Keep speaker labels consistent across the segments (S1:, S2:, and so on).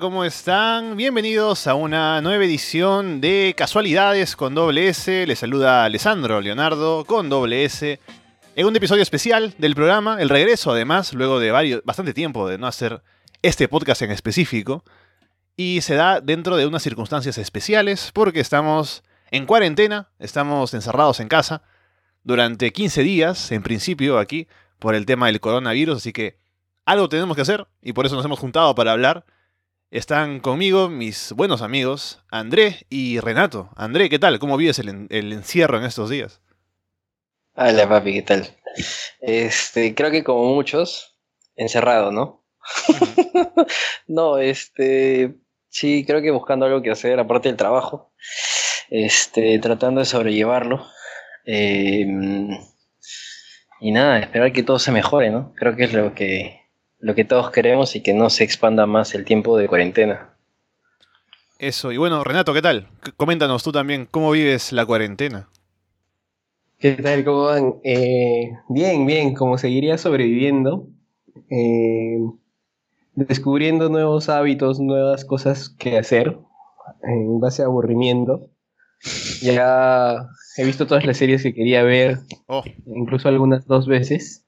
S1: ¿cómo están? Bienvenidos a una nueva edición de Casualidades con doble S. Les saluda Alessandro Leonardo con doble S. En un episodio especial del programa, el regreso además, luego de varios, bastante tiempo de no hacer este podcast en específico. Y se da dentro de unas circunstancias especiales porque estamos en cuarentena, estamos encerrados en casa durante 15 días, en principio aquí, por el tema del coronavirus, así que algo tenemos que hacer y por eso nos hemos juntado para hablar. Están conmigo mis buenos amigos André y Renato. André, ¿qué tal? ¿Cómo vives el, encierro en estos días?
S2: Hola papi, ¿qué tal? Este, creo que como muchos, encerrado, ¿no? no, este, sí, creo que buscando algo que hacer aparte del trabajo, este, tratando de sobrellevarlo. Em, y nada, esperar que todo se mejore, ¿no? Creo que es lo que lo que todos queremos y que no se expanda más el tiempo de cuarentena.
S1: Eso, y bueno, Renato, ¿qué tal? Coméntanos tú también, ¿cómo vives la cuarentena?
S3: ¿Qué tal? ¿Cómo van? Eh, bien, bien, como seguiría sobreviviendo, eh, descubriendo nuevos hábitos, nuevas cosas que hacer en base a aburrimiento. Ya he visto todas las series que quería ver, oh. incluso algunas dos veces.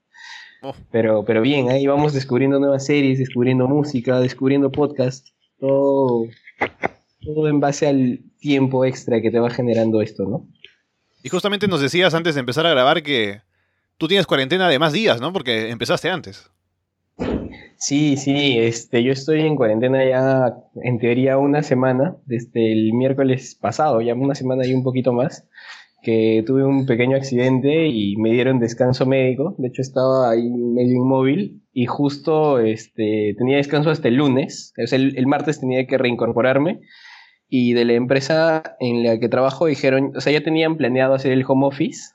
S3: Oh. Pero, pero bien, ahí vamos descubriendo nuevas series, descubriendo música, descubriendo podcasts, todo, todo en base al tiempo extra que te va generando esto, ¿no?
S1: Y justamente nos decías antes de empezar a grabar que tú tienes cuarentena de más días, ¿no? Porque empezaste antes.
S3: Sí, sí, este, yo estoy en cuarentena ya en teoría una semana, desde el miércoles pasado, ya una semana y un poquito más que tuve un pequeño accidente y me dieron descanso médico. De hecho, estaba ahí medio inmóvil y justo este, tenía descanso hasta el lunes. El, martes tenía que reincorporarme. Y de la empresa en la que trabajo dijeron, o sea, ya tenían planeado hacer el home office.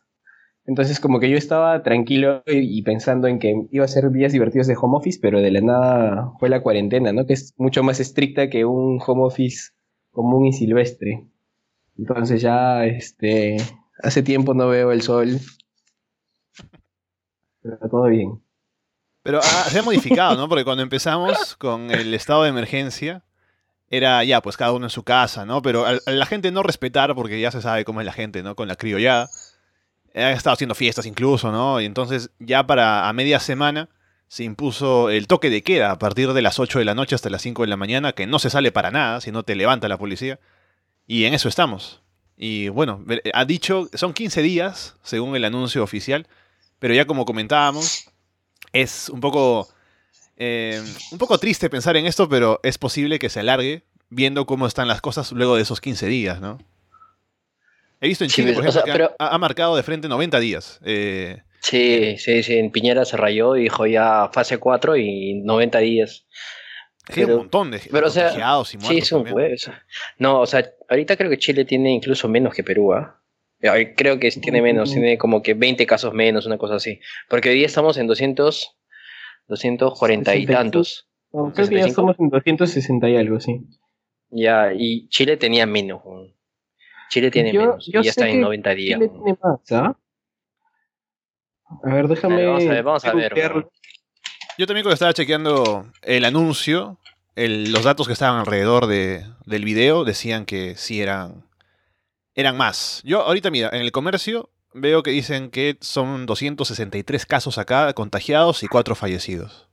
S3: Entonces, como que yo estaba tranquilo y, pensando en que iba a ser días divertidos de home office, pero de la nada fue la cuarentena, ¿no? Que es mucho más estricta que un home office común y silvestre. Entonces ya, este, hace tiempo no veo el sol. Pero todo bien.
S1: Pero ah, se ha modificado, ¿no? Porque cuando empezamos con el estado de emergencia, era ya, pues cada uno en su casa, ¿no? Pero la gente no respetar, porque ya se sabe cómo es la gente, ¿no? Con la criollada. Ha estado haciendo fiestas incluso, ¿no? Y entonces ya para a media semana se impuso el toque de queda a partir de las 8 de la noche hasta las 5 de la mañana, que no se sale para nada, si no te levanta la policía. Y en eso estamos. Y bueno, ha dicho, son 15 días, según el anuncio oficial, pero ya como comentábamos, es un poco, eh, un poco triste pensar en esto, pero es posible que se alargue viendo cómo están las cosas luego de esos 15 días, ¿no? He visto en Chile, por ejemplo, que ha, marcado de frente 90 días.
S2: Eh, sí, sí, sí, en Piñera se rayó y dijo ya fase 4 y 90 días.
S1: Hay un montón de pero, contagiados y muertos. Sí, es un
S2: No, o sea, ahorita creo que Chile tiene incluso menos que Perú, ¿ah? Creo que tiene menos, tiene como que 20 casos menos, una cosa así. Porque hoy día estamos en 200, 240 y tantos.
S3: creo que ya estamos en 260 y algo, sí.
S2: Ya, y Chile tenía menos. Chile tiene menos, y ya está en 90 días. Chile tiene más, ¿ah?
S3: A ver, déjame.
S2: vamos a ver, vamos a ver.
S1: Yo también cuando estaba chequeando el anuncio, los datos que estaban alrededor del video decían que sí eran, eran más. Yo ahorita, mira, en el comercio veo que dicen que son 263 casos acá contagiados y 4 fallecidos.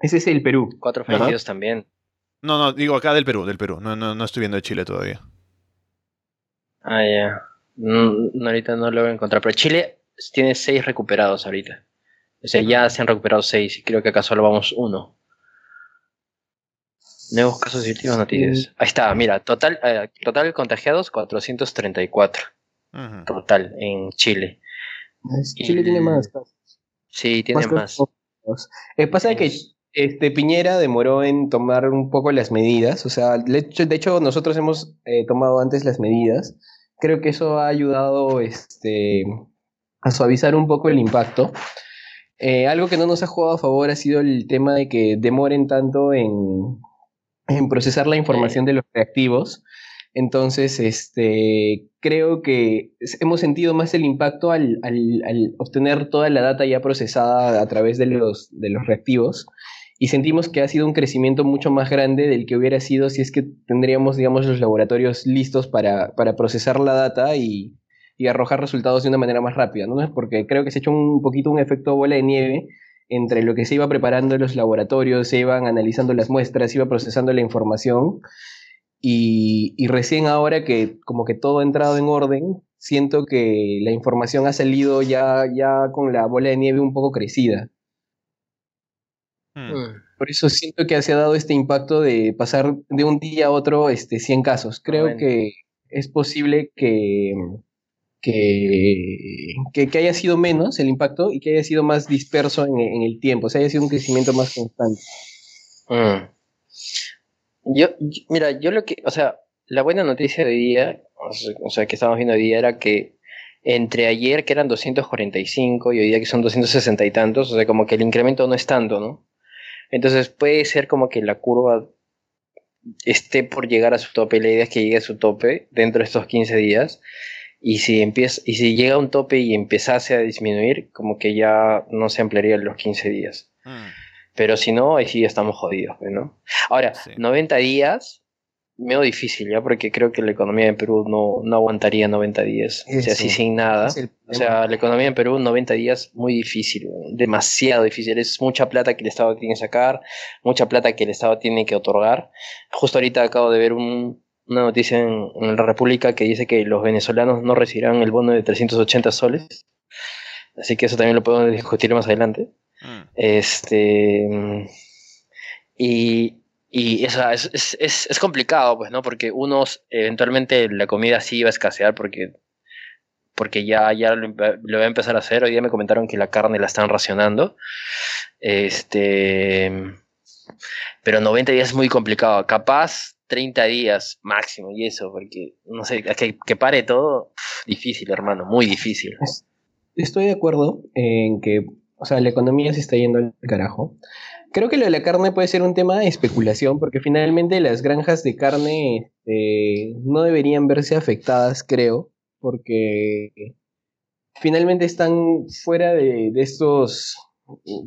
S3: Ese es el Perú.
S2: Cuatro fallecidos también.
S1: No, no, digo acá del Perú, del Perú. No, no, no estoy viendo de Chile todavía.
S2: Ah, ya. No, ahorita no lo voy a encontrar. Pero Chile tiene 6 recuperados ahorita. O sea, ya se han recuperado seis y creo que acá solo vamos uno. Nuevos casos positivos noticias. Ahí está, mira, total, eh, total contagiados 434. Total, en Chile.
S3: Chile tiene más casos.
S2: Sí, tiene más.
S3: Eh, pasa que este, Piñera demoró en tomar un poco las medidas. O sea, de hecho, nosotros hemos eh, tomado antes las medidas. Creo que eso ha ayudado este, a suavizar un poco el impacto. Eh, algo que no nos ha jugado a favor ha sido el tema de que demoren tanto en, procesar la información de los reactivos. Entonces, este, creo que hemos sentido más el impacto al, obtener toda la data ya procesada a través de los, de los reactivos. y sentimos que ha sido un crecimiento mucho más grande del que hubiera sido si es que tendríamos, digamos, los laboratorios listos para, para procesar la data y, y, arrojar resultados de una manera más rápida, ¿no? Porque creo que se ha hecho un poquito un efecto bola de nieve entre lo que se iba preparando en los laboratorios, se iban analizando las muestras, se iba procesando la información y, y recién ahora que como que todo ha entrado en orden, siento que la información ha salido ya, ya con la bola de nieve un poco crecida. Hmm. Mm. Por eso siento que se ha dado este impacto de pasar de un día a otro este, 100 casos. Creo que es posible que, que, que, haya sido menos el impacto y que haya sido más disperso en, el tiempo, o sea, haya sido un crecimiento más constante.
S2: Hmm. Yo, mira, yo lo que, o sea, la buena noticia de hoy día, o sea, que estamos viendo hoy día era que entre ayer que eran 245 y hoy día que son 260 y tantos, o sea, como que el incremento no es tanto, ¿no? Entonces puede ser como que la curva esté por llegar a su tope. La idea es que llegue a su tope dentro de estos 15 días. Y si, empieza, y si llega a un tope y empezase a disminuir, como que ya no se ampliarían los 15 días. Mm. Pero si no, ahí sí estamos jodidos, ¿no? Ahora, 90 días medio difícil, ¿ya? Porque creo que la economía en Perú no, no aguantaría 90 días. o sea, así sin nada. O sea, la economía en Perú 90 días muy difícil, demasiado difícil. Es mucha plata que el Estado tiene que sacar, mucha plata que el Estado tiene que otorgar. Justo ahorita acabo de ver una noticia en, la República que dice que los venezolanos no recibirán el bono de 380 soles. Así que eso también lo podemos discutir más adelante. Mm. Este. Y, y es, es, es, es, complicado, pues, ¿no? Porque unos, eventualmente la comida sí va a escasear porque, porque ya, ya lo, lo, va a empezar a hacer. Hoy día me comentaron que la carne la están racionando. Este, pero 90 días es muy complicado. Capaz 30 días máximo y eso, porque, no sé, que, que pare todo, difícil, hermano, muy difícil.
S3: Estoy de acuerdo en que, o sea, la economía se está yendo al carajo. Creo que lo de la carne puede ser un tema de especulación, porque finalmente las granjas de carne este, no deberían verse afectadas, creo, porque finalmente están fuera de, estos,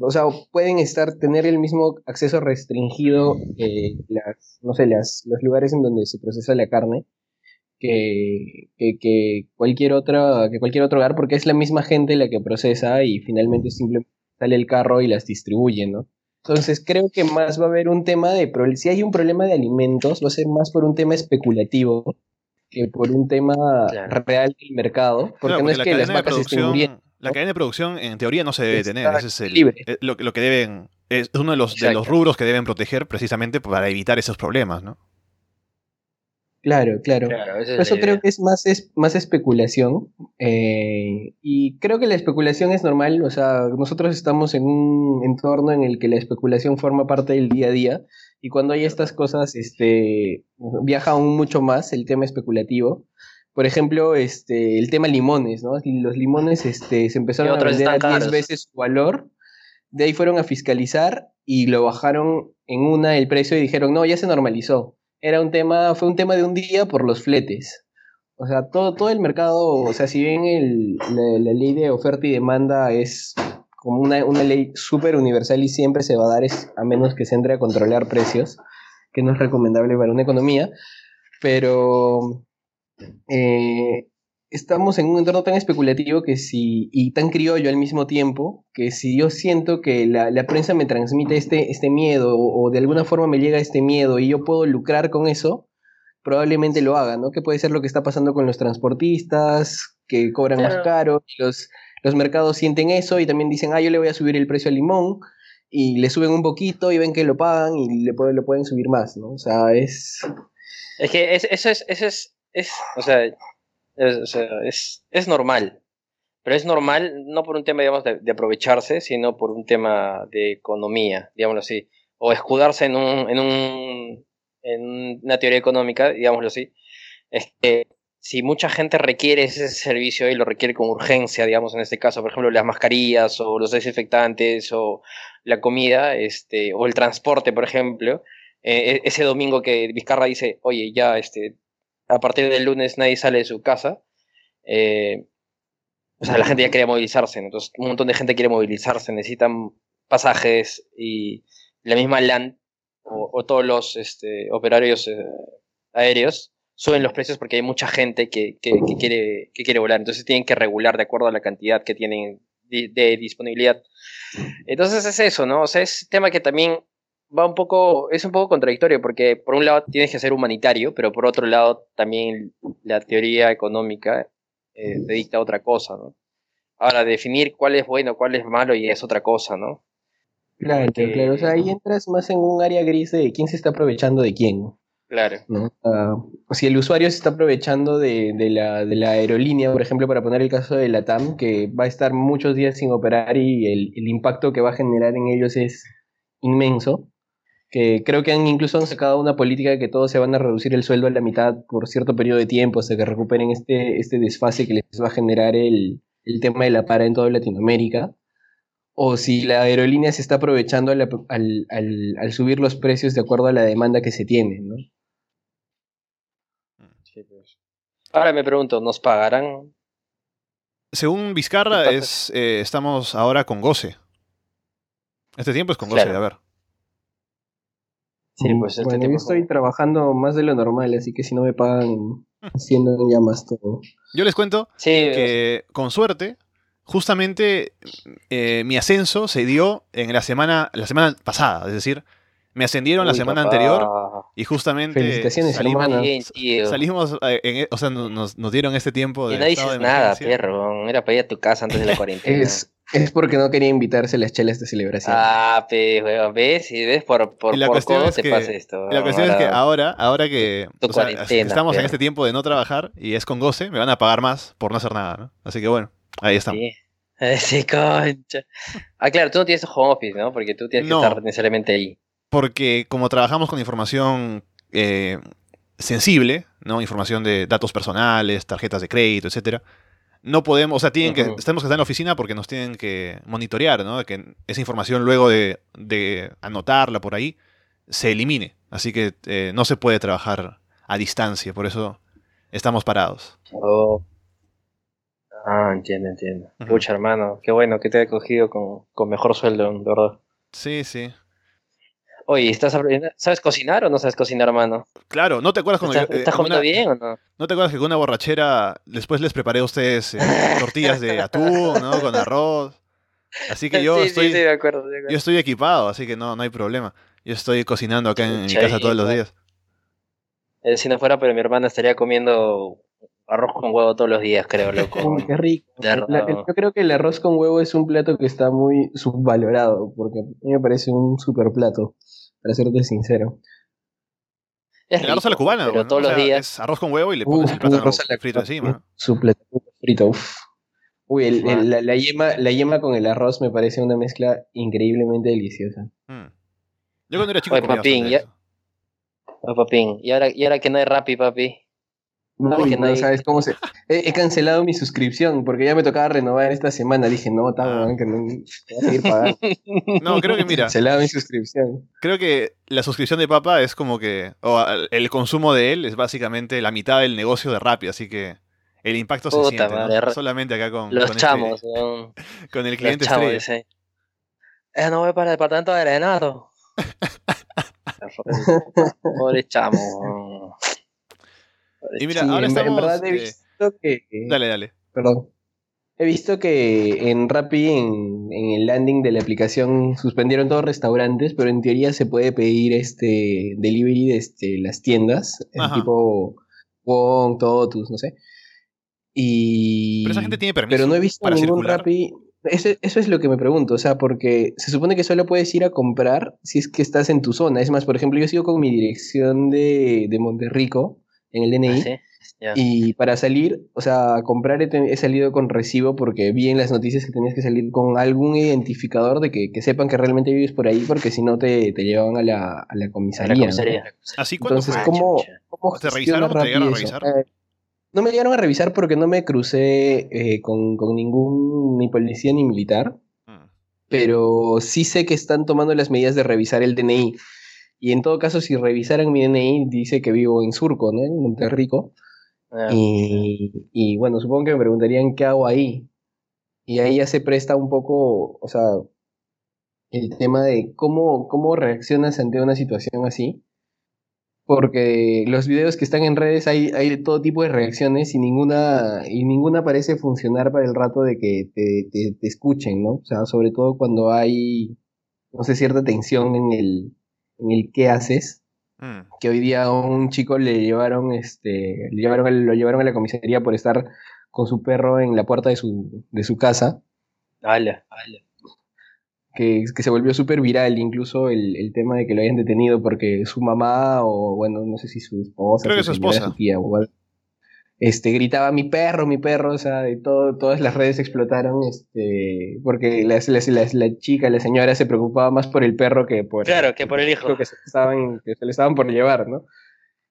S3: o sea, pueden estar, tener el mismo acceso restringido, eh, las, no sé, las, los lugares en donde se procesa la carne, que, que, cualquier otra, que cualquier otro hogar, porque es la misma gente la que procesa y finalmente simplemente sale el carro y las distribuye, ¿no? Entonces creo que más va a haber un tema de, si hay un problema de alimentos, va a ser más por un tema especulativo que por un tema real del mercado, porque no es que las vacas estén muriendo.
S1: La cadena de producción en teoría no se debe tener, ese es el, eh, lo, lo, que deben, es uno de los, de los rubros que deben proteger precisamente para evitar esos problemas, ¿no?
S3: Claro, claro. eso creo que es más, es más especulación. Eh, y creo que la especulación es normal. O sea, nosotros estamos en un entorno en el que la especulación forma parte del día a día. Y cuando hay estas cosas, este, viaja aún mucho más el tema especulativo. Por ejemplo, este, el tema limones, ¿no? Los limones este, se empezaron a vender a 10 veces su valor. De ahí fueron a fiscalizar y lo bajaron en una el precio y dijeron, no, ya se normalizó era un tema, fue un tema de un día por los fletes. O sea, todo, todo el mercado, o sea, si bien el, la, ley de oferta y demanda es como una, una ley súper universal y siempre se va a dar es, a menos que se entre a controlar precios, que no es recomendable para una economía, pero eh, estamos en un entorno tan especulativo que si, y tan criollo al mismo tiempo, que si yo siento que la, prensa me transmite este, este miedo o, de alguna forma me llega este miedo y yo puedo lucrar con eso, probablemente lo haga, ¿no? Que puede ser lo que está pasando con los transportistas, que cobran más caro, los, los mercados sienten eso y también dicen, ah, yo le voy a subir el precio al limón, y le suben un poquito y ven que lo pagan y le, le pueden subir más, ¿no? O sea, es...
S2: Es que eso es, eso es, es, o sea, es, es, normal. Pero es normal no por un tema, digamos, de, aprovecharse, sino por un tema de economía, digámoslo así. O escudarse en, un, en, un, en una teoría económica, digámoslo así. Es que si mucha gente requiere ese servicio y lo requiere con urgencia, digamos, en este caso, por ejemplo, las mascarillas o los desinfectantes o la comida, este, o el transporte, por ejemplo, eh, e, ese domingo que Vizcarra dice, oye, ya, este, a partir del lunes nadie sale de su casa. Eh, o sea, la gente ya quería movilizarse, entonces un montón de gente quiere movilizarse, necesitan pasajes y la misma LAN o, todos los este, operarios eh, aéreos suben los precios porque hay mucha gente que, quiere, que quiere volar. Entonces tienen que regular de acuerdo a la cantidad que tienen de, disponibilidad. Entonces es eso, ¿no? O sea, es tema que también va un poco, es un poco contradictorio porque por un lado tienes que ser humanitario, pero por otro lado también la teoría económica eh, te dicta otra cosa, ¿no? Ahora, definir cuál es bueno, cuál es malo y es otra cosa, ¿no?
S3: Claro, claro. O sea, ahí entras más en un área gris de quién se está aprovechando de quién.
S2: Claro.
S3: ¿no? si el usuario se está aprovechando de, la, de, la, aerolínea, por ejemplo, para poner el caso de la TAM, que va a estar muchos días sin operar y el, el impacto que va a generar en ellos es inmenso, que creo que han incluso han sacado una política de que todos se van a reducir el sueldo a la mitad por cierto periodo de tiempo hasta que recuperen este, este desfase que les va a generar el, el tema de la para en toda Latinoamérica o si la aerolínea se está aprovechando al, al, subir los precios de acuerdo a la demanda que se tiene, ¿no?
S2: Pues. Ahora me pregunto, ¿nos pagarán?
S1: Según Vizcarra, es, eh, estamos ahora con goce. Este tiempo es con goce, a ver.
S3: Sí, pues este bueno, yo estoy trabajando más de lo normal, así que si no me pagan, haciendo ya más todo.
S1: Yo les cuento que, con suerte, justamente eh, mi ascenso se dio en la semana, la semana pasada, es decir, me ascendieron la semana anterior y justamente
S3: Felicitaciones, salimos,
S1: salimos eh, e, o sea, nos, nos, dieron este tiempo de
S2: y no dices nada, perro, era para ir a tu casa antes de la cuarentena.
S3: es, es porque no quería invitarse a las chelas de celebración.
S2: Ah, pues, ves, y ves por, por,
S1: la
S2: por cómo
S1: te
S2: pasa esto.
S1: La cuestión es que ahora, ahora que estamos en este tiempo de no trabajar y es con goce, me van a pagar más por no hacer nada, ¿no? Así que bueno, ahí estamos.
S2: Sí. Sí, concha. Ah, claro, tú no tienes home office, ¿no? Porque tú tienes que estar necesariamente ahí.
S1: Porque como trabajamos con información eh, sensible, ¿no? Información de datos personales, tarjetas de crédito, etcétera. No podemos, o sea, tienen que, tenemos que estar en la oficina porque nos tienen que monitorear, ¿no? Que esa información luego de, anotarla por ahí se elimine. Así que eh, no se puede trabajar a distancia, por eso estamos parados.
S2: Oh. Ah, entiendo, entiendo. Pucha, hermano, qué bueno que te haya cogido con, con mejor sueldo, de verdad.
S1: Sí, sí.
S2: Oye, ¿estás ¿sabes cocinar o no sabes cocinar, hermano?
S1: Claro, ¿no te acuerdas cuando
S2: ¿Estás, ¿estás comiendo bien o no?
S1: ¿No te acuerdas que con una borrachera después les preparé a ustedes eh, tortillas de atún, ¿no? Con arroz. Así que yo estoy.
S2: Sí, sí, de acuerdo, de acuerdo.
S1: Yo estoy equipado, así que no, no hay problema. Yo estoy cocinando acá en mi casa todos los días.
S2: Eh, si no fuera, pero mi hermana estaría comiendo arroz con huevo todos los días, creo, loco.
S3: qué rico. yo creo que el arroz con huevo es un plato que está muy subvalorado, porque a mí me parece un super plato, para serte sincero.
S1: Es el arroz a la cubana,
S2: pero todos los días.
S1: Es arroz con huevo y le pones el plátano frito encima.
S3: Su plato frito, uff. Uy, la, yema, la yema con el arroz me parece una mezcla increíblemente deliciosa.
S1: Mm. Yo cuando era chico
S2: Oye, papín, ya... Oye, papín, ¿y ahora, y ahora que no hay Rappi, papi.
S3: No, ¿sabes cómo se.? He, cancelado mi suscripción porque ya me tocaba renovar esta semana. Dije, no, está que no voy a seguir pagando.
S1: No, creo que mira.
S3: Cancelado mi suscripción.
S1: Creo que la suscripción de Papa es como que. O el consumo de él es básicamente la mitad del negocio de Rappi, así que. El impacto se siente, solamente acá con,
S2: los
S1: con
S2: este chamos,
S1: con el cliente los
S2: estrella. Eh, no voy para el departamento de Renato. Pobre chamo.
S1: Y mira, ahora estamos,
S3: en verdad he
S1: eh,
S3: visto que.
S1: Dale, dale.
S3: Perdón. He visto que en Rappi, en, el landing de la aplicación, suspendieron todos los restaurantes, pero en teoría se puede pedir este delivery de este, las tiendas, tipo Wong, Totus, no sé. Y...
S1: Pero esa gente tiene permiso.
S3: Pero no he visto ningún Rappi. Eso, eso, es lo que me pregunto, o sea, porque se supone que solo puedes ir a comprar si es que estás en tu zona. Es más, por ejemplo, yo sigo con mi dirección de, de Monterrico en el DNI.
S2: Ah,
S3: y para salir, o sea, comprar he, salido con recibo porque vi en las noticias que tenías que salir con algún identificador de que, sepan que realmente vives por ahí, porque si no te, te llevaban a la, a la comisaría.
S1: ¿Así
S3: Entonces, ¿cómo,
S1: ¿Te revisaron te llegaron a revisar? Eh,
S3: no me llegaron a revisar porque no me crucé eh, con, con, ningún ni policía ni militar, mm. pero sí sé que están tomando las medidas de revisar el DNI. Y en todo caso, si revisaran mi DNI, dice que vivo en Surco, ¿no? En Monterrico. Ah, y, bueno, supongo que me preguntarían qué hago ahí. Y ahí ya se presta un poco, o sea, el tema de cómo, cómo reaccionas ante una situación así. Porque los videos que están en redes hay, hay de todo tipo de reacciones y ninguna, y ninguna parece funcionar para el rato de que te, te, escuchen, ¿no? O sea, sobre todo cuando hay, no sé, cierta tensión en el, en el qué haces. Mm. Que hoy día a un chico le llevaron, este, le llevaron, lo llevaron a la comisaría por estar con su perro en la puerta de su, de su casa.
S4: ¡Hala!
S3: Que, que, se volvió súper viral, incluso el, el, tema de que lo hayan detenido porque su mamá, o bueno, no sé si su esposa,
S1: Creo que su esposa.
S3: tía, este, gritaba mi perro, mi perro, o sea, de todo, todas las redes explotaron, este, porque la, la, la, chica, la señora se preocupaba más por el perro que por,
S4: claro, que por el hijo.
S3: Que se, estaban, que se le estaban por llevar, ¿no?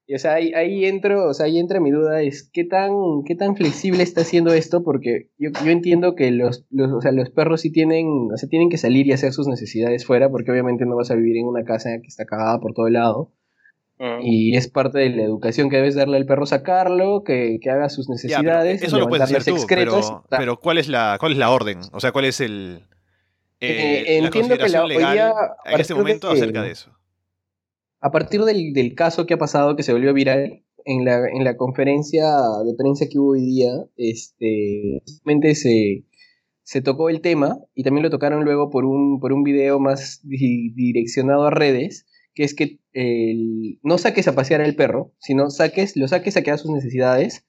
S3: Y o sea, ahí, ahí, entro, o sea, ahí entra mi duda, es qué tan, qué tan flexible está haciendo esto, porque yo, yo entiendo que los, los, o sea, los perros sí tienen, o sea, tienen que salir y hacer sus necesidades fuera, porque obviamente no vas a vivir en una casa que está cagada por todo lado. Mm. Y es parte de la educación que debes darle al perro, sacarlo, que, que haga sus necesidades.
S1: eso lo puedes decir tú, pero, pero, ¿cuál, es la, ¿cuál es la orden? O sea, ¿cuál es el...
S3: Eh, eh, entiendo que la,
S1: legal en este momento acerca de eso?
S3: A partir del, del, caso que ha pasado, que se volvió viral, en la, en la conferencia de prensa que hubo hoy día, este, se, se tocó el tema y también lo tocaron luego por un, por un video más direccionado a redes, que es que no saques a pasear al perro, sino saques, lo saques a que haga sus necesidades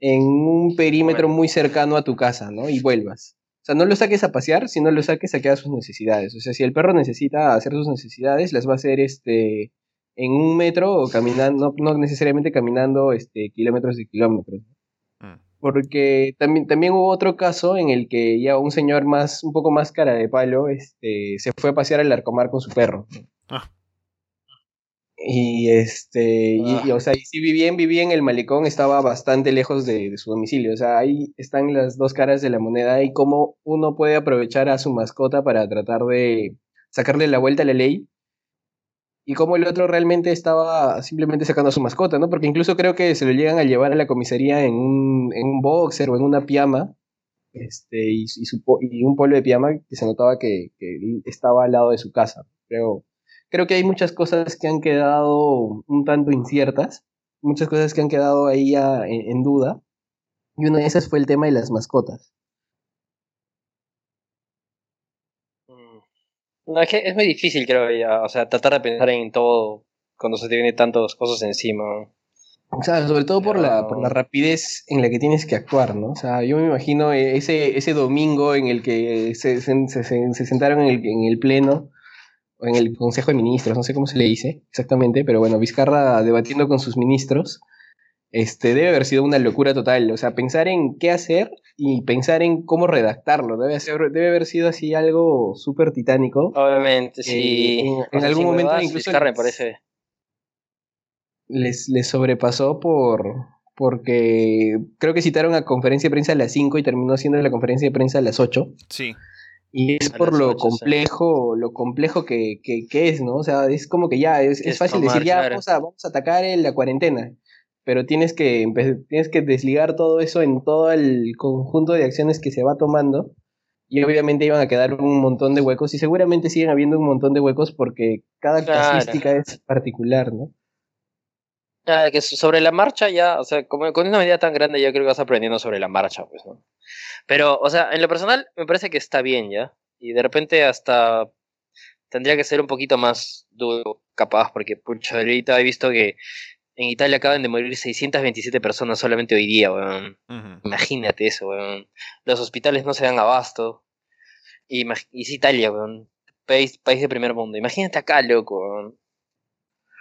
S3: en un perímetro muy cercano a tu casa, ¿no? Y vuelvas. O sea, no lo saques a pasear, sino lo saques a que haga sus necesidades. O sea, si el perro necesita hacer sus necesidades, las va a hacer este en un metro o caminando, no, necesariamente caminando este, kilómetros y kilómetros. Mm. Porque también, también hubo otro caso en el que ya un señor más, un poco más cara de palo, este, se fue a pasear al arcomar con su perro. Ah. Y este, y, ah. o sea, y si vivía, vivía en el malecón, estaba bastante lejos de, de, su domicilio. O sea, ahí están las dos caras de la moneda y cómo uno puede aprovechar a su mascota para tratar de sacarle la vuelta a la ley y cómo el otro realmente estaba simplemente sacando a su mascota, ¿no? Porque incluso creo que se lo llegan a llevar a la comisaría en un, en un boxer o en una piama, este, y, y, un polvo de piama que se notaba que, estaba al lado de su casa. Creo, creo que hay muchas cosas que han quedado un tanto inciertas, muchas cosas que han quedado ahí en duda, y una de esas fue el tema de las mascotas.
S4: No, es que es muy difícil, creo, ya, o sea, tratar de pensar en todo cuando se te vienen tantas cosas encima.
S3: O sea, sobre todo por, la, por la rapidez en la que tienes que actuar, ¿no? O sea, yo me imagino ese, ese domingo en el que se, se, se, sentaron en el, en el pleno, en el Consejo de Ministros, no sé cómo se le dice exactamente, pero bueno, Vizcarra debatiendo con sus ministros, este, debe haber sido una locura total. O sea, pensar en qué hacer y pensar en cómo redactarlo. Debe, ser, debe haber sido así algo súper titánico.
S4: Obviamente, sí.
S3: Eh, en, algún momento incluso
S4: les, parece.
S3: Les, les, sobrepasó por porque creo que citaron a conferencia de prensa a las 5 y terminó siendo la conferencia de prensa a las 8.
S1: Sí.
S3: Y es por lo complejo, lo complejo que, que, que, es, ¿no? O sea, es como que ya, es, es, fácil decir, ya, vamos, a, vamos a atacar en la cuarentena pero tienes que, tienes que desligar todo eso en todo el conjunto de acciones que se va tomando y obviamente iban a quedar un montón de huecos y seguramente siguen habiendo un montón de huecos porque cada casuística es particular, ¿no?
S4: Que sobre la marcha ya, o sea, como con una medida tan grande ya creo que vas aprendiendo sobre la marcha, pues, ¿no? Pero, o sea, en lo personal me parece que está bien ya y de repente hasta tendría que ser un poquito más duro, capaz, porque pucha, ahorita he visto que en Italia acaban de morir 627 personas solamente hoy día, weón. Imagínate eso, weón. Los hospitales no se dan abasto. Y, y es Italia, weón. País, país de primer mundo. Imagínate acá, loco, weón.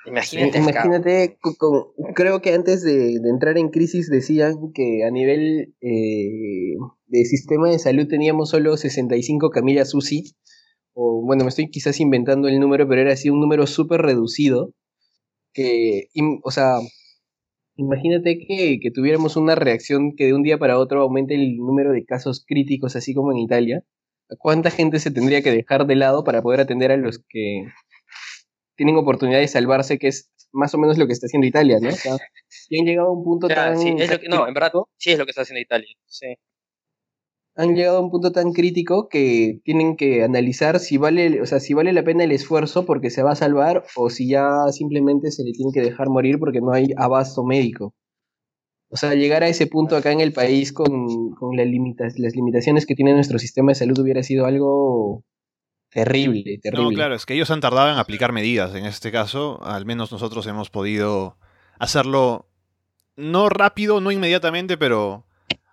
S4: Imagínate,
S3: Imagínate creo que antes de, entrar en crisis decían que a nivel eh, de sistema de salud teníamos solo 65 camillas UCI. O bueno, me estoy quizás inventando el número, pero era así un número súper reducido que, o sea, imagínate que, que, tuviéramos una reacción que de un día para otro aumente el número de casos críticos, así como en Italia. ¿Cuánta gente se tendría que dejar de lado para poder atender a los que tienen oportunidad de salvarse, que es más o menos lo que está haciendo Italia, ¿no? O sea, y han llegado a un punto tan...
S4: Sí, es lo que, no, en verdad sí es lo que está haciendo Italia, sí.
S3: han llegado a un punto tan crítico que tienen que analizar si vale, o sea, si vale la pena el esfuerzo porque se va a salvar o si ya simplemente se le tiene que dejar morir porque no hay abasto médico. O sea, llegar a ese punto acá en el país con, con las, las limitaciones que tiene nuestro sistema de salud hubiera sido algo terrible, terrible.
S1: No, claro, es que ellos han tardado en aplicar medidas. En este caso, al menos nosotros hemos podido hacerlo no rápido, no inmediatamente, pero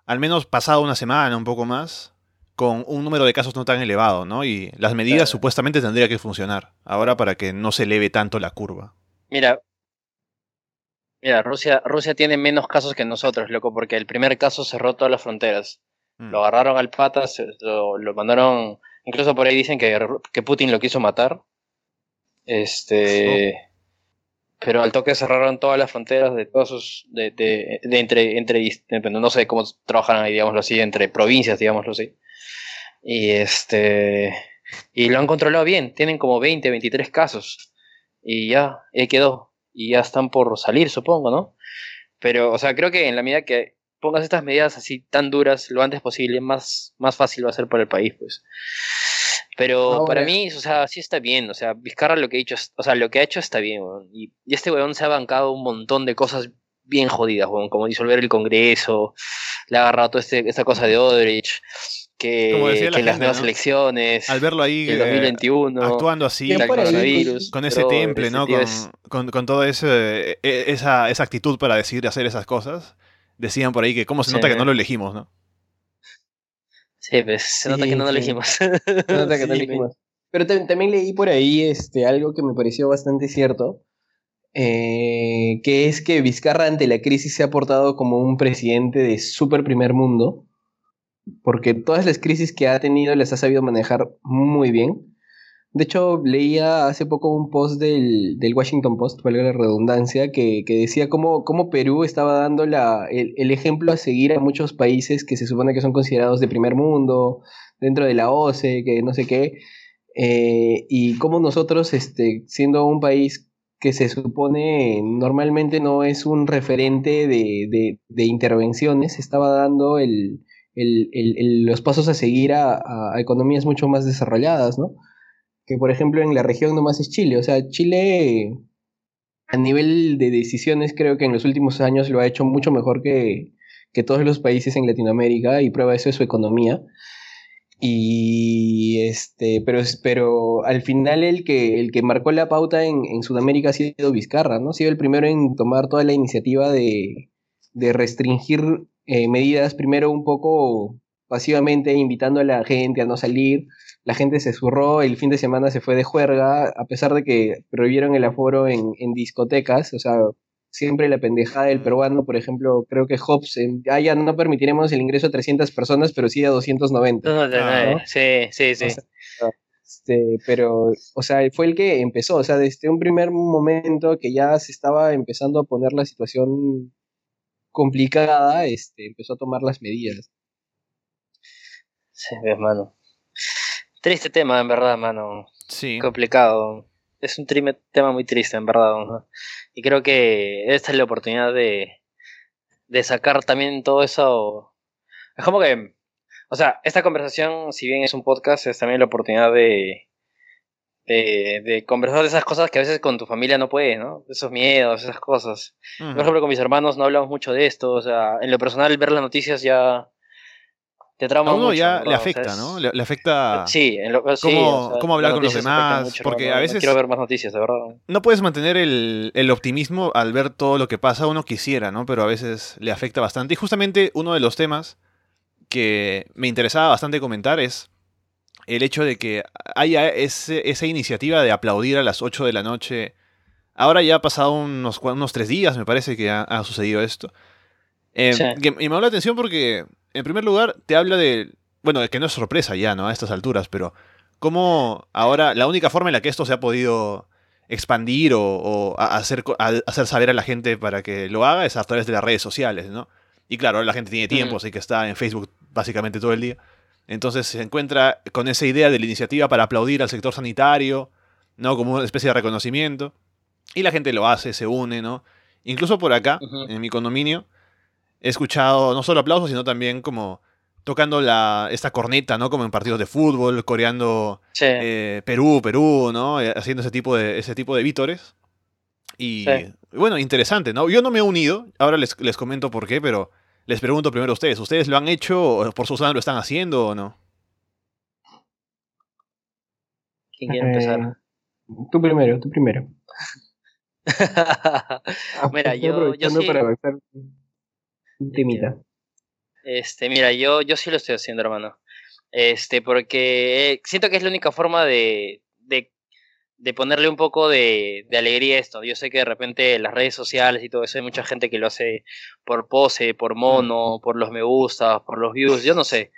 S1: al menos pasado una semana, un poco más, con un número de casos no tan elevado, ¿no? Y las medidas supuestamente tendrían que funcionar ahora para que no se eleve tanto la curva.
S2: Mira, mira, Rusia, Rusia tiene menos casos que nosotros, loco, porque el primer caso cerró todas las fronteras. Mm. Lo agarraron al pata, lo, lo, mandaron, incluso por ahí dicen que, que Putin lo quiso matar. Este, oh pero al toque cerraron todas las fronteras de todos sus, de, de, de entre, entre, no sé cómo trabajan ahí, digámoslo así, entre provincias, digámoslo así. Y este, y lo han controlado bien, tienen como 20, 23 casos. Y ya, ahí quedó. Y ya están por salir, supongo, ¿no? Pero, o sea, creo que en la medida que pongas estas medidas así tan duras lo antes posible, más, más fácil va a ser para el país, pues. Pero para mí, o sea, sí está bien. O sea, Vizcarra lo que ha hecho, o sea, lo que ha hecho está bien, Y, este weón se ha bancado un montón de cosas bien jodidas, weón, como disolver el Congreso, le ha agarrado toda este, esta cosa de Odrich, que, que las nuevas elecciones,
S1: al verlo ahí,
S2: 2021,
S1: eh, actuando así, con, ese temple, ¿no? Con, con, toda ese, e, esa, esa actitud para decidir hacer esas cosas, decían por ahí que cómo se nota que no lo elegimos, ¿no?
S2: Sí, pues se nota que no lo elegimos. Se nota que no
S3: elegimos. Pero también leí por ahí este, algo que me pareció bastante cierto, eh, que es que Vizcarra ante la crisis se ha portado como un presidente de súper primer mundo, porque todas las crisis que ha tenido las ha sabido manejar muy bien. De hecho, leía hace poco un post del, Washington Post, valga la redundancia, que, decía cómo, cómo, Perú estaba dando la, el, ejemplo a seguir a muchos países que se supone que son considerados de primer mundo, dentro de la OCE, que no sé qué, eh, y cómo nosotros, este, siendo un país que se supone normalmente no es un referente de, intervenciones, estaba dando el, los pasos a seguir a, a economías mucho más desarrolladas, ¿no? Que por ejemplo en la región nomás es Chile. O sea, Chile a nivel de decisiones creo que en los últimos años lo ha hecho mucho mejor que, todos los países en Latinoamérica y prueba eso es su economía. Y este, pero, pero al final el que, el que marcó la pauta en, Sudamérica ha sido Vizcarra, ¿no? Ha sido el primero en tomar toda la iniciativa de, restringir eh, medidas, primero un poco pasivamente, invitando a la gente a no salir, la gente se zurró, el fin de semana se fue de juerga, a pesar de que prohibieron el aforo en, discotecas, o sea, siempre la pendejada del peruano, por ejemplo, creo que Hobbs, en, ah, ya no permitiremos el ingreso a 300 personas, pero sí a 290.
S2: ¿no? Sí, sí, sí.
S3: este, pero, o sea, fue el que empezó, o sea, desde un primer momento que ya se estaba empezando a poner la situación complicada, este, empezó a tomar las medidas.
S2: Sí, hermano. Triste tema, en verdad, mano.
S1: Sí.
S2: Complicado. Es un tema muy triste, en verdad. Y creo que esta es la oportunidad de, de sacar también todo eso. Es como que, o sea, esta conversación, si bien es un podcast, es también la oportunidad de, de, de, conversar de esas cosas que a veces con tu familia no puedes, ¿no? Esos miedos, esas cosas. Por ejemplo, con mis hermanos no hablamos mucho de esto, o sea, en lo personal ver las noticias ya te trauma
S1: a uno ya le afecta, ¿no? Le, afecta.
S2: Sí, en lo,
S1: cómo, hablar con los demás. porque a veces.
S2: quiero ver más noticias, de verdad.
S1: No puedes mantener el, el, optimismo al ver todo lo que pasa. Uno quisiera, ¿no? Pero a veces le afecta bastante. Y justamente uno de los temas que me interesaba bastante comentar es el hecho de que haya ese, esa iniciativa de aplaudir a las 8 de la noche. Ahora ya ha pasado unos, unos tres días, me parece que ha, sucedido esto. Eh, y me llamó la atención porque en primer lugar, te habla de. Bueno, de que no es sorpresa ya, ¿no? A estas alturas, pero. ¿Cómo ahora la única forma en la que esto se ha podido expandir o, hacer, hacer saber a la gente para que lo haga es a través de las redes sociales, ¿no? Y claro, la gente tiene tiempo, así que está en Facebook básicamente todo el día. Entonces se encuentra con esa idea de la iniciativa para aplaudir al sector sanitario, ¿no? Como una especie de reconocimiento. Y la gente lo hace, se une, ¿no? Incluso por acá, en mi condominio, he escuchado no solo aplausos, sino también como tocando la, esta corneta, ¿no? Como en partidos de fútbol, coreando
S2: Sí.
S1: eh, Perú, Perú, ¿no? Eh, Haciendo ese tipo de, ese tipo de vítores. Y
S2: Sí.
S1: bueno, interesante, ¿no? Yo no me he unido, ahora les, les comento por qué, pero les pregunto primero a ustedes, ¿ustedes lo han hecho o por Susana lo están haciendo o no?
S2: ¿Quién quiere empezar?
S3: Eh, tú primero, tú primero.
S2: Mira, yo- yo sí-
S3: para avanzar un temita.
S2: Este, mira, yo, yo sí lo estoy haciendo, hermano. Este, porque eh, siento que es la única forma de, de, de ponerle un poco de, de alegría a esto. Yo sé que de repente las redes sociales y todo eso hay mucha gente que lo hace por pose, por mono, por los me gusta, por los views, yo no sé.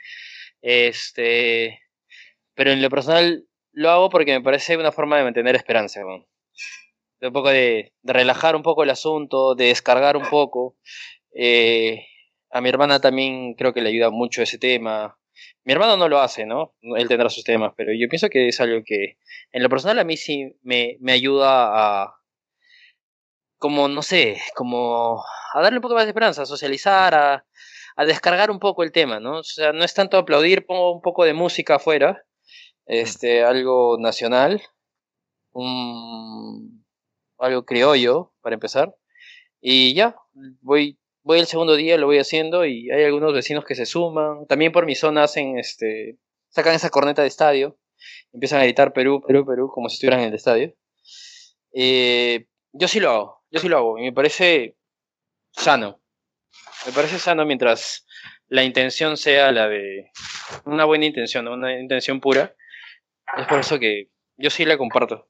S2: Este, pero en lo personal lo hago porque me parece una forma de mantener esperanza. De un poco de, de relajar un poco el asunto, de descargar un poco. Eh, a mi hermana también creo que le ayuda mucho ese tema. Mi hermano no lo hace, ¿no? Él tendrá sus temas, pero yo pienso que es algo que en lo personal a mí sí me, me ayuda a, como, no sé, como a darle un poco más de esperanza, a socializar, a, a descargar un poco el tema, ¿no? O sea, no es tanto aplaudir, pongo un poco de música afuera, este, algo nacional, un, algo criollo, para empezar, y ya, voy voy el segundo día, lo voy haciendo y hay algunos vecinos que se suman. También por mi zona hacen, este, sacan esa corneta de estadio, empiezan a gritar Perú, Perú, Perú, como si estuvieran en el estadio. Eh, yo sí lo hago, yo sí lo hago y me parece sano. Me parece sano mientras la intención sea la de una buena intención, una intención pura. Es por eso que yo sí la comparto.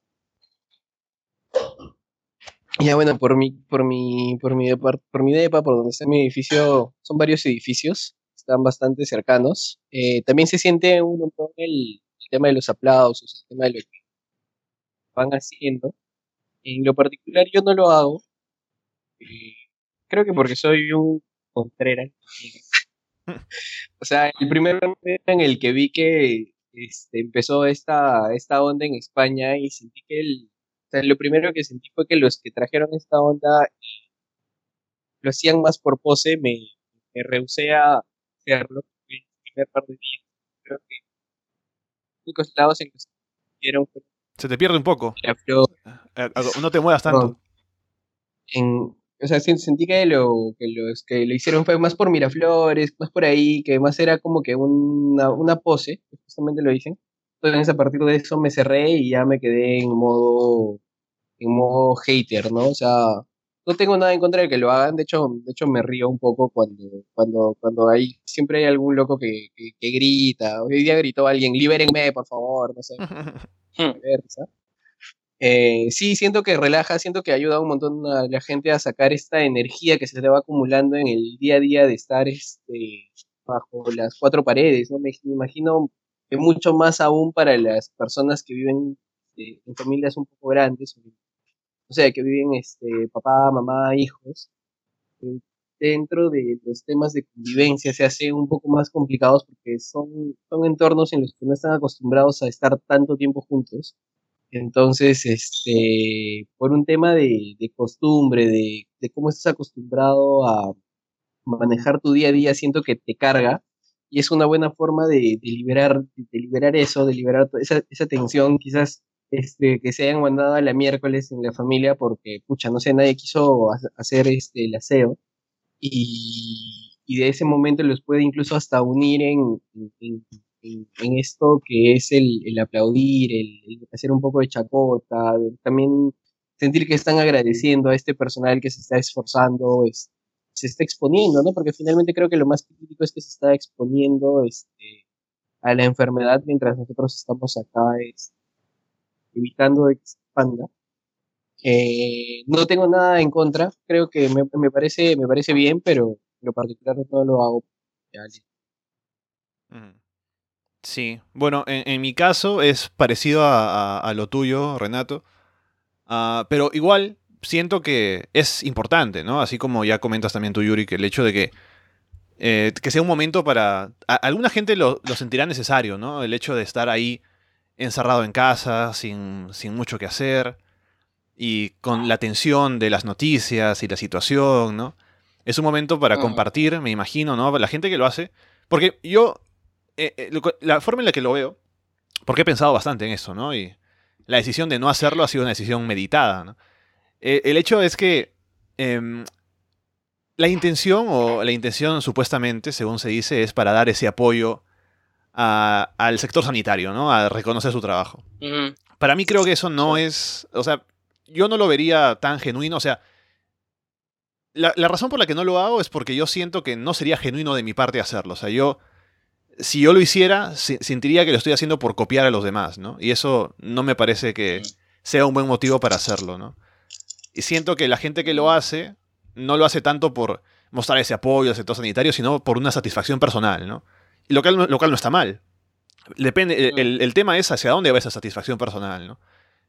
S3: Ya bueno, por mi, por mi, por mi depart- por mi depa, por donde está mi edificio, son varios edificios, están bastante cercanos. Eh, también se siente un montón el, el tema de los aplausos, el tema de lo que van haciendo. En lo particular yo no lo hago. eh, creo que porque soy un contreras. o sea, el primer momento en el que vi que este, empezó esta, esta onda en España y sentí que el, o sea, lo primero que sentí fue que los que trajeron esta onda eh, lo hacían más por pose, me, me rehusé a hacerlo el primer par de días. Creo que los únicos lados en los que fue
S1: Se te pierde un poco.
S3: flor.
S1: Eh, No te muevas tanto.
S3: No. En, o sea, sen- sentí que, lo, que los que lo hicieron fue más por Miraflores, más por ahí, que más era como que una, una pose, justamente lo dicen. Entonces a partir de eso me cerré y ya me quedé en modo, en modo hater, ¿no? O sea, no tengo nada en contra de que lo hagan, de hecho, de hecho me río un poco cuando, cuando, cuando hay, siempre hay algún loco que, que, que grita, hoy día gritó alguien, libérenme, por favor, no sé
S2: Hmm.
S3: Eh, sí, siento que relaja, siento que ayuda un montón a la gente a sacar esta energía que se le va acumulando en el día a día de estar este, bajo las cuatro paredes, ¿no? Me, me imagino que mucho más aún para las personas que viven eh, en familias un poco grandes, o sea, que viven este, papá, mamá, hijos, eh, dentro de los temas de convivencia se hace un poco más complicados porque son, son entornos en los que no están acostumbrados a estar tanto tiempo juntos. Entonces, este, por un tema de, de costumbre, de, de cómo estás acostumbrado a manejar tu día a día, siento que te carga y es una buena forma de, de liberar, de liberar eso, de liberar esa, esa tensión, quizás este, que se hayan mandado a la miércoles en la familia porque, pucha, no sé, nadie quiso ha- hacer este, el aseo y, y de ese momento los puede incluso hasta unir en, en, en- en esto que es el, el aplaudir, el, el hacer un poco de chacota, también sentir que están agradeciendo a este personal que se está esforzando, es- se está exponiendo, ¿no? Porque finalmente creo que lo más crítico es que se está exponiendo este, a la enfermedad mientras nosotros estamos acá este, evitando que expanda. Eh, no tengo nada en contra, creo que me, me parece, me parece bien, pero en lo particular no lo hago.
S1: Ujú. Sí, bueno, en, en mi caso es parecido a, a- a lo tuyo, Renato, Ah, pero igual siento que es importante, ¿no? Así como ya comentas también tú, Yuri, que el hecho de que, eh, que sea un momento para... a- alguna gente lo, lo sentirá necesario, ¿no? El hecho de estar ahí encerrado en casa, sin, sin mucho que hacer, y con la tensión de las noticias y la situación, ¿no? Es un momento para
S2: Ujú.
S1: compartir, me imagino, ¿no? La gente que lo hace Porque yo, eh, eh, la forma en la que lo veo, porque he pensado bastante en eso, ¿no? Y la decisión de no hacerlo ha sido una decisión meditada, ¿no? El hecho es que em, la intención, o la intención supuestamente, según se dice, es para dar ese apoyo al sector sanitario, ¿no? A reconocer su trabajo. Para mí creo que eso no es, o sea, yo no lo vería tan genuino, o sea, la, razón por la que no lo hago es porque yo siento que no sería genuino de mi parte hacerlo, o sea, yo, si yo lo hiciera, sentiría que lo estoy haciendo por copiar a los demás, ¿no? Y eso no me parece que sea un buen motivo para hacerlo, ¿no? Y siento que la gente que lo hace, no lo hace tanto por mostrar ese apoyo al sector sanitario, sino por una satisfacción personal, ¿no? Y lo cual, no está mal. Depende, el, el, tema es hacia dónde va esa satisfacción personal, ¿no?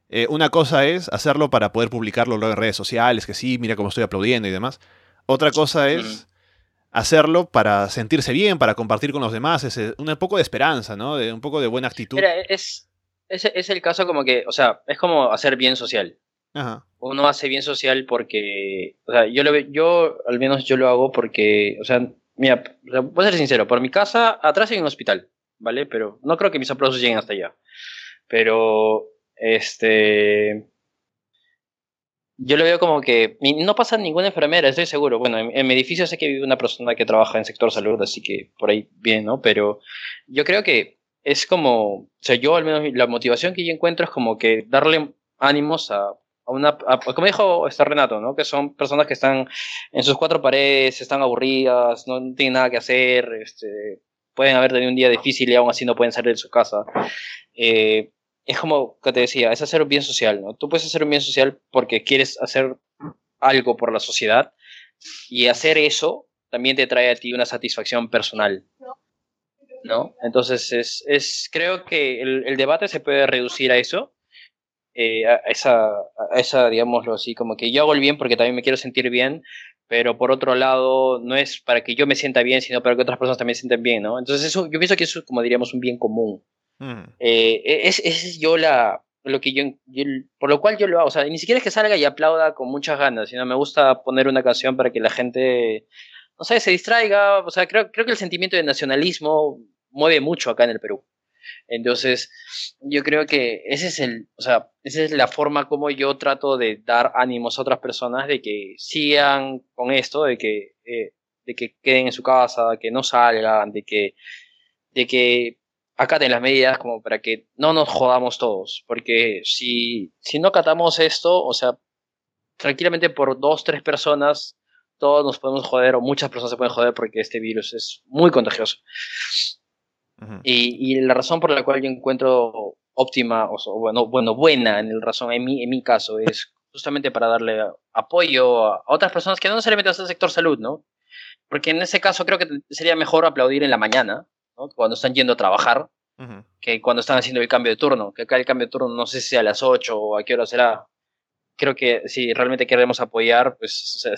S1: Eh, una cosa es hacerlo para poder publicarlo en redes sociales, que sí, mira cómo estoy aplaudiendo y demás. Otra cosa es hacerlo para sentirse bien, para compartir con los demás, es un poco de esperanza, ¿no? De, un poco de buena actitud.
S2: Mira, es, es, es, el caso como que, o sea, es como hacer bien social. Ajá. Uno hace bien social porque, o sea, yo, lo, yo al menos yo lo hago porque, o sea, mira, voy a ser sincero, por mi casa atrás hay un hospital, ¿vale? Pero no creo que mis aplausos lleguen hasta allá. Pero este. Yo lo veo como que no pasa ninguna enfermera, estoy seguro. Bueno, en, mi edificio sé que vive una persona que trabaja en sector salud, así que por ahí bien, ¿no? Pero yo creo que es como, o sea, yo al menos la motivación que yo encuentro es como que darle ánimos a, una, como dijo este Renato, ¿no? Que son personas que están en sus cuatro paredes, están aburridas, no tienen nada que hacer, este, pueden haber tenido un día difícil y aún así no pueden salir de su casa. Eh, es como que te decía, es hacer un bien social, ¿no? Tú puedes hacer un bien social porque quieres hacer algo por la sociedad y hacer eso también te trae a ti una satisfacción personal, ¿no? Entonces, es, es creo que el, debate se puede reducir a eso, eh, a, esa, a esa, digámoslo así, como que yo hago el bien porque también me quiero sentir bien, pero por otro lado, no es para que yo me sienta bien, sino para que otras personas también se sienten bien, ¿no? Entonces, eso, yo pienso que eso es como diríamos un bien común. Eh, e, es, es, yo la, lo que yo, por lo cual yo lo hago, o sea, ni siquiera es que salga y aplauda con muchas ganas, sino me gusta poner una canción para que la gente, no sé, se distraiga, o sea, creo, creo que el sentimiento de nacionalismo mueve mucho acá en el Perú. Entonces, yo creo que ese es el, o sea, esa es la forma como yo trato de dar ánimos a otras personas de que sigan con esto, de que, eh, de que queden en su casa, que no salgan, de que, de que acaten las medidas como para que no nos jodamos todos. Porque si, si no acatamos esto, o sea, tranquilamente por dos, tres personas, todos nos podemos joder o muchas personas se pueden joder porque este virus es muy contagioso. Y, y, la razón por la cual yo encuentro óptima, o bueno, bueno, buena en el razón, en mi, en mi caso, es justamente para darle apoyo a, otras personas que no necesariamente hacen el sector salud, ¿no? Porque en ese caso creo que sería mejor aplaudir en la mañana, cuando están yendo a trabajar, que cuando están haciendo el cambio de turno, que acá el cambio de turno no sé si a las 8 o a qué hora será. Creo que si realmente queremos apoyar, pues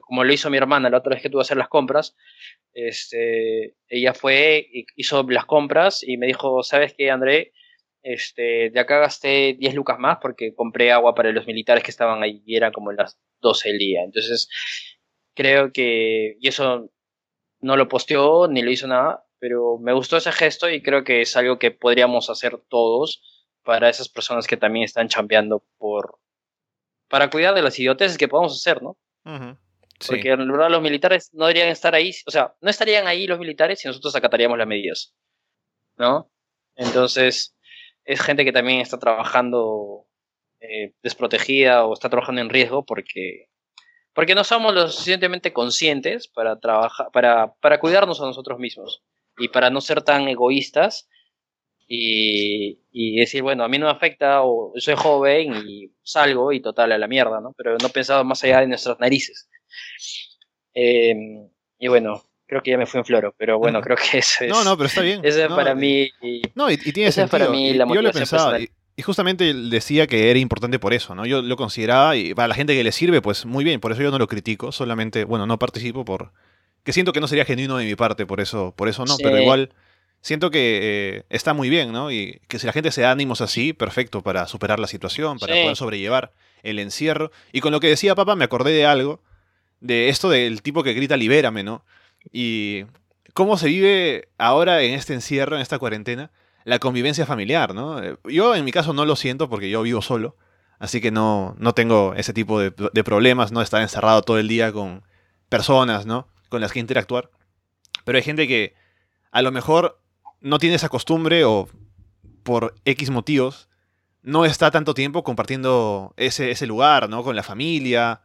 S2: como lo hizo mi hermana la otra vez que tuvo que hacer las compras, este, ella fue, hizo las compras y me dijo, ¿sabes qué, André? Este, de acá gasté 10 lucas más porque compré agua para los militares que estaban ahí y eran como las 12 del día. Entonces, creo que, y eso no lo posteó ni lo hizo nada, pero me gustó ese gesto y creo que es algo que podríamos hacer todos para esas personas que también están chambeando por para cuidar de las idioteces que podemos hacer, ¿no? Porque en verdad los militares no deberían estar ahí, o sea, no estarían ahí los militares si nosotros acataríamos las medidas, ¿no? Entonces, es gente que también está trabajando eh, desprotegida o está trabajando en riesgo porque porque no somos lo suficientemente conscientes para trabajar para, para cuidarnos a nosotros mismos y para no ser tan egoístas y, y, decir, bueno, a mí no me afecta o soy joven y salgo y total a la mierda, ¿no? Pero no pensado más allá de nuestras narices. Em, y bueno, creo que ya me fui en floro, pero bueno, creo que eso es.
S1: No, no, pero está bien.
S2: Eso es para mí.
S1: no, y, tiene sentido. Es para mí la yo lo pensaba. Y, y, justamente decía que era importante por eso, ¿no? Yo lo consideraba, y para la gente que le sirve, pues muy bien, por eso yo no lo critico, solamente, bueno, no participo por, que siento que no sería genuino de mi parte, por eso, por eso no, pero igual siento que eh, está muy bien, ¿no? Y que si la gente se da ánimos así, perfecto para superar la situación, para poder sobrellevar el encierro. Y con lo que decía papá, me acordé de algo, de esto del tipo que grita libérame, ¿no? Y cómo se vive ahora en este encierro, en esta cuarentena, la convivencia familiar, ¿no? Eh, yo en mi caso no lo siento porque yo vivo solo, así que no, no tengo ese tipo de, problemas, ¿no? Estar encerrado todo el día con personas, ¿no? Con las que interactuar. Pero hay gente que a lo mejor no tiene esa costumbre o por X motivos no está tanto tiempo compartiendo ese, ese lugar, ¿no? Con la familia.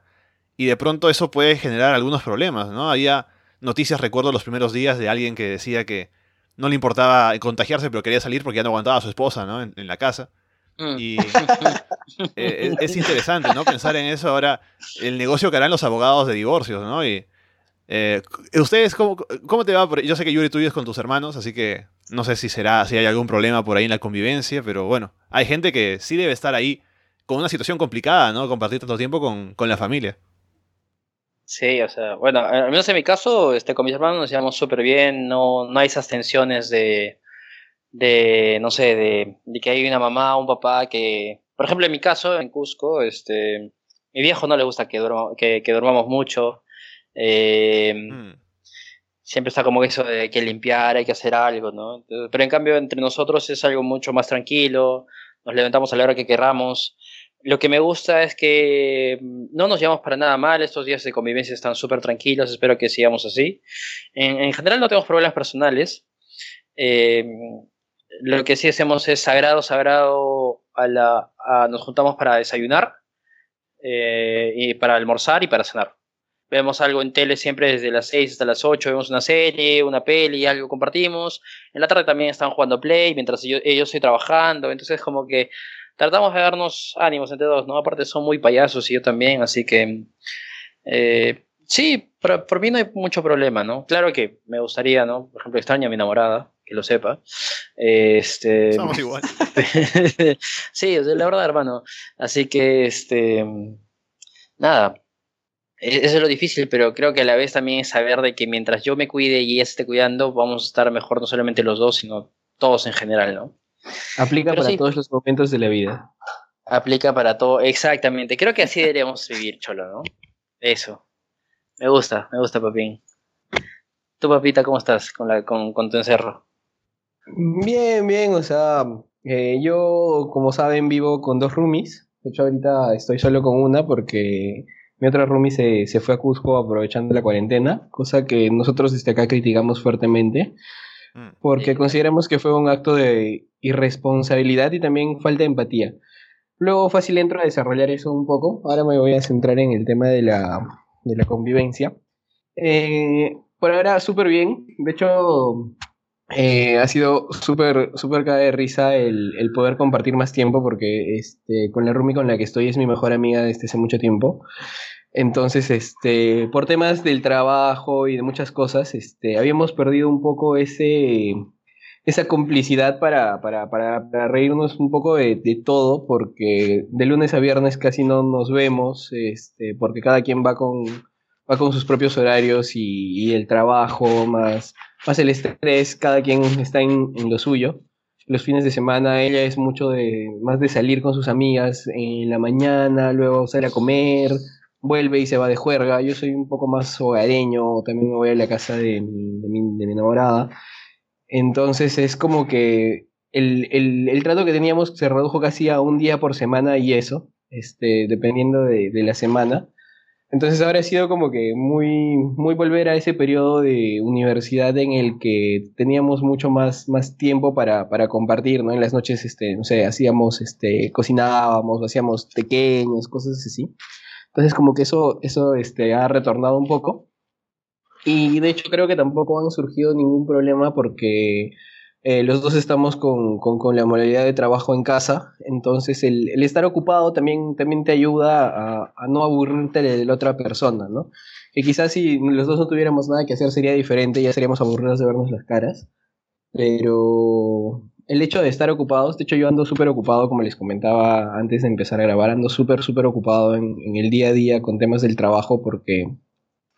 S1: Y de pronto eso puede generar algunos problemas, ¿no? Había noticias, recuerdo los primeros días, de alguien que decía que no le importaba contagiarse, pero quería salir porque ya no aguantaba a su esposa, ¿no? En, la casa. Mm. Y eh, es, interesante, ¿no? Pensar en eso ahora, el negocio que harán los abogados de divorcios, ¿no? Y eh, ustedes, ¿cómo, ¿cómo, te va? Yo sé que Yuri tú vives con tus hermanos, así que no sé si será, si hay algún problema por ahí en la convivencia, pero bueno, hay gente que sí debe estar ahí con una situación complicada, ¿no? Compartir tanto tiempo con, con la familia.
S2: Sí, o sea, bueno, al menos en mi caso, este, con mis hermanos nos llevamos súper bien, no, no hay esas tensiones de, de no sé, de, que hay una mamá un papá que, por ejemplo, en mi caso, en Cusco, este, mi viejo no le gusta que, que, que durmamos mucho. Eh, mm. Siempre está como eso de que limpiar, hay que hacer algo, ¿no? pero en cambio, entre nosotros es algo mucho más tranquilo, nos levantamos a la hora que querramos. Lo que me gusta es que mm, no nos llevamos para nada mal, estos días de convivencia están súper tranquilos, espero que sigamos así. En, general no tenemos problemas personales. Eh, lo que sí hacemos es sagrado, sagrado, a la, nos juntamos para desayunar, eh, y para almorzar y para cenar. Vemos algo en tele siempre desde las 6 hasta las 8, vemos una serie, una peli, algo compartimos. En la tarde también están jugando Play mientras yo, ellos estoy trabajando, entonces como que tratamos de darnos ánimos entre dos, ¿no? Aparte son muy payasos y yo también, así que eh, sí, por, mí no hay mucho problema, ¿no? Claro que me gustaría, ¿no? Por ejemplo, extraño a mi enamorada, que lo sepa. Este,
S1: Somos igual.
S2: sí, la verdad, hermano. Así que, este, nada, eso es lo difícil, pero creo que a la vez también es saber de que mientras yo me cuide y ella esté cuidando, vamos a estar mejor no solamente los dos, sino todos en general, ¿no?
S3: Aplica para todos los momentos de la vida.
S2: Aplica para todo, exactamente. Creo que así deberíamos vivir, Cholo, ¿no? Eso. Me gusta, me gusta, Papín. ¿Tú, papita, cómo estás con, la, con, tu encerro?
S3: Bien, bien, o sea, eh, yo, como saben, vivo con dos roomies. De hecho, ahorita estoy solo con una porque mi otra roomie se, se fue a Cusco aprovechando la cuarentena, cosa que nosotros desde acá criticamos fuertemente. Mm. porque consideramos que fue un acto de irresponsabilidad y también falta de empatía. Luego fácil entro a desarrollar eso un poco. Ahora me voy a centrar en el tema de la, de la convivencia. Eh, por ahora súper bien. De hecho, eh, ha sido súper súper cada de risa el, el, poder compartir más tiempo porque este, con la Rumi con la que estoy es mi mejor amiga desde hace mucho tiempo. Entonces, este, por temas del trabajo y de muchas cosas, este, habíamos perdido un poco ese, esa complicidad para, para, para, para reírnos un poco de, de, todo, porque de lunes a viernes casi no nos vemos, este, porque cada quien va con, va con sus propios horarios y, y el trabajo, más, más el estrés, cada quien está en, en, lo suyo. Los fines de semana ella es mucho de, más de salir con sus amigas en la mañana, luego salir a comer, vuelve y se va de juerga. Yo soy un poco más hogareño, también me voy a la casa de mi, de mi, enamorada. Entonces es como que el, el, el, trato que teníamos se redujo casi a un día por semana y eso, este, dependiendo de, de, la semana. Entonces ahora ha sido como que muy, muy volver a ese periodo de universidad en el que teníamos mucho más, más tiempo para, para compartir, ¿no? En las noches, este, no sé, hacíamos, este, cocinábamos, hacíamos pequeños, cosas así. Entonces como que eso, eso este, ha retornado un poco. Y de hecho creo que tampoco han surgido ningún problema porque eh, los dos estamos con, con, la modalidad de trabajo en casa. Entonces el, el estar ocupado también, también te ayuda a, a, no aburrirte de la otra persona, ¿no? Que quizás si los dos no tuviéramos nada que hacer sería diferente, ya seríamos aburridos de vernos las caras. Pero el hecho de estar ocupados, de hecho yo ando súper ocupado, como les comentaba antes de empezar a grabar, ando súper, súper ocupado en, el día a día con temas del trabajo porque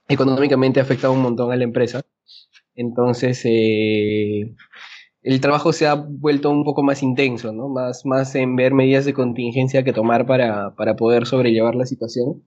S3: económicamente ha afectado un montón a la empresa. Entonces, eh, el trabajo se ha vuelto un poco más intenso, ¿no? Más, más en ver medidas de contingencia que tomar para, para poder sobrellevar la situación.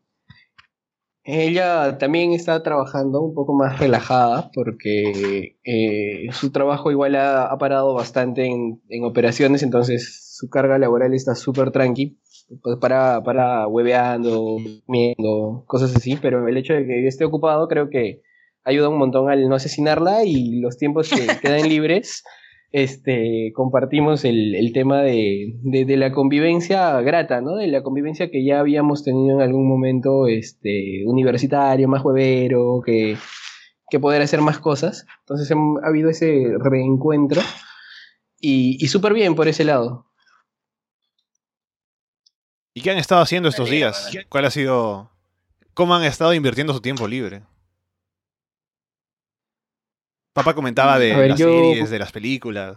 S3: Ella también está trabajando un poco más relajada porque eh, su trabajo igual ha, parado bastante en, operaciones, entonces su carga laboral está súper tranqui, pues para, para hueveando, viendo, cosas así, pero el hecho de que esté ocupado creo que ayuda un montón al no asesinarla y los tiempos que quedan libres este, compartimos el, el tema de, de, la convivencia grata, ¿no? De la convivencia que ya habíamos tenido en algún momento este, universitario, más juevero, que, que poder hacer más cosas. Entonces ha habido ese reencuentro y, y súper bien por ese lado.
S1: ¿Y qué han estado haciendo estos días? ¿Cuál ha sido... ¿Cómo han estado invirtiendo su tiempo libre? Papá comentaba de las series, de las películas.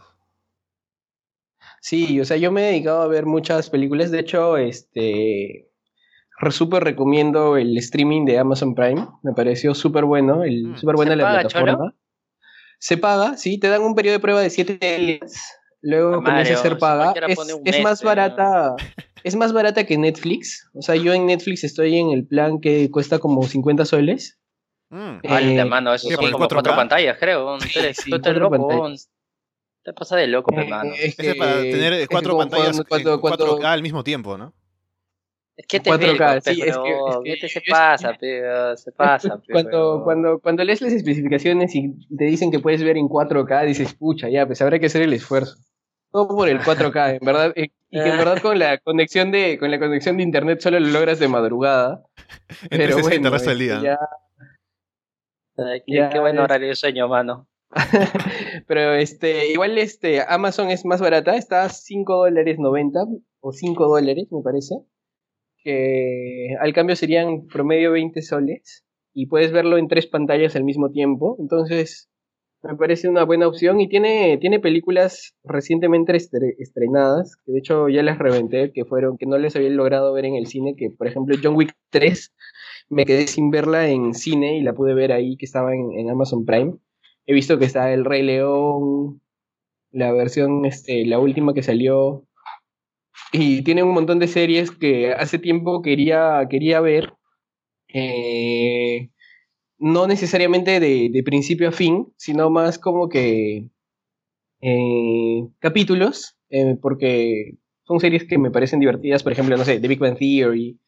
S3: Sí, o sea, yo me he dedicado a ver muchas películas. De hecho, este. Súper recomiendo el streaming de Amazon Prime. Me pareció súper bueno. El, mm. Súper buena la plataforma. Se paga, sí, te dan un periodo de prueba de 7 días. Luego comienza a ser paga. Es, más barata. Es más barata que Netflix. O sea, yo en Netflix estoy en el plan que cuesta como 50 soles.
S2: Mm. Eh, mano, eso son como cuatro pantallas, creo. tú estás loco, Te pasa de loco, hermano.
S1: Es que, para tener cuatro pantallas cuando, 4K al mismo tiempo, ¿no?
S2: Es que te 4K, sí, es que, es que, se pasa, pero, se pasa.
S3: cuando, cuando, cuando lees las especificaciones y te dicen que puedes ver en 4K, dices, pucha, ya, pues habrá que hacer el esfuerzo. Todo por el 4K, en verdad. Y que en verdad con la conexión de, con la conexión de internet solo lo logras de madrugada.
S1: pero bueno, el resto del día. Ya,
S2: qué, buen horario de sueño, mano.
S3: Pero este, igual este, Amazon es más barata, está a 5 dólares 90 o 5 dólares, me parece. Que al cambio serían promedio 20 soles y puedes verlo en tres pantallas al mismo tiempo. Entonces, me parece una buena opción y tiene, tiene películas recientemente estrenadas, que de hecho ya las reventé, que fueron, que no les había logrado ver en el cine, que por ejemplo John Wick 3 me quedé sin verla en cine y la pude ver ahí que estaba en, Amazon Prime. He visto que está El Rey León, la versión, este, la última que salió. Y tiene un montón de series que hace tiempo quería, quería ver. Eh, no necesariamente de, principio a fin, sino más como que eh, capítulos, eh, porque son series que me parecen divertidas, por ejemplo, no sé, The Big Bang Theory,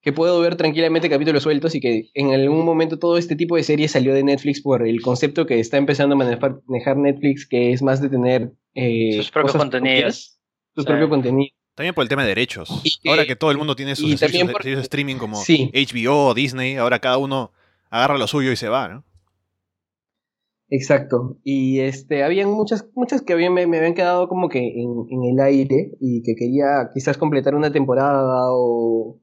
S3: que puedo ver tranquilamente capítulos sueltos y que en algún momento todo este tipo de series salió de Netflix por el concepto que está empezando a manejar, Netflix, que es más de tener
S2: eh, sus propios contenidos.
S3: Sus propios contenidos.
S1: También por el tema de derechos. ahora que todo el mundo tiene sus servicios, de streaming como HBO, Disney, ahora cada uno agarra lo suyo y se va, ¿no?
S3: Exacto. Y este, habían muchas, muchas que habían, me, habían quedado como que en, en, el aire y que quería quizás completar una temporada o,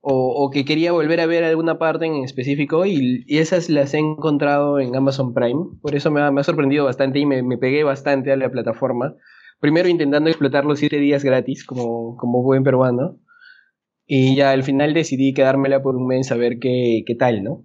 S3: o, que quería volver a ver alguna parte en específico y, esas las he encontrado en Amazon Prime. Por eso me ha, sorprendido bastante y me, pegué bastante a la plataforma. Primero intentando explotar los siete días gratis como, como buen peruano. Y ya al final decidí quedármela por un mes a ver qué, qué tal, ¿no?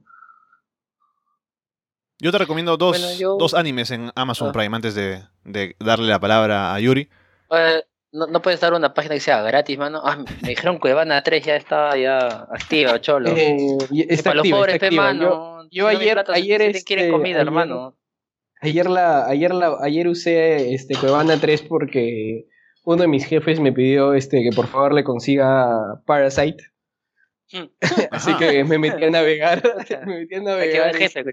S1: Yo te recomiendo dos, dos animes en Amazon ah. Prime antes de, de, darle la palabra a Yuri.
S2: Eh, no, no puedes dar una página que sea gratis, mano. Ah, me dijeron que Cuevana 3 ya está ya activa, cholo.
S3: Eh, está para los pobres, mano. Yo, ayer, ayer
S2: este, comida, hermano.
S3: Ayer la, ayer la, ayer usé este Cuevana 3 porque uno de mis jefes me pidió este que por favor le consiga Parasite. Mm. Así que me metí a navegar. me metí a navegar.
S2: Qué jefe,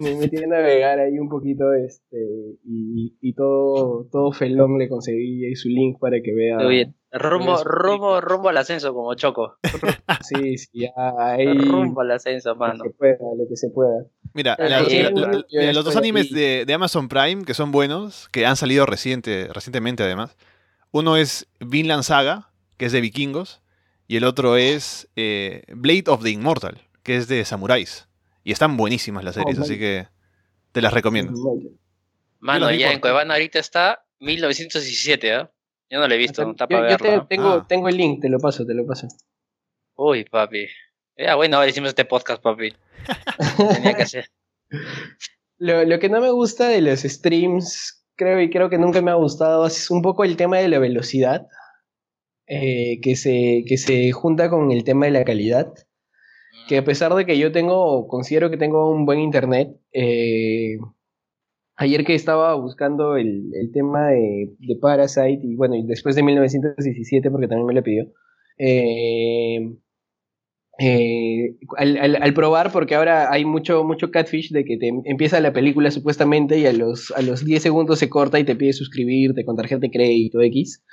S3: me metí a navegar ahí un poquito este y, y todo, todo felón le conseguí ahí su link para que vea.
S2: bien. Rumbo, rumbo, rumbo al ascenso como Choco.
S3: sí, sí, ya ahí.
S2: Rumbo al ascenso, mano.
S3: Lo que, pueda, lo que se pueda.
S1: Mira, los dos animes de, de, Amazon Prime que son buenos, que han salido reciente, recientemente además. Uno es Vinland Saga, que es de vikingos, y el otro es eh, Blade of the Immortal, que es de samuráis. Y están buenísimas las series, oh, así que te las recomiendo.
S2: Mano, ya en Cuevana ahorita está 1917, ¿eh? Yo no lo he visto,
S3: no está para yo tengo, ah. tengo el link, te lo paso, te lo paso.
S2: Uy, papi. Ya, bueno, ahora hicimos este podcast, papi. Tenía que hacer.
S3: Lo, lo, que no me gusta de los streams, creo y creo que nunca me ha gustado, es un poco el tema de la velocidad, eh, que, se, que se junta con el tema de la calidad. que a pesar de que yo tengo, considero que tengo un buen internet, eh, ayer que estaba buscando el, tema de, Parasite, y bueno, y después de 1917, porque también me lo pidió, eh, eh, al, probar, porque ahora hay mucho, mucho catfish de que te empieza la película supuestamente y a los, a los 10 segundos se corta y te pide suscribirte con tarjeta de crédito X.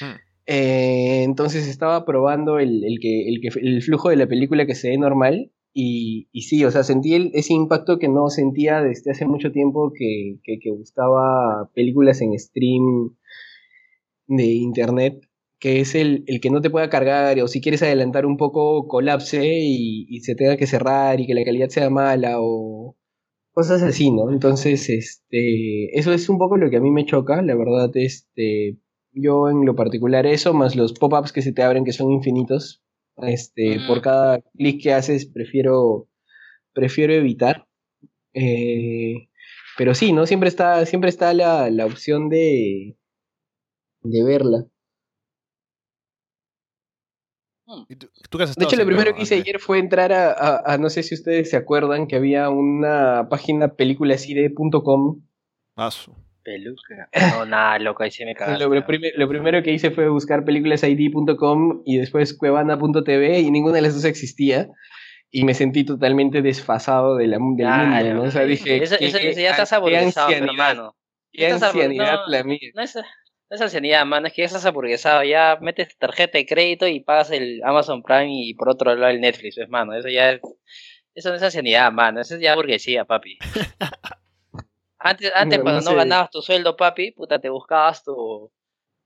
S3: Hmm. Eh, entonces estaba probando el, que, el, que, el flujo de la película que se ve normal y, y sí, o sea, sentí ese impacto que no sentía desde hace mucho tiempo que, que, buscaba películas en stream de internet, que es el, el, que no te pueda cargar o si quieres adelantar un poco colapse y, y, se tenga que cerrar y que la calidad sea mala o cosas así, ¿no? Entonces, este, eso es un poco lo que a mí me choca, la verdad, este, yo en lo particular eso, más los pop-ups que se te abren que son infinitos. Este, por cada clic que haces prefiero, prefiero evitar. Eh, pero sí, ¿no? Siempre está, siempre está la, la opción de, de verla.
S1: Hmm.
S3: de hecho, lo primero que hice ayer fue entrar a, a, no sé si ustedes se acuerdan, que había una página películaside.com.
S1: Ah,
S2: Peluca. No, nada, loco, ahí se me cagaste.
S3: Lo, primero que hice fue buscar películasid.com y después cuevana.tv y ninguna de las dos existía. Y me sentí totalmente desfasado de la, del mundo, ¿no? O sea, dije...
S2: Eso, eso, ya está saborizado, hermano.
S3: Qué ancianidad la mía.
S2: No es, no es ancianidad, mano, es que ya estás aburguesado. Ya metes tarjeta de crédito y pagas el Amazon Prime y por otro lado el Netflix, es mano. Eso ya es... Eso no es ancianidad, mano. Eso es ya burguesía, papi. Antes, antes cuando no, ganabas tu sueldo, papi, puta, te buscabas tu,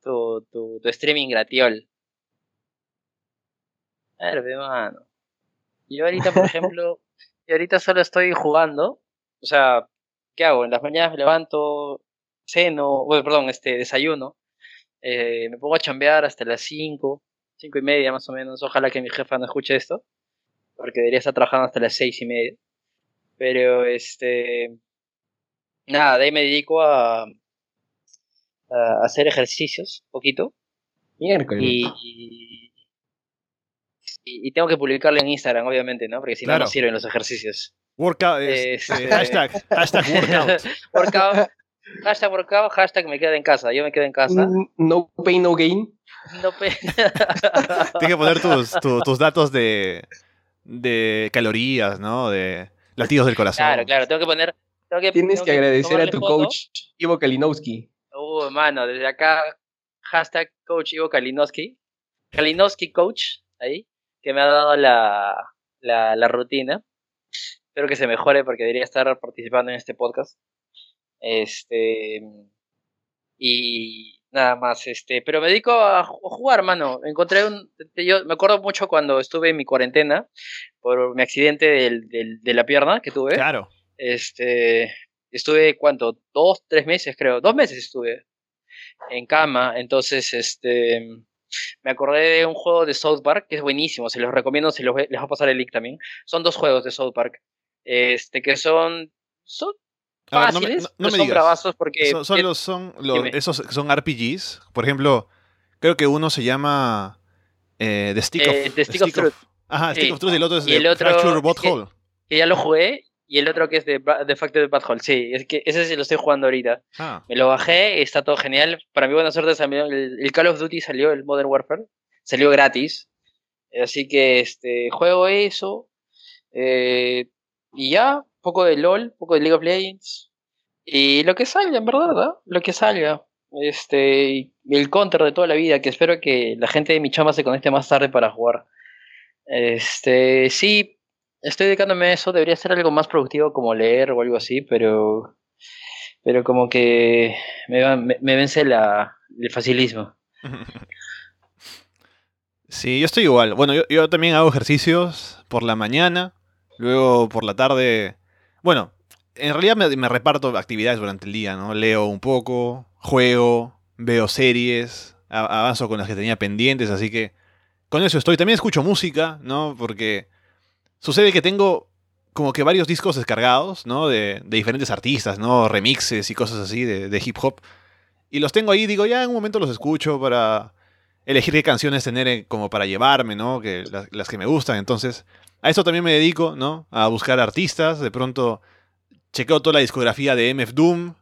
S2: tu, tu, streaming gratiol. Herbe, mano. Yo ahorita, por ejemplo, y ahorita solo estoy jugando. O sea, ¿qué hago? En las mañanas me levanto, ceno, bueno, perdón, este, desayuno. Eh, me pongo a chambear hasta las 5, 5 y media más o menos. Ojalá que mi jefa no escuche esto, porque debería estar trabajando hasta las 6 y media. Pero este nada, de ahí me dedico a, a hacer ejercicios, poquito.
S3: Miércoles.
S2: Y, y, tengo que publicarlo en Instagram, obviamente, ¿no? Porque si no, no sirven los ejercicios.
S1: Workout, este, hashtag, hashtag workout.
S2: workout. Hashtag workout, hashtag me quedo en casa. Yo me quedo en casa.
S3: No pain, no gain.
S2: No pain.
S1: Tienes que poner tus, tus, datos de, de calorías, ¿no? De latidos del corazón.
S2: Claro, claro. Tengo que poner
S3: Tienes que, agradecer a tu coach, Ivo Kalinowski.
S2: Uh, mano, desde acá, hashtag coach Ivo Kalinowski. Kalinowski coach, ahí, que me ha dado la, la, la rutina. Espero que se mejore porque debería estar participando en este podcast. Este. Y nada más, este. Pero me dedico a jugar, mano. Encontré un. Yo me acuerdo mucho cuando estuve en mi cuarentena por mi accidente del, del, de la pierna que tuve.
S1: Claro.
S2: Este, estuve, ¿cuánto? Dos, tres meses creo, dos meses estuve en cama, entonces, este, me acordé de un juego de South Park que es buenísimo, se los recomiendo, se los, les va a pasar el link también. Son dos juegos de South Park, este, que son, son fáciles, no, son bravazos porque...
S1: Son, los, son esos son RPGs, por ejemplo, creo que uno se llama eh, The Stick of,
S2: eh, The Stick, of, Truth.
S1: Ajá, Stick of Truth y el otro es
S2: y el otro,
S1: Fracture
S2: que ya lo jugué y el otro que es de, de Factor Bad Hole. Sí, es que ese sí lo estoy jugando ahorita. Ah. Me lo bajé, está todo genial. Para mi buena suerte el, el, Call of Duty salió, el Modern Warfare. Salió gratis. Así que este juego eso. Eh, y ya, poco de LOL, poco de League of Legends. Y lo que salga, en verdad, ¿eh? Lo que salga. Este, el counter de toda la vida, que espero que la gente de mi chamba se conecte más tarde para jugar. Este, sí, estoy dedicándome a eso, debería ser algo más productivo como leer o algo así, pero pero como que me, me, vence la, el facilismo.
S1: Sí, yo estoy igual. Bueno, yo, yo, también hago ejercicios por la mañana, luego por la tarde. Bueno, en realidad me, reparto actividades durante el día, ¿no? Leo un poco, juego, veo series, avanzo con las que tenía pendientes, así que con eso estoy. También escucho música, ¿no? Porque Sucede que tengo como que varios discos descargados, ¿no? De, diferentes artistas, ¿no? Remixes y cosas así de, hip hop. Y los tengo ahí, digo, ya en un momento los escucho para elegir qué canciones tener eh, como para llevarme, ¿no? Que, las, que me gustan. Entonces, a eso también me dedico, ¿no? A buscar artistas. De pronto, chequeo toda la discografía de MF Doom,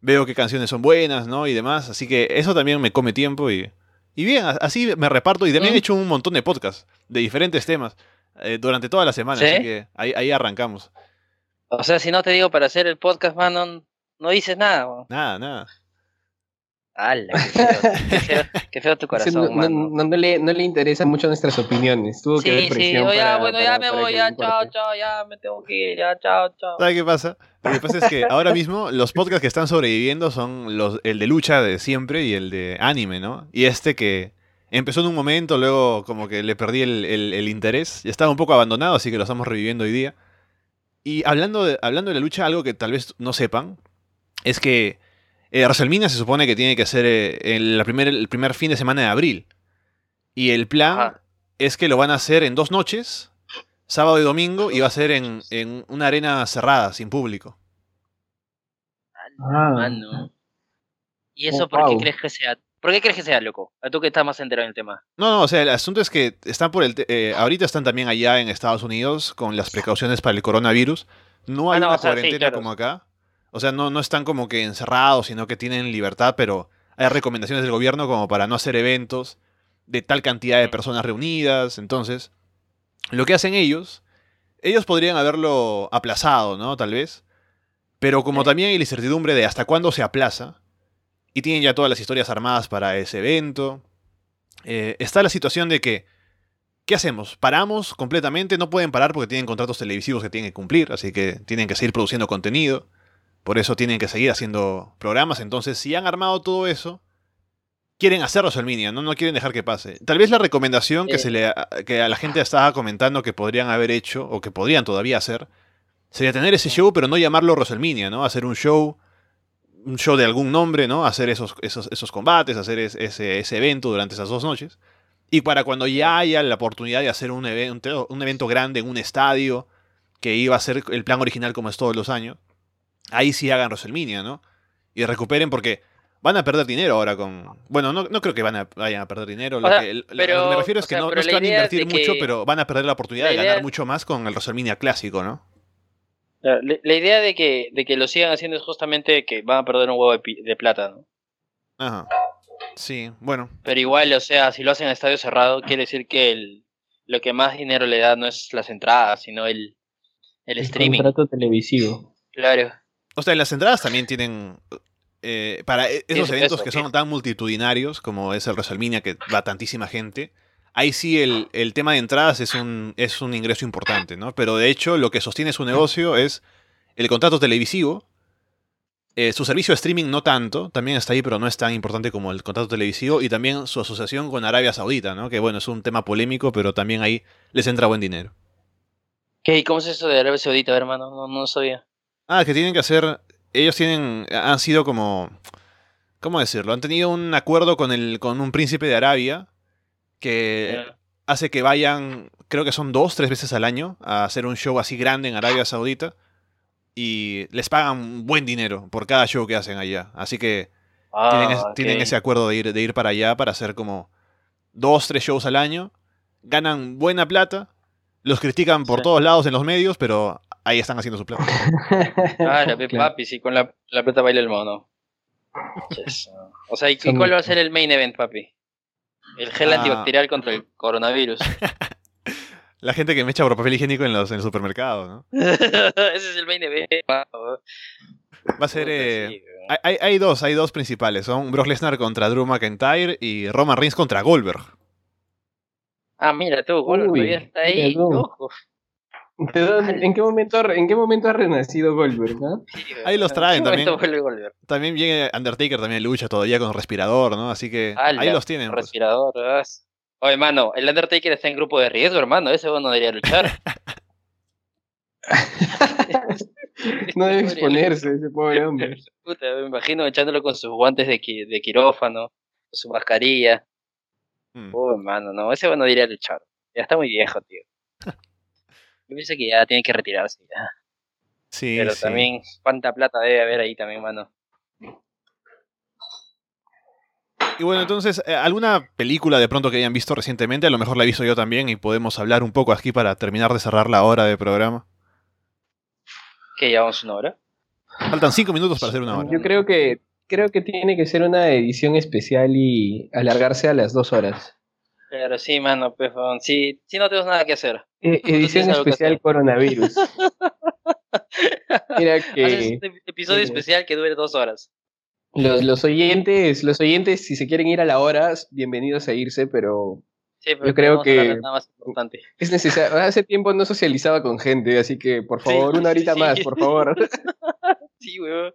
S1: veo qué canciones son buenas, ¿no? Y demás. Así que eso también me come tiempo y, y bien, así me reparto. Y también he hecho un montón de podcasts de diferentes temas eh, durante toda la semana. Así que ahí, ahí arrancamos.
S2: O sea, si no te digo para hacer el podcast, mano, no dices nada.
S1: Nada, nada.
S2: ¡Hala! Qué feo, tu corazón,
S3: no, no, le, no, le, interesan mucho nuestras opiniones. Tuvo
S2: sí,
S3: que
S2: sí, ya, bueno, ya me voy, ya, chao, chao, ya me tengo que ir, ya, chao, chao.
S1: ¿Sabes qué pasa? Lo que pasa es que ahora mismo los podcasts que están sobreviviendo son los, el de lucha de siempre y el de anime, ¿no? Y este que empezó en un momento, luego como que le perdí el, el, el interés, ya estaba un poco abandonado, así que lo estamos reviviendo hoy día. Y hablando de, hablando de la lucha, algo que tal vez no sepan, es que eh, WrestleMania se supone que tiene que ser eh, el, primer, el primer fin de semana de abril. Y el plan es que lo van a hacer en dos noches, sábado y domingo, y va a ser en, una arena cerrada, sin público.
S2: Ah, no. ¿Y eso oh, por qué crees que sea? ¿Por qué crees que sea, loco? A tú que estás más enterado en el tema.
S1: No, no, o sea, el asunto es que están por el. Eh, ahorita están también allá en Estados Unidos con las precauciones para el coronavirus. No hay ah, una cuarentena como acá. O sea, no, no están como que encerrados, sino que tienen libertad, pero hay recomendaciones del gobierno como para no hacer eventos de tal cantidad de personas reunidas. Entonces, lo que hacen ellos, ellos podrían haberlo aplazado, ¿no? Tal vez. Pero como también hay la incertidumbre de hasta cuándo se aplaza, y tienen ya todas las historias armadas para ese evento, eh, está la situación de que, ¿qué hacemos? ¿Paramos completamente? No pueden parar porque tienen contratos televisivos que tienen que cumplir, así que tienen que seguir produciendo contenido. Por eso tienen que seguir haciendo programas. Entonces, si han armado todo eso, quieren hacerlo WrestleMania, ¿no? No quieren dejar que pase. Tal vez la recomendación que, se le, que a la gente estaba comentando que podrían haber hecho, o que podrían todavía hacer, sería tener ese show, pero no llamarlo WrestleMania, ¿no? Hacer un show, un show de algún nombre, ¿no? Hacer esos, esos, esos combates, hacer ese, ese, evento durante esas dos noches. Y para cuando ya haya la oportunidad de hacer un, evento, un evento grande en un estadio, que iba a ser el plan original como es todos los años, ahí sí hagan WrestleMania, ¿no? Y recuperen porque van a perder dinero ahora con... Bueno, no, no creo que van a, vayan a perder dinero. Lo, que, me refiero es que no, no van a invertir mucho, pero van a perder la oportunidad de ganar mucho más con el WrestleMania clásico, ¿no?
S2: La, idea de que, de que lo sigan haciendo es justamente que van a perder un huevo de, plata, ¿no?
S1: Ajá. Sí, bueno.
S2: Pero igual, o sea, si lo hacen en estadio cerrado, quiere decir que el, lo que más dinero le da no es las entradas, sino el, el, el streaming.
S3: contrato televisivo.
S2: Claro.
S1: O sea, las entradas también tienen. Eh, para e-, esos eventos que son tan multitudinarios como es el WrestleMania, que va tantísima gente, ahí sí el, tema de entradas es un, es un ingreso importante, ¿no? Pero de hecho, lo que sostiene su negocio es el contrato televisivo. Eh, su servicio de streaming no tanto, también está ahí, pero no es tan importante como el contrato televisivo. Y también su asociación con Arabia Saudita, ¿no? Que bueno, es un tema polémico, pero también ahí les entra buen dinero.
S2: ¿Qué? ¿Cómo es eso de Arabia Saudita, hermano? No, no sabía.
S1: Ah, que tienen que hacer. Ellos tienen. Han sido como. ¿Cómo decirlo? Han tenido un acuerdo con, el, con un príncipe de Arabia que hace que vayan, creo que son dos, tres veces al año, a hacer un show así grande en Arabia Saudita. Y les pagan buen dinero por cada show que hacen allá. Así que tienen, ah, ese acuerdo de ir, de ir para allá para hacer como dos, tres shows al año. Ganan buena plata. Los critican por todos lados en los medios, pero ahí están haciendo su plata.
S2: Ah, la papi, sí, con la, la plata baila el mono. O sea, ¿y cuál va a ser el main event, papi? El gel ah. antibacterial contra el coronavirus.
S1: La gente que me echa por papel higiénico en, los, en el supermercado, ¿no?
S2: Ese es el main event. Va
S1: a ser. Eh, hay, hay, dos, hay dos principales. Son Brock Lesnar contra Drew McIntyre y Roman Reigns contra Goldberg.
S2: Ah, mira tú, Goldberg está ahí. Ojo.
S3: ¿En qué momento, en qué momento ha renacido Goldberg?
S1: Ahí los traen también. También viene Undertaker, también lucha todavía con respirador, ¿no? Así que ahí los tienen.
S2: Pues. Respirador, Oye, hermano, el Undertaker está en grupo de riesgo, hermano. Ese no debería luchar.
S3: no debe exponerse ese pobre hombre.
S2: me imagino echándolo con sus guantes de, de quirófano, su mascarilla. Hmm. Oh, hermano, no, ese no debería luchar. Ya está muy viejo, tío. Yo pienso que ya tiene que retirarse. Ya.
S1: Sí,
S2: Pero también, ¿cuánta plata debe haber ahí también, mano?
S1: Y bueno, entonces, eh, ¿alguna película de pronto que hayan visto recientemente? A lo mejor la he visto yo también y podemos hablar un poco aquí para terminar de cerrar la hora de programa.
S2: ¿Que llevamos una hora?
S1: Faltan cinco minutos para hacer una hora.
S3: Yo creo que creo que tiene que ser una edición especial y alargarse a las dos horas.
S2: Pero sí, mano, pues, sí, sí no tenemos nada que hacer.
S3: E, edición especial coronavirus.
S2: Mira que... Este episodio especial que dure dos horas.
S3: Los, los, oyentes, los oyentes, si se quieren ir a la hora, bienvenidos a irse, pero, yo creo que es necesario. Hace tiempo no socializaba con gente, así que por favor, una horita más, por favor.
S2: Sí, weón.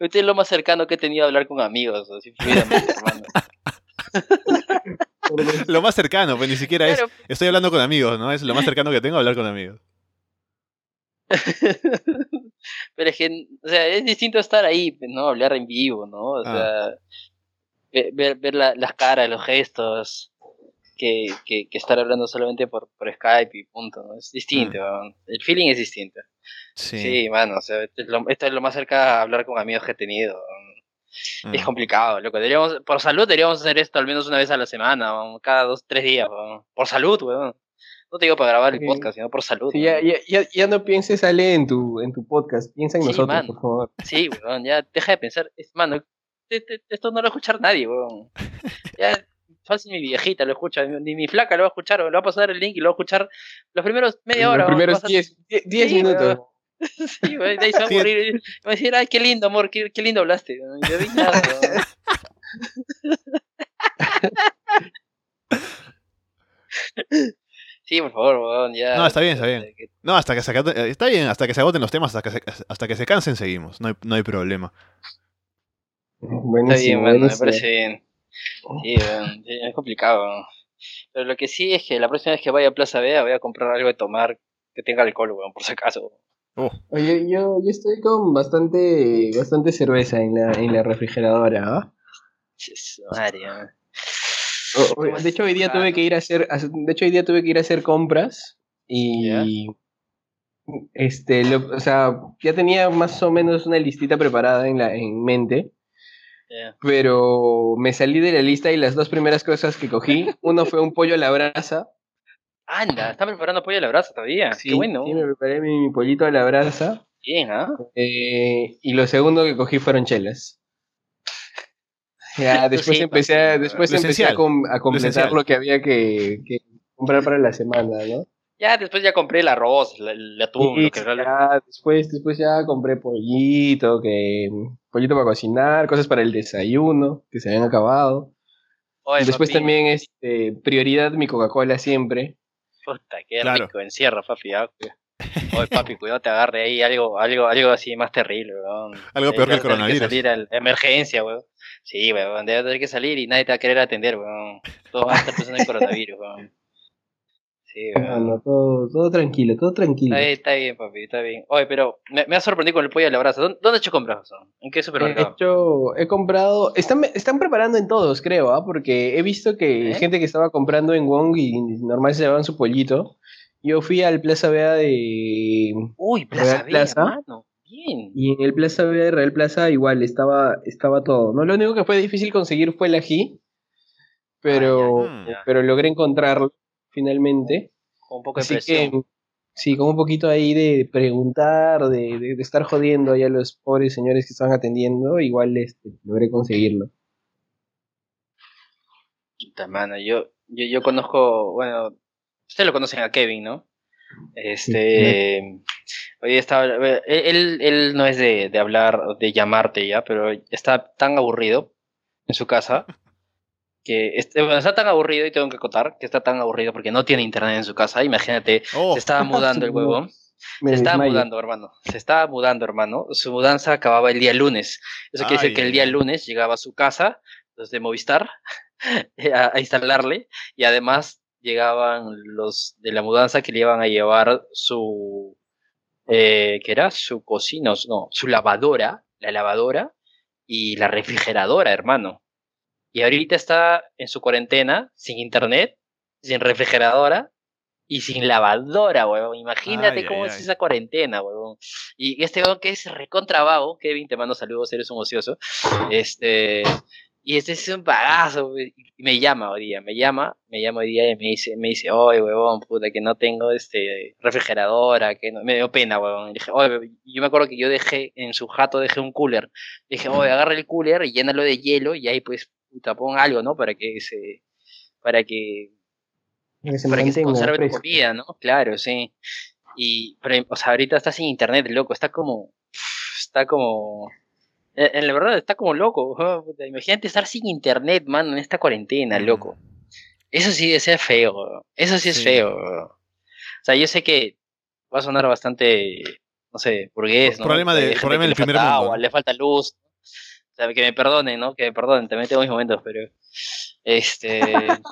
S2: Este es lo más cercano que he tenido a hablar con amigos, así hermano.
S1: lo más cercano, pues ni siquiera es. Estoy hablando con amigos, ¿no? Es lo más cercano que tengo a hablar con amigos.
S2: Pero es que, o sea, es distinto estar ahí, ¿no? Hablar en vivo, ¿no? O ah. sea, ver, ver las caras, los gestos, que, que, estar hablando solamente por, por, Skype y punto, ¿no? Es distinto, mm. el feeling es distinto. Sí, sí mano, o sea, esto es, lo, más cerca a hablar con amigos que he tenido. Es mm. complicado, loco. Deberíamos, por salud deberíamos hacer esto al menos una vez a la semana, cada dos, tres días, por salud, weón. No te digo para grabar el podcast, sino por salud.
S3: Sí, ya, ya, ya, no pienses, Ale, en tu, en tu podcast. Piensa en nosotros, por favor.
S2: Sí, weón, ya deja de pensar. Es, mano, esto no lo va a escuchar nadie, weón. Ya, fácil mi viejita lo escucha, ni mi flaca lo va a escuchar, o le va a pasar el link y lo va a escuchar los primeros media hora.
S3: Los primeros 10 minutos.
S2: Sí, de ahí se va a morir. Va a decir, ay, qué lindo, amor, qué, qué lindo hablaste. Yo vi nada. Sí, por favor, ya.
S1: No, está bien, está bien. No, hasta que se eh, está bien, hasta que se agoten los temas, hasta que se, hasta que se cansen seguimos, no hay, no hay problema.
S2: Buenísimo, está bien, bueno, me parece bien. Sí, es complicado. Pero lo que sí es que la próxima vez que vaya a Plaza Vea voy a comprar algo de tomar que tenga alcohol, weón, por si acaso.
S3: Oh. Oye, yo, yo estoy con bastante bastante cerveza en la, en la refrigeradora, ¿ah? Oh, de hecho hoy día tuve que ir a hacer de hecho hoy día tuve que ir a hacer compras y este o sea ya tenía más o menos una listita preparada en la en mente pero me salí de la lista y las dos primeras cosas que cogí, uno fue un pollo a la brasa.
S2: Anda, ¿está preparando pollo a la brasa todavía?
S3: Sí, Qué bueno. Sí, me preparé mi, pollito a la brasa.
S2: Bien, ¿ah?
S3: Eh, y lo segundo que cogí fueron chelas. Ya, después empecé, a, después empecé a, completar lo que había que, que comprar para la semana, ¿no?
S2: Ya después ya compré el arroz, el, atún, lo que
S3: ya, después, después ya compré pollito, que pollito para cocinar, cosas para el desayuno, que se habían acabado. después también este prioridad mi Coca-Cola siempre.
S2: Puta, qué rico, encierro, papi. Ah, Oye, papi, cuidado, te agarre ahí algo, algo, algo así más terrible, weón.
S1: Algo peor que el coronavirus.
S2: Que salir a emergencia, weón. Sí, weón, debe tener que salir y nadie te va a querer atender, weón. Todos van a estar pensando en coronavirus, weón.
S3: Sí, todo, todo tranquilo, todo tranquilo.
S2: Está bien, papi, está bien. Oye, pero me, me ha sorprendido con el pollo a la brasa. ¿Dónde, has hecho compras? ¿En qué supermercado?
S3: He, hecho, he comprado. Están, están preparando en todos, creo, ¿ah? porque he visto que ¿Eh? gente que estaba comprando en Wong y normal se llevaban su pollito. Yo fui al Plaza Vea de.
S2: Uy, Plaza Vea, Plaza, Bien.
S3: Y en el Plaza Vea de Real Plaza igual estaba, estaba todo. No, lo único que fue difícil conseguir fue el ají. Pero, ah, pero logré encontrarlo finalmente.
S2: Con un poco de Así Que,
S3: sí, con un poquito ahí de preguntar, de, de, estar jodiendo ahí a los pobres señores que estaban atendiendo, igual este, logré conseguirlo.
S2: Puta mano, yo, yo, yo conozco, bueno, ustedes lo conocen a Kevin, ¿no? Este, hoy estaba, él, él no es de, de hablar, de llamarte ya, pero está tan aburrido en su casa que está tan aburrido y tengo que acotar que está tan aburrido porque no tiene internet en su casa. Imagínate, oh. se estaba mudando el huevo. Se estaba mudando, hermano. Se estaba mudando, hermano. Su mudanza acababa el día lunes. Eso quiere decir que el día lunes llegaba a su casa, desde Movistar, a, instalarle. Y además llegaban los de la mudanza que le iban a llevar su. Eh, ¿Qué era? Su cocina, no, su lavadora, la lavadora y la refrigeradora, hermano. Y ahorita está en su cuarentena, sin internet, sin refrigeradora y sin lavadora, huevón. Imagínate cómo es esa cuarentena, huevón. Y este huevón que es recontrabago, Kevin, te mando saludos, eres un ocioso. Este, Y este es un pagazo, y me llama hoy día, me llama, me llama hoy día y me dice, me dice, oye, huevón, puta, que no tengo este refrigeradora, que no, me dio pena, huevón. dije, oye, yo me acuerdo que yo dejé, en su jato dejé un cooler. dije, oye, agarra el cooler y llénalo de hielo y ahí pues, puta, pon algo, ¿no? Para que se, para que, para que se conserve la comida, ¿no? Claro, sí. Y, pero, o sea, ahorita está sin internet, loco, está como, está como eh, en la verdad está como loco. Imagínate estar sin internet, man, en esta cuarentena, loco. Eso sí es feo. Eso sí es feo. O sea, yo sé que va a sonar bastante, no sé, burgués, ¿no?
S1: Problema, de, problema del primer mundo. Agua,
S2: le falta luz. Sea, que me perdonen, ¿no? Que me perdonen, también tengo mis momentos, pero. Este.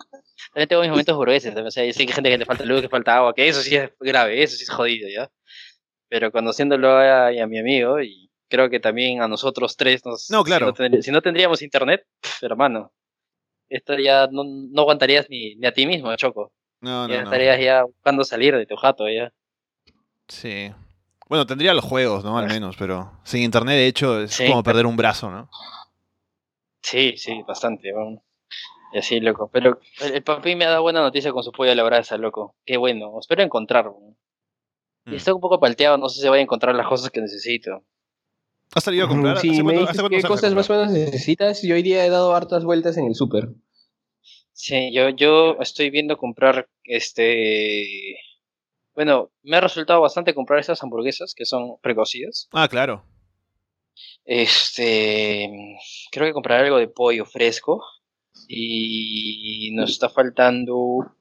S2: también tengo mis momentos burgueses. O sea, yo sé que hay gente que le falta luz, que falta agua, que eso sí es grave, eso sí es jodido, ¿ya? Pero conociéndolo a, a mi amigo y creo que también a nosotros tres nos...
S1: No, claro.
S2: Si no, tendríamos internet, hermano, esto ya no, no aguantarías ni, ni, a ti mismo, Choco. No, no, ya estarías ya buscando salir de tu jato, ya.
S1: Sí. Bueno, tendría los juegos, ¿no? Al menos, pero sin internet, de hecho, es como perder un brazo, ¿no?
S2: Sí, sí, bastante. Y así, loco. Pero el, papi me ha dado buena noticia con su pollo a la brasa, loco. Qué bueno. Espero encontrarlo. Y mm. estoy un poco palteado, no sé si voy a encontrar las cosas que necesito.
S1: ¿Has salido a comprar?
S3: Sí, me dices qué cosas más o menos necesitas. Yo hoy día he dado hartas vueltas en el súper.
S2: Sí, yo, yo estoy viendo comprar este... Bueno, me ha resultado bastante comprar estas hamburguesas que son precocidas.
S1: Ah, claro.
S2: Este... Creo que compraré algo de pollo fresco. Y nos está faltando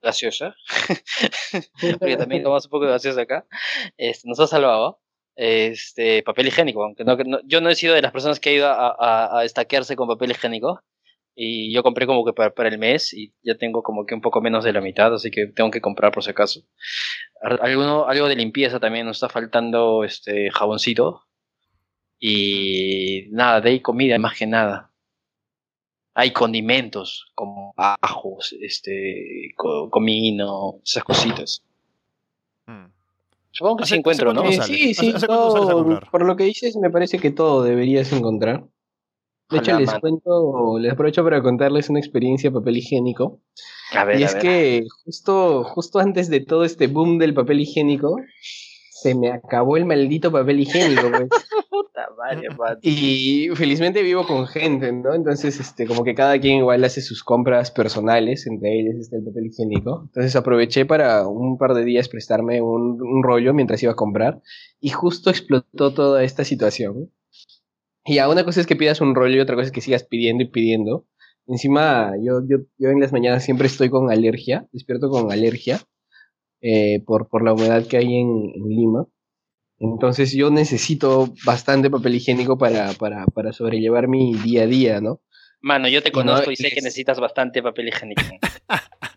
S2: gaseosa. Porque también tomamos un poco de gaseosa acá. Este, nos ha salvado este papel higiénico, aunque no, yo no he sido de las personas que ha ido a, a, estaquearse con papel higiénico y yo compré como que para, el mes y ya tengo como que un poco menos de la mitad, así que tengo que comprar por si acaso. Alguno, algo de limpieza también, nos está faltando este jaboncito y nada, de ahí comida más que nada. Hay condimentos como ajos, este, comino, esas cositas. Mm. Supongo que se encuentro, ¿no?
S3: sí, sí, por lo que dices, me parece que todo deberías encontrar. De hecho, les cuento, les aprovecho para contarles una experiencia de papel higiénico. A ver, y es que justo, justo antes de todo este boom del papel higiénico, se me acabó el maldito papel higiénico, pues. y felizmente vivo con gente, ¿no? Entonces, este, como que cada quien igual hace sus compras personales, entre ellas está el papel higiénico. Entonces aproveché para un par de días prestarme un, un rollo mientras iba a comprar y justo explotó toda esta situación. Y a una cosa es que pidas un rollo y otra cosa es que sigas pidiendo y pidiendo. Encima, yo, yo, yo en las mañanas siempre estoy con alergia, despierto con alergia. Eh, por, por la humedad que hay en, Lima. Entonces yo necesito bastante papel higiénico para, para, para, sobrellevar mi día a día, ¿no?
S2: Mano, yo te conozco y, sé que necesitas bastante papel higiénico.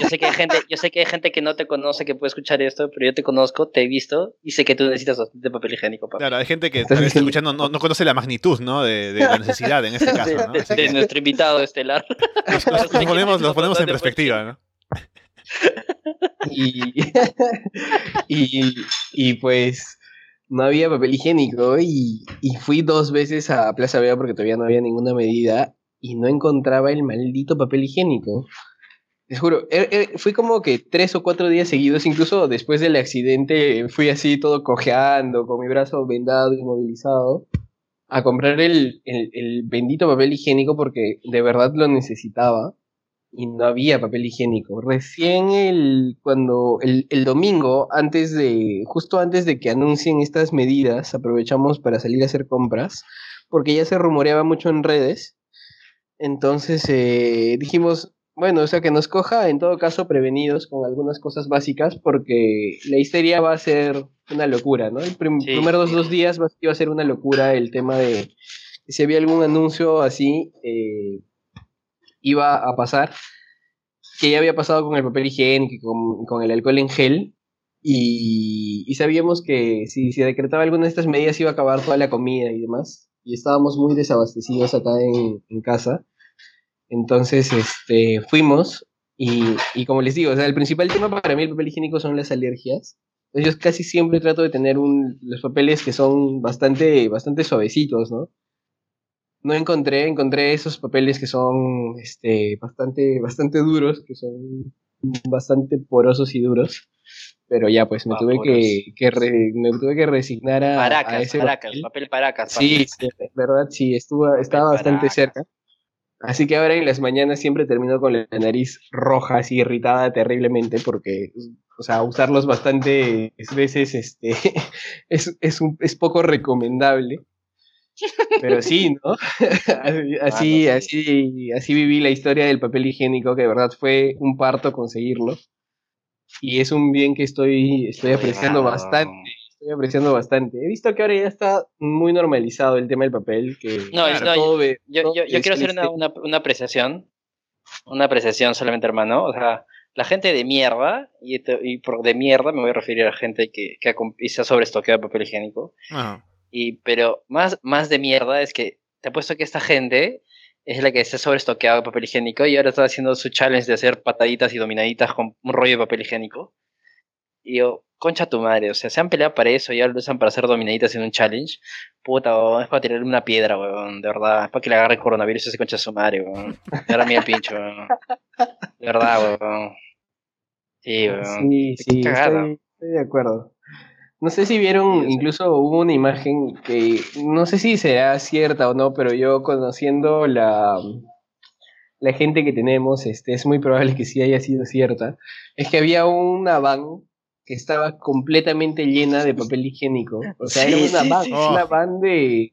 S2: yo sé que hay gente, yo sé que hay gente que no te conoce que puede escuchar esto, pero yo te conozco, te he visto y sé que tú necesitas bastante papel higiénico.
S1: Claro, hay gente que está escuchando no, no, conoce la magnitud, ¿no? De, de, la necesidad en este caso, ¿no?
S2: De, nuestro invitado estelar.
S1: Los, ponemos, los ponemos en perspectiva, ¿no?
S3: y, y, pues no había papel higiénico y, y, fui dos veces a Plaza Vea porque todavía no había ninguna medida y no encontraba el maldito papel higiénico. Les juro, er, er, fui como que tres o cuatro días seguidos, incluso después del accidente fui así todo cojeando, con mi brazo vendado, inmovilizado, a comprar el, el, el bendito papel higiénico porque de verdad lo necesitaba y no había papel higiénico. Recién el, cuando el, el, domingo, antes de, justo antes de que anuncien estas medidas, aprovechamos para salir a hacer compras, porque ya se rumoreaba mucho en redes. Entonces eh, dijimos, bueno, o sea, que nos coja en todo caso prevenidos con algunas cosas básicas, porque la histeria va a ser una locura, ¿no? El primeros dos días va, iba a ser una locura el tema de si había algún anuncio así. Eh, iba a pasar, que ya había pasado con el papel higiénico, con, con el alcohol en gel, y, y, sabíamos que si se decretaba alguna de estas medidas iba a acabar toda la comida y demás, y estábamos muy desabastecidos acá en, en casa. Entonces, este, fuimos y, y, como les digo, o sea, el principal tema para mí el papel higiénico son las alergias. Entonces yo casi siempre trato de tener un, los papeles que son bastante, bastante suavecitos, ¿no? no encontré, encontré esos papeles que son este, bastante, bastante duros, que son bastante porosos y duros. Pero ya, pues me tuve que, me tuve que resignar a,
S2: ese papel. papel Paracas.
S3: Sí, sí, verdad, sí, estuvo, estaba bastante cerca. Así que ahora en las mañanas siempre termino con la nariz roja, así irritada terriblemente, porque, o sea, usarlos bastante veces este, es, es, un, es poco recomendable. Pero sí, ¿no? así, así, así, viví la historia del papel higiénico, que de verdad fue un parto conseguirlo. Y es un bien que estoy, estoy apreciando bastante. Estoy apreciando bastante. He visto que ahora ya está muy normalizado el tema del papel. Que,
S2: no, yo, quiero hacer una, una, apreciación. Una apreciación solamente, hermano. O sea, la gente de mierda, y, y por de mierda me voy a referir a gente que, que ha, sobreestoqueado papel higiénico. Y, pero más, más de mierda es que te apuesto que esta gente es la que se ha sobreestoqueado papel higiénico y ahora está haciendo su challenge de hacer pataditas y dominaditas con un rollo de papel higiénico. Y yo, concha tu madre, o sea, se han peleado para eso y ahora lo usan para hacer dominaditas en un challenge. Puta, es para tirarle una piedra, weón, de verdad. Es para que le agarre coronavirus ese concha su madre, weón. Y ahora mira el pincho, weón. De verdad, weón.
S3: Sí, weón. Sí, sí, estoy de acuerdo. No sé si vieron, incluso hubo una imagen que no sé si será cierta o no, pero yo conociendo la, la gente que tenemos, este, es muy probable que sí haya sido cierta. Es que había una van que estaba completamente llena de papel higiénico. O sea, era una van, una van de,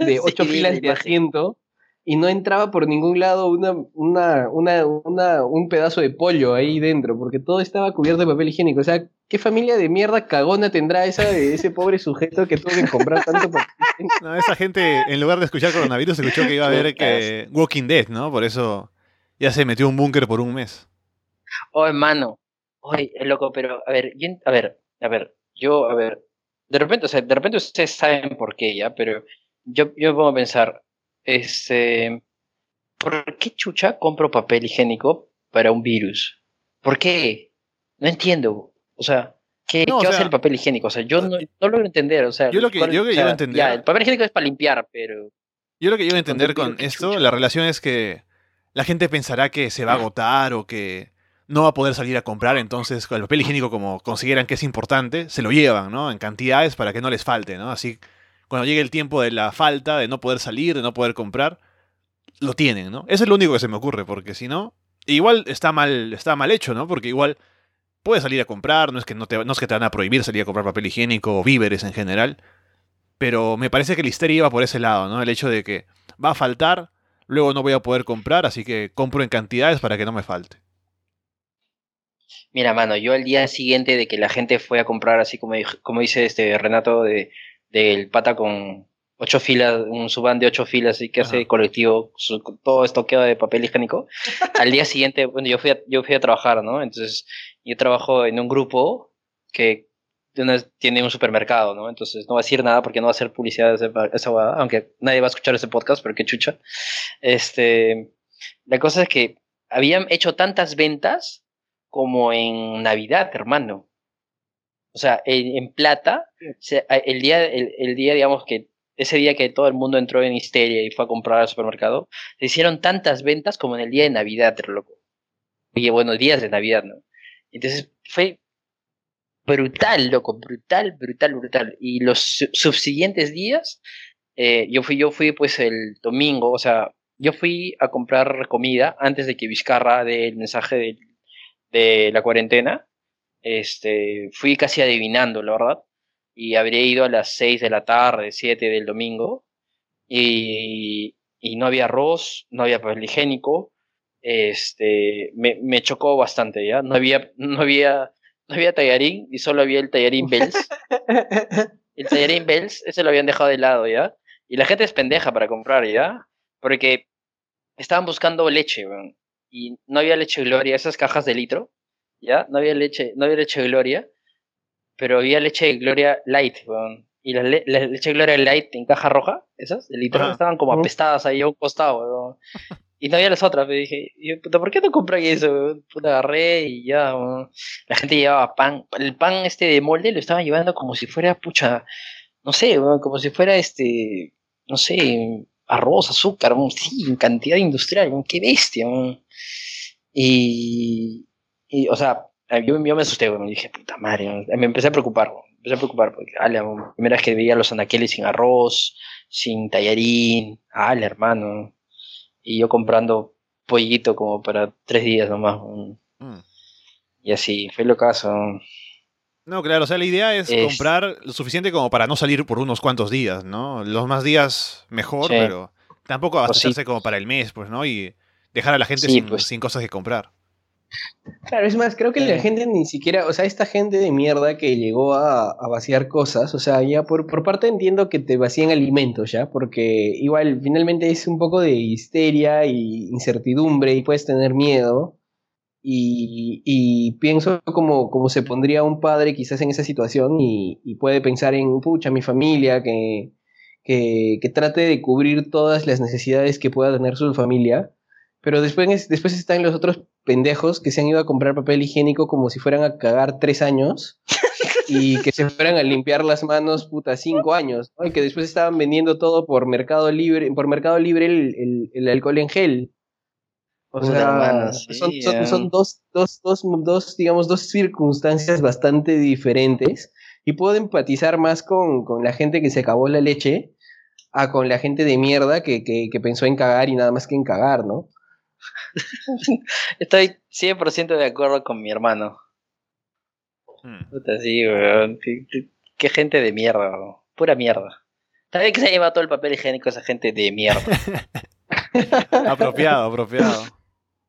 S3: de ocho filas de asiento y no entraba por ningún lado una, una, una, una, un pedazo de pollo ahí dentro, porque todo estaba cubierto de papel higiénico. O sea, ¿qué familia de mierda cagona tendrá esa de ese pobre sujeto que tuvo que comprar tanto papel higiénico?
S1: No, esa gente, en lugar de escuchar coronavirus, escuchó que iba a haber que Walking Dead, ¿no? Por eso ya se metió un búnker por un mes.
S2: Oh, hermano. Oye, es loco, pero a ver, a ver, a ver, yo, a ver, de repente, o sea, de repente ustedes saben por qué ya, pero yo, yo me pongo a pensar, este, ¿por qué chucha compro papel higiénico para un virus? ¿Por qué? No entiendo. O sea, ¿qué, ¿qué va a hacer el papel higiénico? O sea, yo no, no logro entender. O sea,
S1: yo lo que, yo que entender.
S2: Ya, el papel higiénico es para limpiar, pero.
S1: Yo lo que yo a entender con esto, la relación es que la gente pensará que se va a agotar o que no va a poder salir a comprar, entonces el papel higiénico, como consideran que es importante, se lo llevan, ¿no? En cantidades para que no les falte, ¿no? Así cuando llegue el tiempo de la falta, de no poder salir, de no poder comprar, lo tienen, ¿no? Eso es lo único que se me ocurre, porque si no, igual está mal, está mal hecho, ¿no? Porque igual puedes salir a comprar, no es que no, te, no es que te van a prohibir salir a comprar papel higiénico o víveres en general, pero me parece que la histeria iba por ese lado, ¿no? El hecho de que va a faltar, luego no voy a poder comprar, así que compro en cantidades para que no me falte.
S2: Mira, mano, yo al día siguiente de que la gente fue a comprar, así como, como dice este Renato, de del pata con ocho filas, un subán de ocho filas y que hace colectivo, todo estoqueado de papel higiénico. Al día siguiente, bueno, yo fui, a, yo fui a trabajar, ¿no? Entonces, yo trabajo en un grupo que tiene un supermercado, ¿no? Entonces, no va a decir nada porque no va a hacer publicidad de esa, aunque nadie va a escuchar ese podcast, pero qué chucha. Este, la cosa es que habían hecho tantas ventas como en Navidad, hermano. O sea, en, plata, el día, el, día, digamos que ese día que todo el mundo entró en histeria y fue a comprar al supermercado, se hicieron tantas ventas como en el día de Navidad, loco. Oye, bueno, días de Navidad, ¿no? Entonces fue brutal, loco, brutal, brutal, brutal. Y los subsiguientes días, eh, yo fui, yo fui pues el domingo, o sea, yo fui a comprar comida antes de que Vizcarra dé el mensaje de, de la cuarentena este, fui casi adivinando, la verdad, y habría ido a las 6 de la tarde, 7 del domingo, y, y no había arroz, no había papel higiénico, este, me, me, chocó bastante, ¿ya? No había, no había, no había tallarín y solo había el tallarín Bells. El tallarín Bells, ese lo habían dejado de lado, ¿ya? Y la gente es pendeja para comprar, ¿ya? Porque estaban buscando leche, y no había leche Gloria, esas cajas de litro, ¿ya? No había leche, no había leche de Gloria, pero había leche de Gloria Light, Y la, leche de Gloria Light en caja roja, esas, de litro, estaban como apestadas ahí a un costado, Y no había las otras, me dije, puta, ¿por qué no compré eso? Puta, agarré y ya, la gente llevaba pan, el pan este de molde lo estaban llevando como si fuera, pucha, no sé, como si fuera este, no sé, arroz, azúcar, sí, en cantidad industrial, qué bestia. Y, y, o sea, yo, me asusté, me dije, puta madre, me empecé a preocupar, me empecé a preocupar, porque, la primera vez que veía los anaqueles sin arroz, sin tallarín, ala, hermano, y yo comprando pollito como para tres días nomás. Mm. Y así, fue lo caso.
S1: No, claro, o sea, la idea es, comprar lo suficiente como para no salir por unos cuantos días, ¿no? Los más días mejor, pero tampoco pues abastecerse como para el mes, pues, ¿no? Y dejar a la gente sin, pues. sin, cosas que comprar.
S3: Claro, es más, creo que la gente ni siquiera, o sea, esta gente de mierda que llegó a, vaciar cosas, o sea, ya por, por parte entiendo que te vacían alimentos, ¿ya? Porque igual finalmente es un poco de histeria y incertidumbre y puedes tener miedo. Y, pienso como, como se pondría un padre quizás en esa situación y, puede pensar en, pucha, mi familia, que, que, que, trate de cubrir todas las necesidades que pueda tener su familia. Pero después, después están los otros pendejos que se han ido a comprar papel higiénico como si fueran a cagar tres años y que se fueran a limpiar las manos, puta, cinco años, y que después estaban vendiendo todo por Mercado Libre, por Mercado Libre el alcohol en gel. O sea, son, dos, dos, dos, dos, digamos, dos circunstancias bastante diferentes. Y puedo empatizar más con, la gente que se acabó la leche a con la gente de mierda que, pensó en cagar y nada más que en cagar, ¿no?
S2: Estoy 100% de acuerdo con mi hermano. Hmm. Puta, sí, weón. Qué, gente de mierda, Pura mierda. ¿Sabes que se ha llevado todo el papel higiénico esa gente de mierda?
S1: apropiado, apropiado.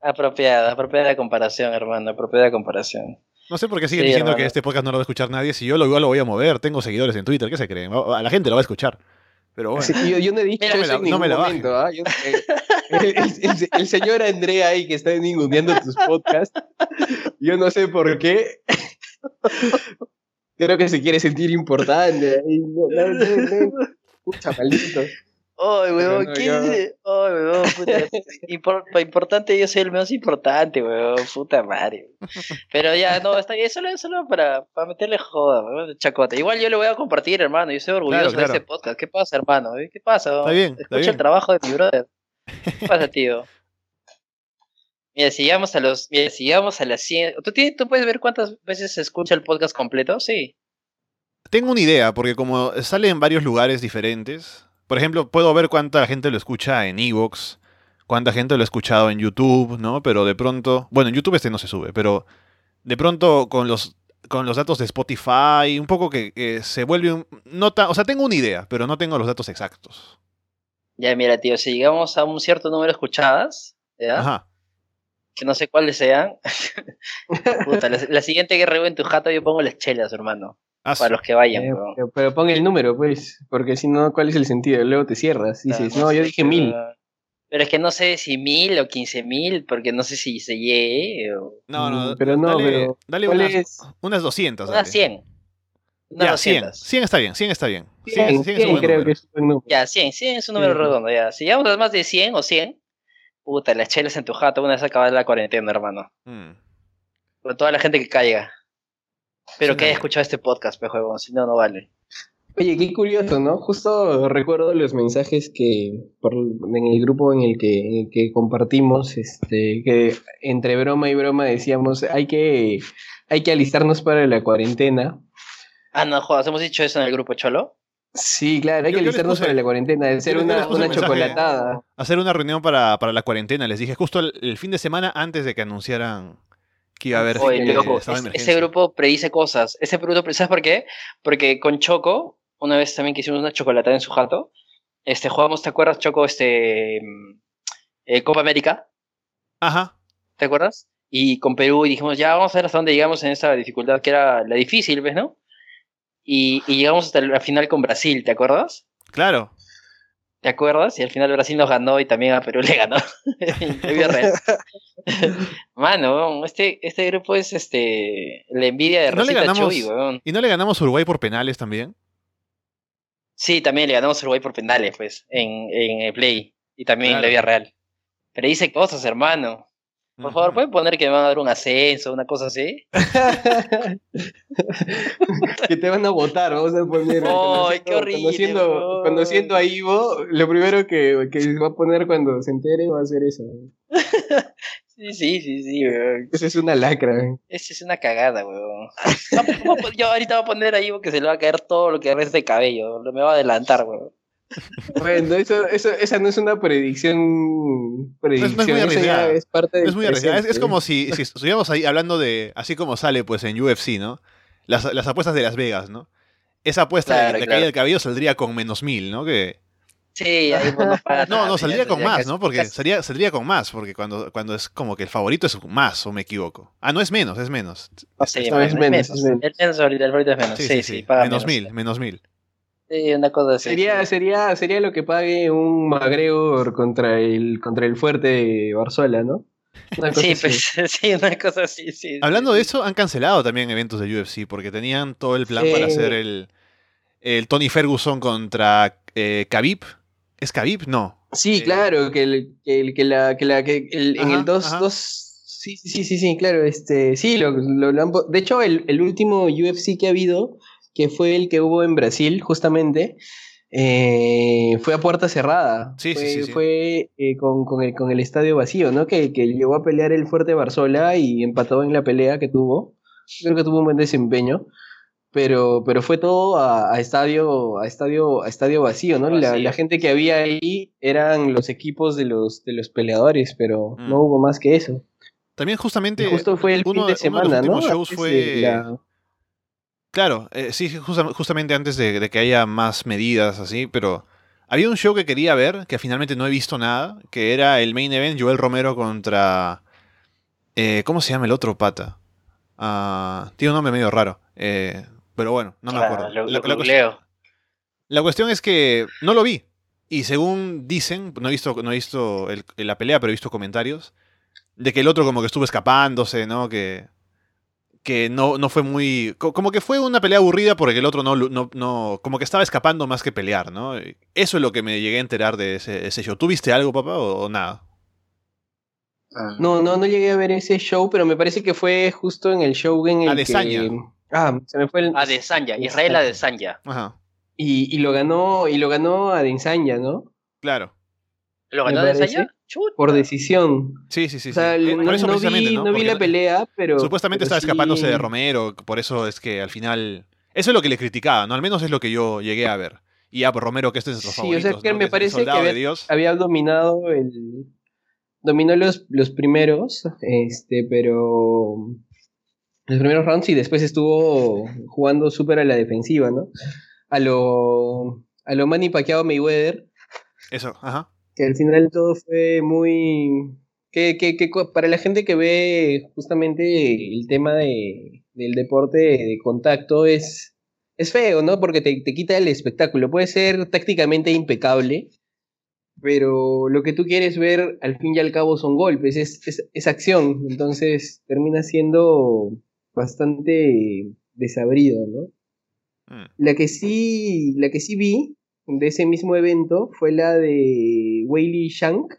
S2: Apropiada, apropiada comparación, hermano, apropiada comparación.
S1: No sé por qué siguen diciendo que este podcast no lo va a escuchar nadie. Si yo lo igual lo voy a mover, tengo seguidores en Twitter, ¿qué se creen? A la gente lo va a escuchar. Pero bueno.
S3: yo, no he dicho eso en ningún momento. ¿ah? el, señor Andrea ahí que está ninguneando tus podcasts, yo no sé por qué. Creo que se quiere sentir importante. No, no, maldito.
S2: Ay, weón, ¿quién dice? Ay, weón, puta. importante, yo soy el menos importante, weón, puta madre. Pero ya, no, está bien, solo, solo para, para meterle joda, weón, chacota. Igual yo lo voy a compartir, hermano, yo estoy orgulloso de este podcast. ¿Qué pasa, hermano? ¿Qué pasa?
S1: Está bien,
S2: Escucha el trabajo de mi brother. ¿Qué pasa, tío? Mira, si llegamos a los, mira, si llegamos a las 100, ¿tú, ¿tú puedes ver cuántas veces se escucha el podcast completo? Sí.
S1: Tengo una idea, porque como sale en varios lugares diferentes, por ejemplo, puedo ver cuánta gente lo escucha en Evox, cuánta gente lo ha escuchado en YouTube, ¿no? Pero de pronto, bueno, en YouTube este no se sube, pero de pronto con los con los datos de Spotify, un poco que, se vuelve un nota, o sea, tengo una idea, pero no tengo los datos exactos.
S2: Ya, mira, tío, si llegamos a un cierto número de escuchadas, ¿ya? Ajá. Que no sé cuáles sean. Puta, la, siguiente que en tu jato yo pongo las chelas, hermano. Ah, para los que vayan. Eh,
S3: pero, pon el número, pues, porque si no, ¿cuál es el sentido? Luego te cierras. Dices, no, yo dije mil.
S2: Pero es que no sé si mil o quince mil, porque no sé si se llegue. O...
S1: No, no, mm, pero no, dale, pero. Dale unas, unas 200.
S2: Unas 100.
S1: Unas ya, 100. 100 está bien, 100 está bien.
S3: 100, 100, 100 creo que es un número.
S2: Ya, 100, 100 es un número redondo, ya. Si llegamos a más de 100 o 100, puta, las chelas en tu jato una vez acabada la cuarentena, hermano. Mm. Con toda la gente que caiga. Pero que haya escuchado este podcast, pejo, si no, no vale.
S3: Oye, qué curioso, ¿no? Justo recuerdo los mensajes que por, en el grupo en el que, que, compartimos, este, que entre broma y broma decíamos, hay que, hay que alistarnos para la cuarentena.
S2: Ah, no, jodas, ¿hemos dicho eso en el grupo Cholo?
S3: Sí, claro, hay que alistarnos para la cuarentena, hacer una, una chocolatada.
S1: Hacer una reunión para, para, la cuarentena, les dije justo el fin de semana antes de que anunciaran que iba a haber
S2: ese grupo predice cosas. Ese producto, ¿sabes por qué? Porque con Choco, una vez también que hicimos una chocolatada en su jato, este, jugamos, ¿te acuerdas, Choco, este, eh, Copa América?
S1: Ajá.
S2: ¿Te acuerdas? Y con Perú y dijimos, ya vamos a ver hasta dónde llegamos en esa dificultad que era la difícil, ¿ves, no? Y, y llegamos hasta la final con Brasil, ¿te acuerdas?
S1: Claro.
S2: ¿Te acuerdas? Y al final Brasil nos ganó y también a Perú le ganó. Mano, este, este grupo es este la envidia de ¿No Rosita Chuy, weón.
S1: ¿Y no le ganamos a Uruguay por penales también?
S2: Sí, también le ganamos a Uruguay por penales, pues, en, en el Play. Y también en la vida real. Pero dice cosas, hermano. Por favor, ¿pueden poner que me van a dar un ascenso, una cosa así?
S3: que te van a votar, vamos a poner.
S2: ¡Ay, qué horrible!
S3: Cuando siento, a Ivo, lo primero que, que va a poner cuando se entere va a ser eso.
S2: sí, sí, sí, sí,
S3: weón. Esa es una lacra, weón.
S2: Esa es una cagada, weón. Yo ahorita voy a poner a Ivo que se le va a caer todo lo que resta de cabello. Me va a adelantar, weón.
S3: Bueno, eso, eso, esa no es una predicción. predicción
S1: es, muy arriesgada. Es, parte es muy arriesgada. Es, como si, si, estuviéramos ahí hablando de, así como sale pues en UFC, ¿no? Las, las apuestas de Las Vegas, ¿no? Esa apuesta de, de caída del cabello saldría con menos mil, ¿no? Que,
S2: Sí, ahí
S1: no, no, no, saldría con más, ¿no? Porque saldría, saldría con más, porque cuando, cuando es como que el favorito es más, o me equivoco. Ah, no es menos, es menos.
S2: Sí, es, menos, menos, es menos. El, favorito es menos. Sí, sí, sí.
S1: menos, mil, menos mil.
S2: Sí, una cosa así.
S3: Sería, sería, sería lo que pague un McGregor contra el, contra el fuerte de Barzola, ¿no?
S2: Sí, pues, sí, una cosa así, sí.
S1: Hablando de eso, han cancelado también eventos de UFC porque tenían todo el plan para hacer el, el Tony Ferguson contra eh, Khabib. ¿Es Khabib? No.
S3: Sí, eh, claro, que, el, que, que, la, que, la, que el, en el 2... Sí, sí, sí, sí, claro. Este, sí, lo, lo, de hecho, el, el último UFC que ha habido que fue el que hubo en Brasil, justamente, eh, fue a puerta cerrada.
S1: Sí,
S3: fue,
S1: sí, sí,
S3: Fue eh, con, con, el, con, el, estadio vacío, ¿no? Que, que, llegó a pelear el Fuerte Barzola y empató en la pelea que tuvo. Creo que tuvo un buen desempeño. Pero, pero fue todo a, a estadio, a estadio, a estadio vacío, ¿no? La, la, gente que había ahí eran los equipos de los, de los peleadores, pero mm. no hubo más que eso.
S1: También justamente.
S3: justo fue el fin de semana, ¿no?
S1: shows fue. La... Claro, eh, sí, justamente antes de, que haya más medidas así, pero había un show que quería ver, que finalmente no he visto nada, que era el main event, Joel Romero contra... Eh, ¿Cómo se llama el otro pata? Uh, tiene un nombre medio raro, eh, pero bueno, no me acuerdo.
S2: Lo, la,
S1: cuestión, la, cuestión, es que no lo vi, y según dicen, no he visto, no he visto la pelea, pero he visto comentarios, de que el otro como que estuvo escapándose, ¿no? Que que no, no fue muy. Como que fue una pelea aburrida porque el otro no, no, no. Como que estaba escapando más que pelear, ¿no? Eso es lo que me llegué a enterar de ese, ese show. ¿Tú viste algo, papá, o, nada?
S3: Ah. No, no, no llegué a ver ese show, pero me parece que fue justo en el show en el
S1: Adesanya.
S3: que. Ah, se me fue el.
S2: Adesanya, Israel Adesanya.
S1: Ajá.
S3: Y, y lo ganó, y lo ganó Adesanya, ¿no?
S1: Claro.
S2: ¿Lo ganó Adesanya?
S3: Por decisión.
S1: Sí, sí, sí.
S3: O sea, no, vi, la pelea, pero.
S1: Supuestamente estaba escapándose de Romero, por eso es que al final. Eso es lo que le criticaba, ¿no? Al menos es lo que yo llegué a ver. Y ya, por Romero, que este es nuestro
S3: sí, o sea, que me parece que había, dominado el. Dominó los, los primeros, este, pero. Los primeros rounds y después estuvo jugando súper a la defensiva, ¿no? A lo. A lo Manny Pacquiao Mayweather.
S1: Eso, ajá
S3: que al final todo fue muy... Que, que, que, para la gente que ve justamente el tema de, del deporte de contacto es, es feo, ¿no? Porque te, te quita el espectáculo. Puede ser tácticamente impecable, pero lo que tú quieres ver al fin y al cabo son golpes, es, es, es acción. Entonces termina siendo bastante desabrido, ¿no? Mm. La que sí, la que sí vi de ese mismo evento fue la de Weili Shank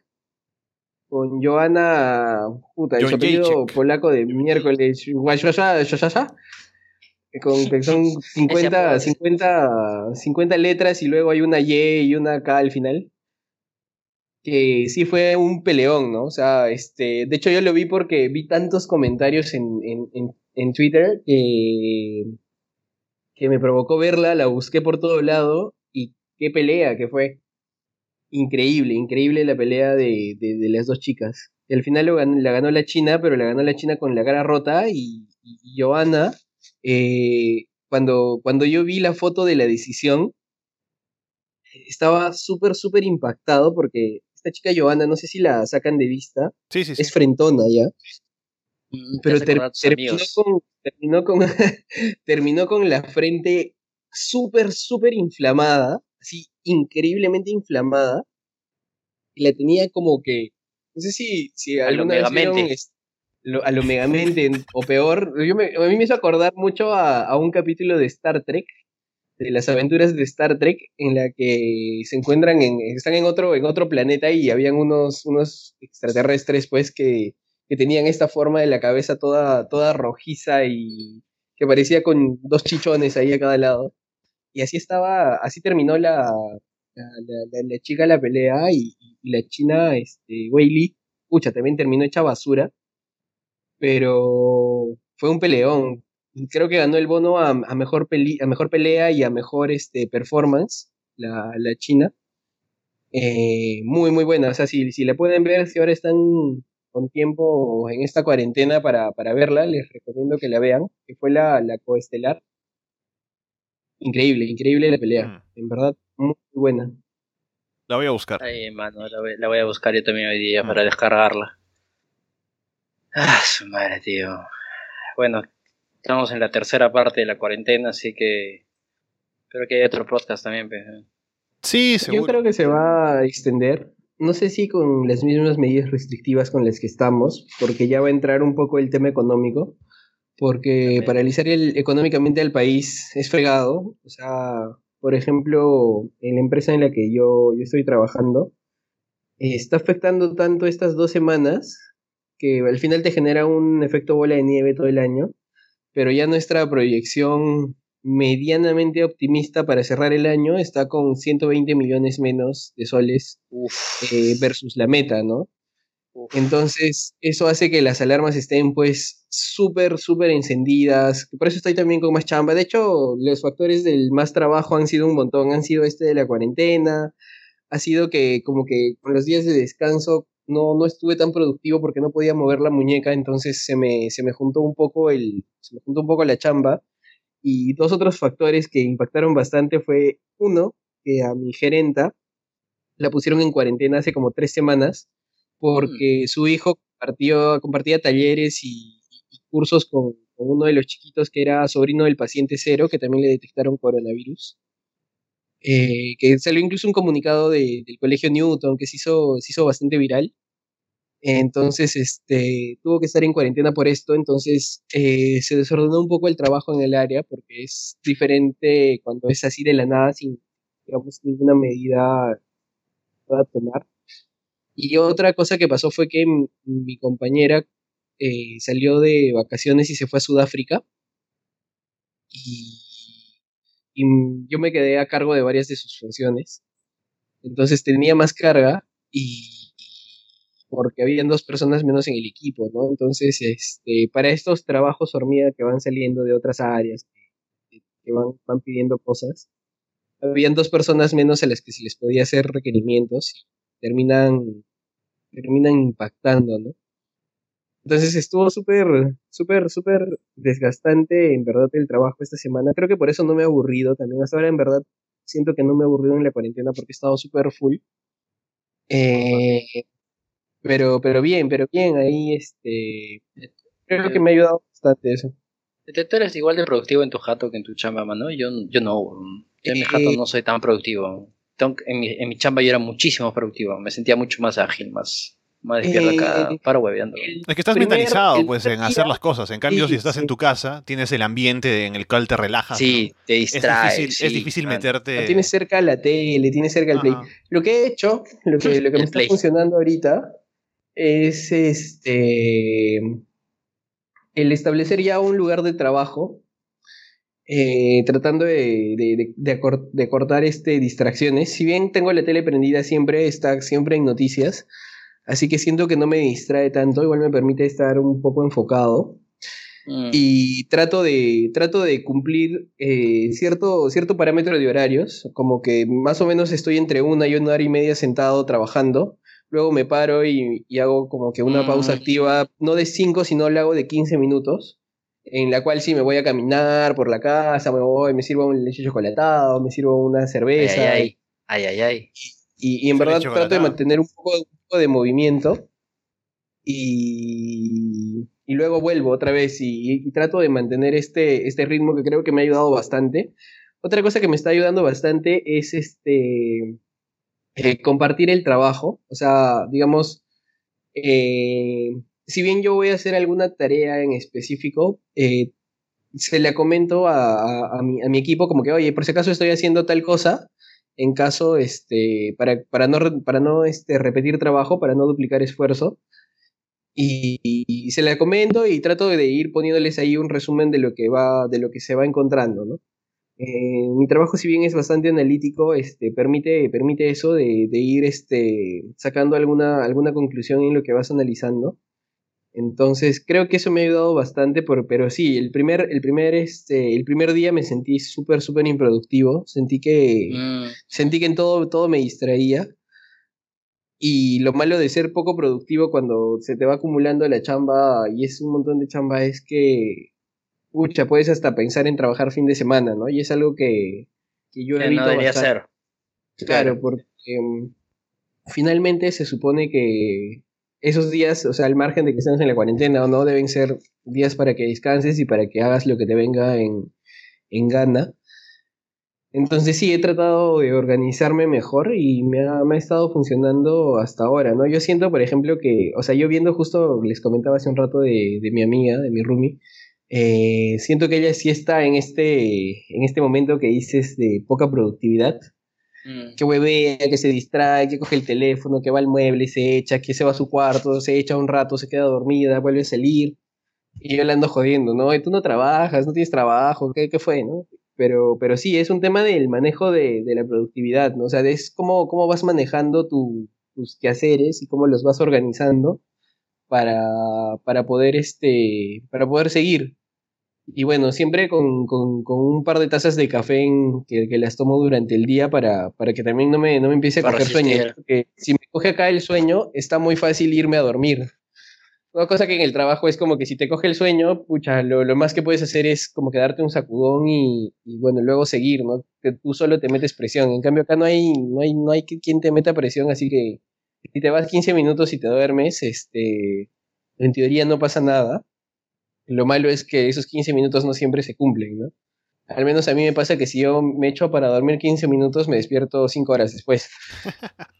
S3: con Joana, puta, el apellido polaco de miércoles, con que son 50, 50, 50 letras y luego hay una Y y una K al final. Que sí fue un peleón, ¿no? O sea, este, de hecho yo lo vi porque vi tantos comentarios en, en, en, en Twitter que, que me provocó verla, la busqué por todo lado qué pelea que fue. Increíble, increíble la pelea de, de, las dos chicas. Y al final la ganó la China, pero la ganó la China con la cara rota y, y Johanna, eh, cuando, cuando yo vi la foto de la decisión, estaba súper, súper impactado porque esta chica Johanna, no sé si la sacan de vista,
S1: sí, sí,
S3: es frentona ya, mm, pero terminó, con, terminó, con, terminó con la frente súper, súper inflamada así increíblemente inflamada. Y la tenía como que, no sé si, si
S2: a lo megamente.
S3: a lo megamente o peor. Yo me, a mí me hizo acordar mucho a, un capítulo de Star Trek, de las aventuras de Star Trek, en la que se encuentran en, están en otro, en otro planeta y habían unos, unos extraterrestres pues que, que tenían esta forma de la cabeza toda, toda rojiza y que parecía con dos chichones ahí a cada lado. Y así estaba, así terminó la, la, chica la pelea y, la china, este, Wei pucha, también terminó hecha basura. Pero fue un peleón. Creo que ganó el bono a, mejor, a mejor pelea y a mejor este, performance, la, la china. Eh, muy, muy buena. O sea, si, si la pueden ver, si ahora están con tiempo en esta cuarentena para, para verla, les recomiendo que la vean, que fue la, la coestelar. Increíble, increíble la pelea. Mm. En verdad, muy buena.
S1: La voy a buscar.
S2: Ay, mano, la voy, a buscar yo también hoy día mm. para descargarla. Ah, su madre, tío. Bueno, estamos en la tercera parte de la cuarentena, así que espero que haya otro podcast también. Pues.
S1: Sí, seguro.
S3: Yo creo que se va a extender no sé si con las mismas medidas restrictivas con las que estamos, porque ya va a entrar un poco el tema económico, porque paralizar el, económicamente al país es fregado. O sea, por ejemplo, en la empresa en la que yo, yo estoy trabajando, está afectando tanto estas dos semanas que al final te genera un efecto bola de nieve todo el año, pero ya nuestra proyección medianamente optimista para cerrar el año, está con 120 millones menos de soles eh, versus la meta, ¿no? Entonces, eso hace que las alarmas estén pues súper, súper encendidas. Por eso estoy también con más chamba. De hecho, los factores del más trabajo han sido un montón. Han sido este de la cuarentena. Ha sido que como que con los días de descanso no, no estuve tan productivo porque no podía mover la muñeca. Entonces se me, se me juntó un poco el, se me juntó un poco la chamba. Y dos otros factores que impactaron bastante fue, uno, que a mi gerenta la pusieron en cuarentena hace como tres semanas porque mm. su hijo compartió, compartía talleres y, cursos con, uno de los chiquitos que era sobrino del paciente cero, que también le detectaron coronavirus. Eh, que salió incluso un comunicado del colegio Newton que se hizo, se hizo bastante viral. Entonces, este, tuvo que estar en cuarentena por esto, entonces eh, se desordenó un poco el trabajo en el área porque es diferente cuando es así de la nada sin, digamos, ninguna medida para tomar. Y otra cosa que pasó fue que mi, compañera eh, salió de vacaciones y se fue a Sudáfrica y, yo me quedé a cargo de varias de sus funciones. Entonces tenía más carga y porque habían dos personas menos en el equipo, ¿no? Entonces, este, para estos trabajos hormiga que van saliendo de otras áreas, que, van, van, pidiendo cosas, habían dos personas menos a las que se les podía hacer requerimientos terminan, terminan impactando, ¿no? Entonces estuvo súper, súper, súper desgastante en verdad el trabajo esta semana. Creo que por eso no me he aburrido también. Hasta ahora en verdad siento que no me he aburrido en la cuarentena porque he estado súper full. Eh, pero, pero bien, pero bien, ahí este. Creo que me ha ayudado bastante eso.
S2: Tú eres igual de productivo en tu jato que en tu chamba, ¿no? Yo, yo no. Yo en mi jato no soy tan productivo. En mi, en mi chamba yo era muchísimo productivo. Me sentía mucho más ágil, más, más despierto acá, eh, para hueveando.
S1: Es que estás mentalizado, pues, en hacer las cosas. En cambio, si estás en tu casa, tienes el ambiente en el cual te relajas.
S2: Sí, te distraes.
S1: Es difícil, meterte.
S3: tienes cerca la tele, tienes cerca el play. Lo que he hecho, lo que, lo que me está funcionando ahorita, es este el establecer ya un lugar de trabajo, eh, tratando de, de, cortar este, distracciones. Si bien tengo la tele prendida siempre, está siempre en noticias, así que siento que no me distrae tanto, igual me permite estar un poco enfocado. Mm. Y trato de, trato de cumplir eh, cierto, cierto parámetro de horarios, como que más o menos estoy entre una y una hora y media sentado trabajando luego me paro y, hago como que una pausa mm. activa, no de 5, sino la hago de 15 minutos, en la cual sí me voy a caminar por la casa, me voy, me sirvo un leche chocolatado, me sirvo una cerveza.
S2: Ay, ay, ay. ay,
S3: Y, en verdad trato de mantener un poco, de movimiento y, y, luego vuelvo otra vez y, trato de mantener este, este ritmo que creo que me ha ayudado bastante. Otra cosa que me está ayudando bastante es este eh, compartir el trabajo. O sea, digamos, eh, si bien yo voy a hacer alguna tarea en específico, eh, se la comento a, mi, equipo como que, oye, por si acaso estoy haciendo tal cosa, en caso, este, para, para no, para no este, repetir trabajo, para no duplicar esfuerzo. Y, y se la comento y trato de ir poniéndoles ahí un resumen de lo que va, de lo que se va encontrando, ¿no? Eh, mi trabajo, si bien es bastante analítico, este, permite, permite eso de, de, ir este, sacando alguna, alguna conclusión en lo que vas analizando. Entonces, creo que eso me ha ayudado bastante, por, pero sí, el primer, el primer, este, el primer día me sentí súper, súper improductivo. Sentí que, mm. sentí que en todo, todo me distraía. Y lo malo de ser poco productivo cuando se te va acumulando la chamba y es un montón de chamba es que, pucha, puedes hasta pensar en trabajar fin de semana, ¿no? Y es algo que, que yo evito
S2: no debería ser.
S3: Claro, porque mm, finalmente se supone que esos días, o sea, al margen de que estemos en la cuarentena o no, deben ser días para que descanses y para que hagas lo que te venga en, en gana. Entonces sí, he tratado de organizarme mejor y me ha, me ha, estado funcionando hasta ahora, ¿no? Yo siento, por ejemplo, que, o sea, yo viendo justo, les comentaba hace un rato de, de mi amiga, de mi roomie, eh, siento que ella sí está en este, en este momento que dices de poca productividad, mm. que huevea, que se distrae, que coge el teléfono, que va al mueble se echa, que se va a su cuarto, se echa un rato, se queda dormida, vuelve a salir. Y yo le ando jodiendo, ¿no? Y tú no trabajas, no tienes trabajo, ¿qué, qué fue, no? Pero, pero sí, es un tema del manejo de, de la productividad, ¿no? O sea, es cómo, cómo vas manejando tu, tus quehaceres y cómo los vas organizando para, para, poder, este, para poder seguir. Y bueno, siempre con, con, con un par de tazas de café en, que, que, las tomo durante el día para, para que también no me, no me empiece a coger sueño. Porque si me coge acá el sueño, está muy fácil irme a dormir. Una cosa que en el trabajo es como que si te coge el sueño, pucha, lo, lo más que puedes hacer es como que darte un sacudón y, y, bueno, luego seguir, ¿no? Que tú solo te metes presión. En cambio acá no hay, no hay, no hay quien te meta presión, así que si te vas 15 minutos y te duermes, este, en teoría no pasa nada. Lo malo es que esos 15 minutos no siempre se cumplen, ¿no? Al menos a mí me pasa que si yo me echo para dormir 15 minutos, me despierto 5 horas después.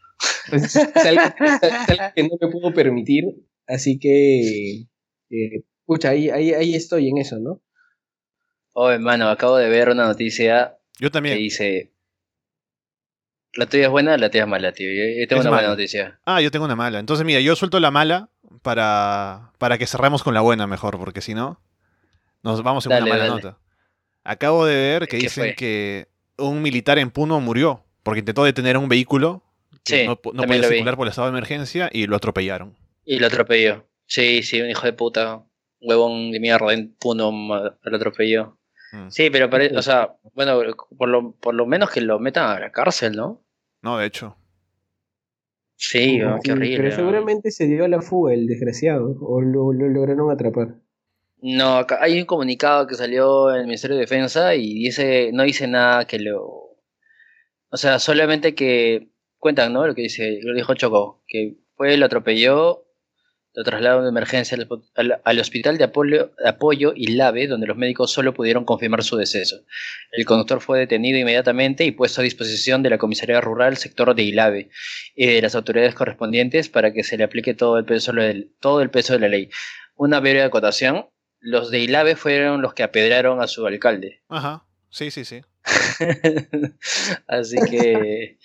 S3: Es, algo, que no me puedo permitir Así que, eh, pucha, ahí, ahí, ahí estoy en eso, ¿no?
S2: Oh, hermano, acabo de ver una noticia.
S1: Yo también.
S2: Que dice. ¿La tuya es buena o la tuya es mala, tío? Yo tengo una buena noticia.
S1: Ah, yo tengo una mala. Entonces, mira, yo suelto la mala para, para que cerremos con la buena mejor, porque si no, nos vamos en una mala nota. Acabo de ver que dicen que un militar en Puno murió porque intentó detener un vehículo que no, no podía circular por el estado de emergencia y lo atropellaron.
S2: Y lo atropelló. Sí, sí, un hijo de puta. Huevón de mierda en Puno lo atropelló. Mm. Sí, pero, o sea, bueno, por lo, por lo menos que lo metan a la cárcel, ¿no?
S1: No, de hecho.
S2: Sí, oh, qué horrible.
S3: Pero seguramente se dio a la fuga el desgraciado, o lo, lograron atrapar.
S2: No, acá hay un comunicado que salió en el Ministerio de Defensa y dice, no dice nada que lo... O sea, solamente que cuentan, ¿no? Lo que dice, lo dijo Choco, que fue, lo atropelló lo trasladaron de emergencia al, hospital de apoyo, de apoyo Ilave, donde los médicos solo pudieron confirmar su deceso. El conductor fue detenido inmediatamente y puesto a disposición de la comisaría rural sector de Ilave y de las autoridades correspondientes para que se le aplique todo el peso, todo el peso de la ley. Una breve acotación, los de Ilave fueron los que apedraron a su alcalde.
S1: Ajá, sí, sí, sí.
S2: Así que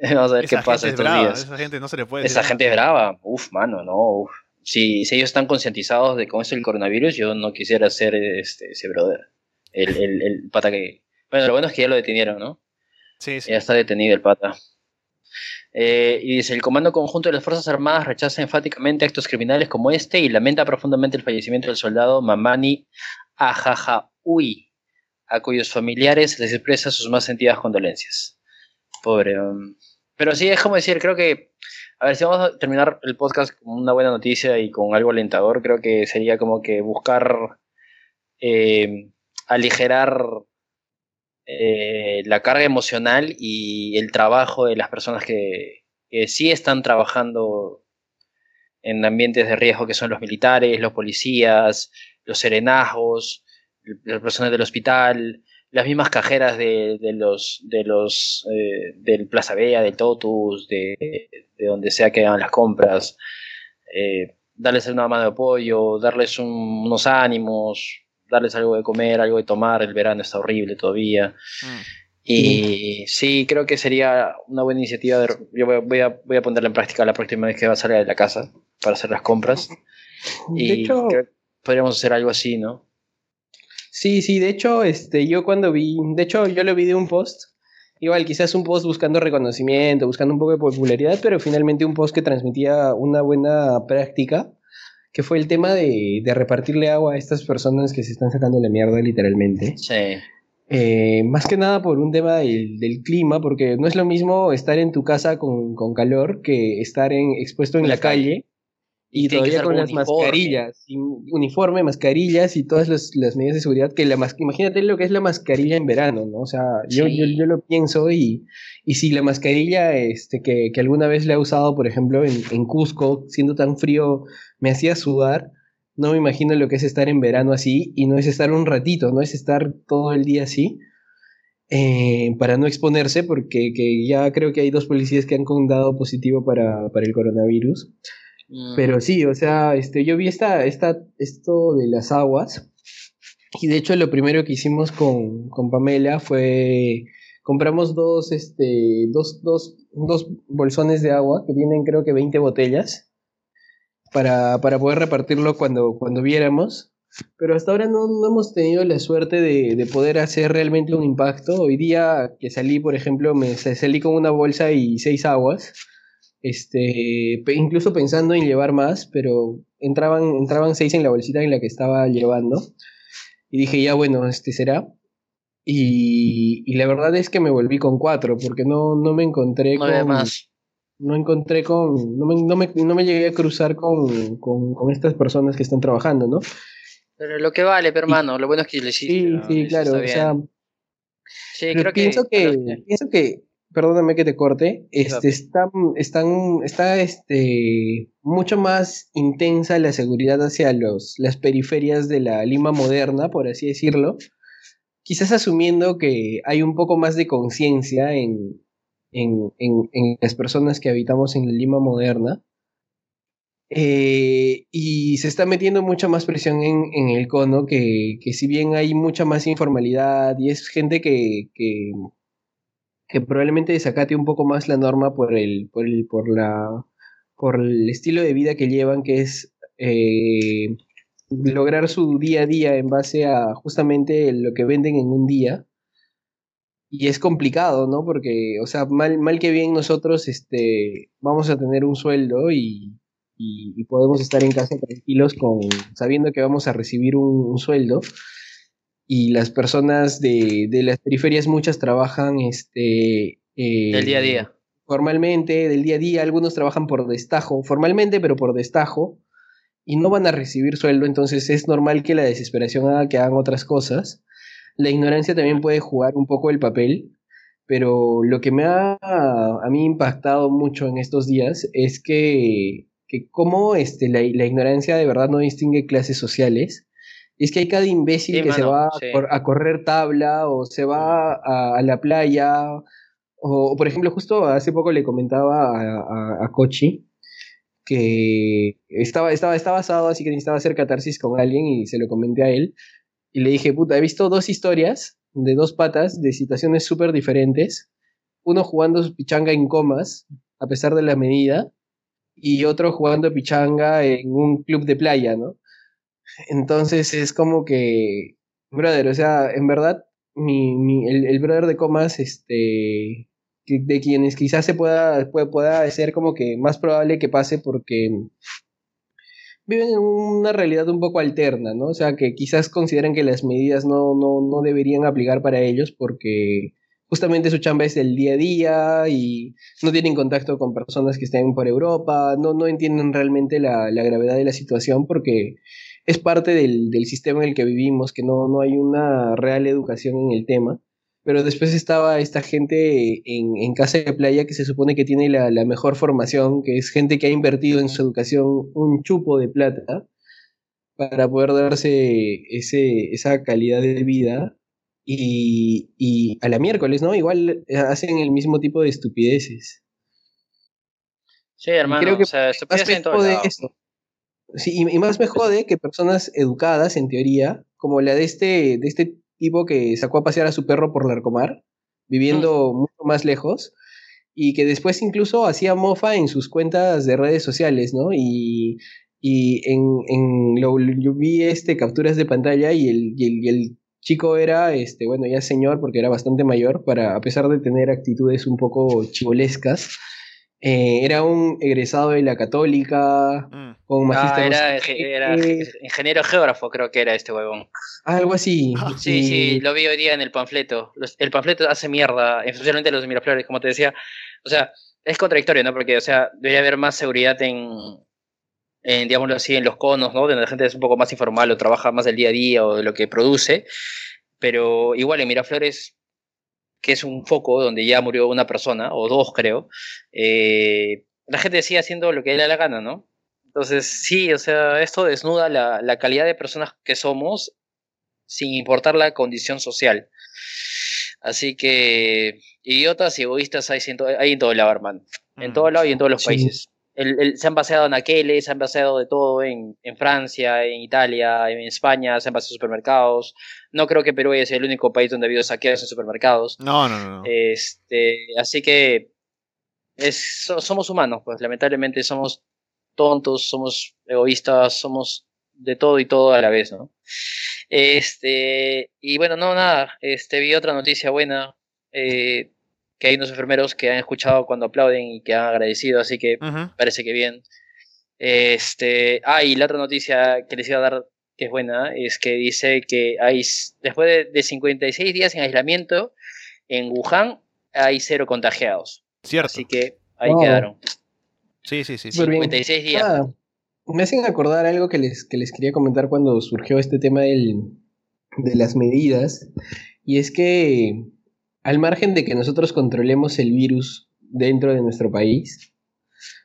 S2: vamos a ver qué pasa estos días.
S1: Esa gente no se le puede
S2: Esa gente es brava, uf, mano, no, uf si, ellos están concientizados de cómo es el coronavirus, yo no quisiera ser este, ese brother. El, el, el, pata que. Bueno, lo bueno es que ya lo detenieron, ¿no?
S1: Sí, sí.
S2: Ya está detenido el pata. Eh, y dice: el Comando Conjunto de las Fuerzas Armadas rechaza enfáticamente actos criminales como este y lamenta profundamente el fallecimiento del soldado Mamani Ajajaui, a cuyos familiares les expresa sus más sentidas condolencias. Pobre. Um, pero sí, es como decir, creo que a ver, si vamos a terminar el podcast con una buena noticia y con algo alentador, creo que sería como que buscar eh, aligerar eh, la carga emocional y el trabajo de las personas que, sí están trabajando en ambientes de riesgo, que son los militares, los policías, los serenazgos, las personas del hospital, las mismas cajeras de, de los de los eh, del Plaza Vea, del Totus, de, de, donde sea que hagan las compras, eh, darles una mano de apoyo, darles unos ánimos, darles algo de comer, algo de tomar, el verano está horrible todavía. Mm. Y sí, creo que sería una buena iniciativa. yo voy a, voy a, ponerla en práctica la próxima vez que va a salir de la casa para hacer las compras. Y de hecho, podríamos hacer algo así, ¿no?
S3: Sí, sí, de hecho, este, yo cuando vi, de hecho, yo lo vi de un post, igual quizás un post buscando reconocimiento, buscando un poco de popularidad, pero finalmente un post que transmitía una buena práctica, que fue el tema de, de repartirle agua a estas personas que se están sacando la mierda literalmente.
S2: Sí.
S3: Eh, más que nada por un tema del, clima, porque no es lo mismo estar en tu casa con, calor que estar en, expuesto en, la, calle, y todavía con las mascarillas, uniforme, mascarillas y todas las, medidas de seguridad que la imagínate lo que es la mascarilla en verano, ¿no? O sea, yo, yo, lo pienso y, y si la mascarilla este, que, que alguna vez la he usado, por ejemplo, en, en Cusco, siendo tan frío, me hacía sudar, no me imagino lo que es estar en verano así y no es estar un ratito, no es estar todo el día así eh, para no exponerse porque ya creo que hay dos policías que han dado positivo para, el coronavirus. Mm. Pero sí, o sea, este, yo vi esta, esta, esto de las aguas y de hecho lo primero que hicimos con, con Pamela fue compramos dos, este, dos, dos, dos bolsones de agua que vienen creo que 20 botellas para, para poder repartirlo cuando, cuando viéramos. Pero hasta ahora no, no hemos tenido la suerte de, de, poder hacer realmente un impacto. Hoy día que salí, por ejemplo, me salí con una bolsa y seis aguas. Este, incluso pensando en llevar más, pero entraban, entraban seis en la bolsita en la que estaba llevando. Y dije, ya bueno, este será. Y, y la verdad es que me volví con cuatro, porque no, no me encontré con, más no encontré con, no me, no me, no me llegué a cruzar con, con, con, estas personas que están trabajando, ¿no?
S2: Pero lo que vale, hermano, lo bueno es que le
S3: hiciste. Sí, sí, claro, o sea... Sí, creo pienso que, pienso que, perdóname que te corte, este, está, están, está este, mucho más intensa la seguridad hacia los, las periferias de la Lima moderna, por así decirlo, quizás asumiendo que hay un poco más de conciencia en, en, las personas que habitamos en la Lima moderna. Eh, y se está metiendo mucha más presión en, el cono, que, si bien hay mucha más informalidad y es gente que, que, probablemente desacate un poco más la norma por el, por el, por la, por el estilo de vida que llevan, que es eh, lograr su día a día en base a justamente lo que venden en un día y es complicado, ¿no? Porque, o sea, mal, mal que bien nosotros este, vamos a tener un sueldo y, y, podemos estar en casa tranquilos con, sabiendo que vamos a recibir un, sueldo. Y las personas de, de, las periferias, muchas trabajan este,
S2: eh, del día a día.
S3: Formalmente, del día a día, algunos trabajan por destajo, formalmente, pero por destajo, y no van a recibir sueldo, entonces es normal que la desesperación haga que hagan otras cosas la ignorancia también puede jugar un poco el papel, pero lo que me ha a mí impactado mucho en estos días es que, que cómo este, la, ignorancia de verdad no distingue clases sociales. Es que hay cada imbécil que se va a, correr tabla o se va a, la playa. O, por ejemplo, justo hace poco le comentaba a, a, Kochi que estaba, estaba, estaba asado, así que necesitaba hacer catarsis con alguien y se lo comenté a él. Y le dije, puta, he visto dos historias de dos patas de situaciones súper diferentes. Uno jugando pichanga en comas, a pesar de la medida, y otro jugando pichanga en un club de playa, ¿no? Entonces es como que, brother, o sea, en verdad, mi, mi, el, el, brother de comas, este, de quienes quizás se pueda, pueda, pueda ser como que más probable que pase porque viven en una realidad un poco alterna, ¿no? O sea, que quizás consideran que las medidas no, no, no deberían aplicar para ellos porque justamente su chamba es el día a día y no tienen contacto con personas que estén por Europa, no, no entienden realmente la, la gravedad de la situación porque es parte del, del, sistema en el que vivimos, que no, no hay una real educación en el tema pero después estaba esta gente en, Casa de Playa que se supone que tiene la, mejor formación, que es gente que ha invertido en su educación un chupo de plata para poder darse ese, esa calidad de vida. Y, a la miércoles, ¿no? Igual hacen el mismo tipo de estupideces.
S2: Sí, hermano, creo que o sea, en todo
S3: Sí, y, más me jode que personas educadas, en teoría, como la de este, de este tipo que sacó a pasear a su perro por Larcomar, viviendo mucho más lejos, y que después incluso hacía mofa en sus cuentas de redes sociales, ¿no? Y, y en, en lo, yo vi este, capturas de pantalla y el, y el, chico era, este, bueno, ya señor, porque era bastante mayor, para, a pesar de tener actitudes un poco chivolescas, eh, era un egresado de la católica,
S2: mm. con ah, era, era, ingeniero geógrafo, creo que era este huevón.
S3: Algo así.
S2: Sí, sí, lo vi hoy día en el panfleto. el panfleto hace mierda, especialmente los de Miraflores, como te decía. O sea, es contradictorio, ¿no? Porque, o sea, debería haber más seguridad en, en digámoslo así, en los conos, ¿no? Donde la gente es un poco más informal o trabaja más del día a día o de lo que produce. Pero igual en Miraflores que es un foco donde ya murió una persona, o dos creo, eh, la gente sigue haciendo lo que le da la gana, ¿no? Entonces, sí, o sea, esto desnuda la, calidad de personas que somos sin importar la condición social. Así que idiotas y egoístas hay, hay en todo lado, hermano. En todo lado y en todos los países se han baseado en Aqueles, se han baseado de todo en, Francia, en Italia, en España, se han baseado en supermercados. No creo que Perú sea el único país donde ha habido saqueos en supermercados.
S1: No, no, no.
S2: Este, así que es, somos humanos, pues lamentablemente somos tontos, somos egoístas, somos de todo y todo a la vez, ¿no? Este, y bueno, no, nada, este, vi otra noticia buena. Eh, que hay unos enfermeros que han escuchado cuando aplauden y que han agradecido, así que parece que bien. Este, ah, y la otra noticia que les iba a dar, que es buena, es que dice que hay, después de, 56 días en aislamiento, en Wuhan hay cero contagiados.
S1: Cierto.
S2: Así que ahí quedaron.
S1: Sí, sí, sí.
S2: 56 días. Ah,
S3: me hacen acordar algo que les, que les quería comentar cuando surgió este tema del, de las medidas, y es que al margen de que nosotros controlemos el virus dentro de nuestro país,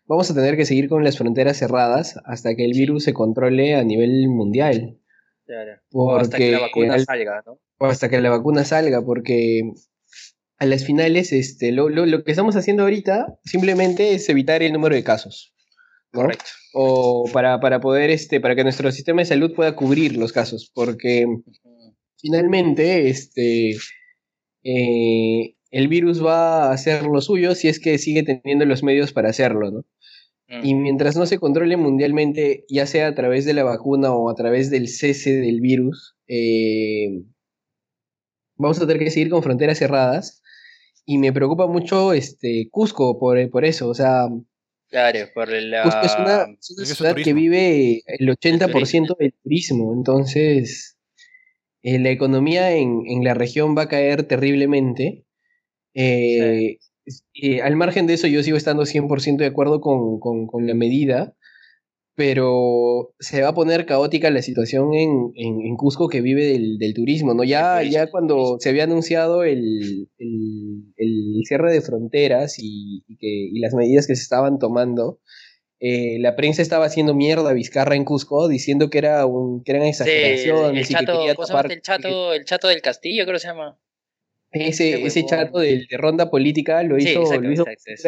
S3: vamos a tener que seguir con las fronteras cerradas hasta que el virus se controle a nivel mundial.
S2: O hasta que la vacuna salga, ¿no?
S3: O hasta que la vacuna salga, porque a las finales, este, lo, que estamos haciendo ahorita simplemente es evitar el número de casos. Correcto. O para, para, poder, este, para que nuestro sistema de salud pueda cubrir los casos, porque finalmente, este, eh, el virus va a hacer lo suyo si es que sigue teniendo los medios para hacerlo, ¿no? Y mientras no se controle mundialmente, ya sea a través de la vacuna o a través del cese del virus, eh, vamos a tener que seguir con fronteras cerradas. Y me preocupa mucho este Cusco por, por eso, o sea...
S2: Claro, por la...
S3: Cusco es una, ciudad que vive el 80% del turismo, entonces eh, la economía en, la región va a caer terriblemente. Eh, al margen de eso, yo sigo estando 100% de acuerdo con, la medida, pero se va a poner caótica la situación en, Cusco que vive del, turismo. ¿no? Ya, ya cuando se había anunciado el, cierre de fronteras y, y las medidas que se estaban tomando, eh, la prensa estaba haciendo mierda a Vizcarra en Cusco diciendo que era un que eran exageraciones
S2: el, chato, el chato, el chato del castillo creo que se llama.
S3: Ese, ese chato de, ronda política lo hizo,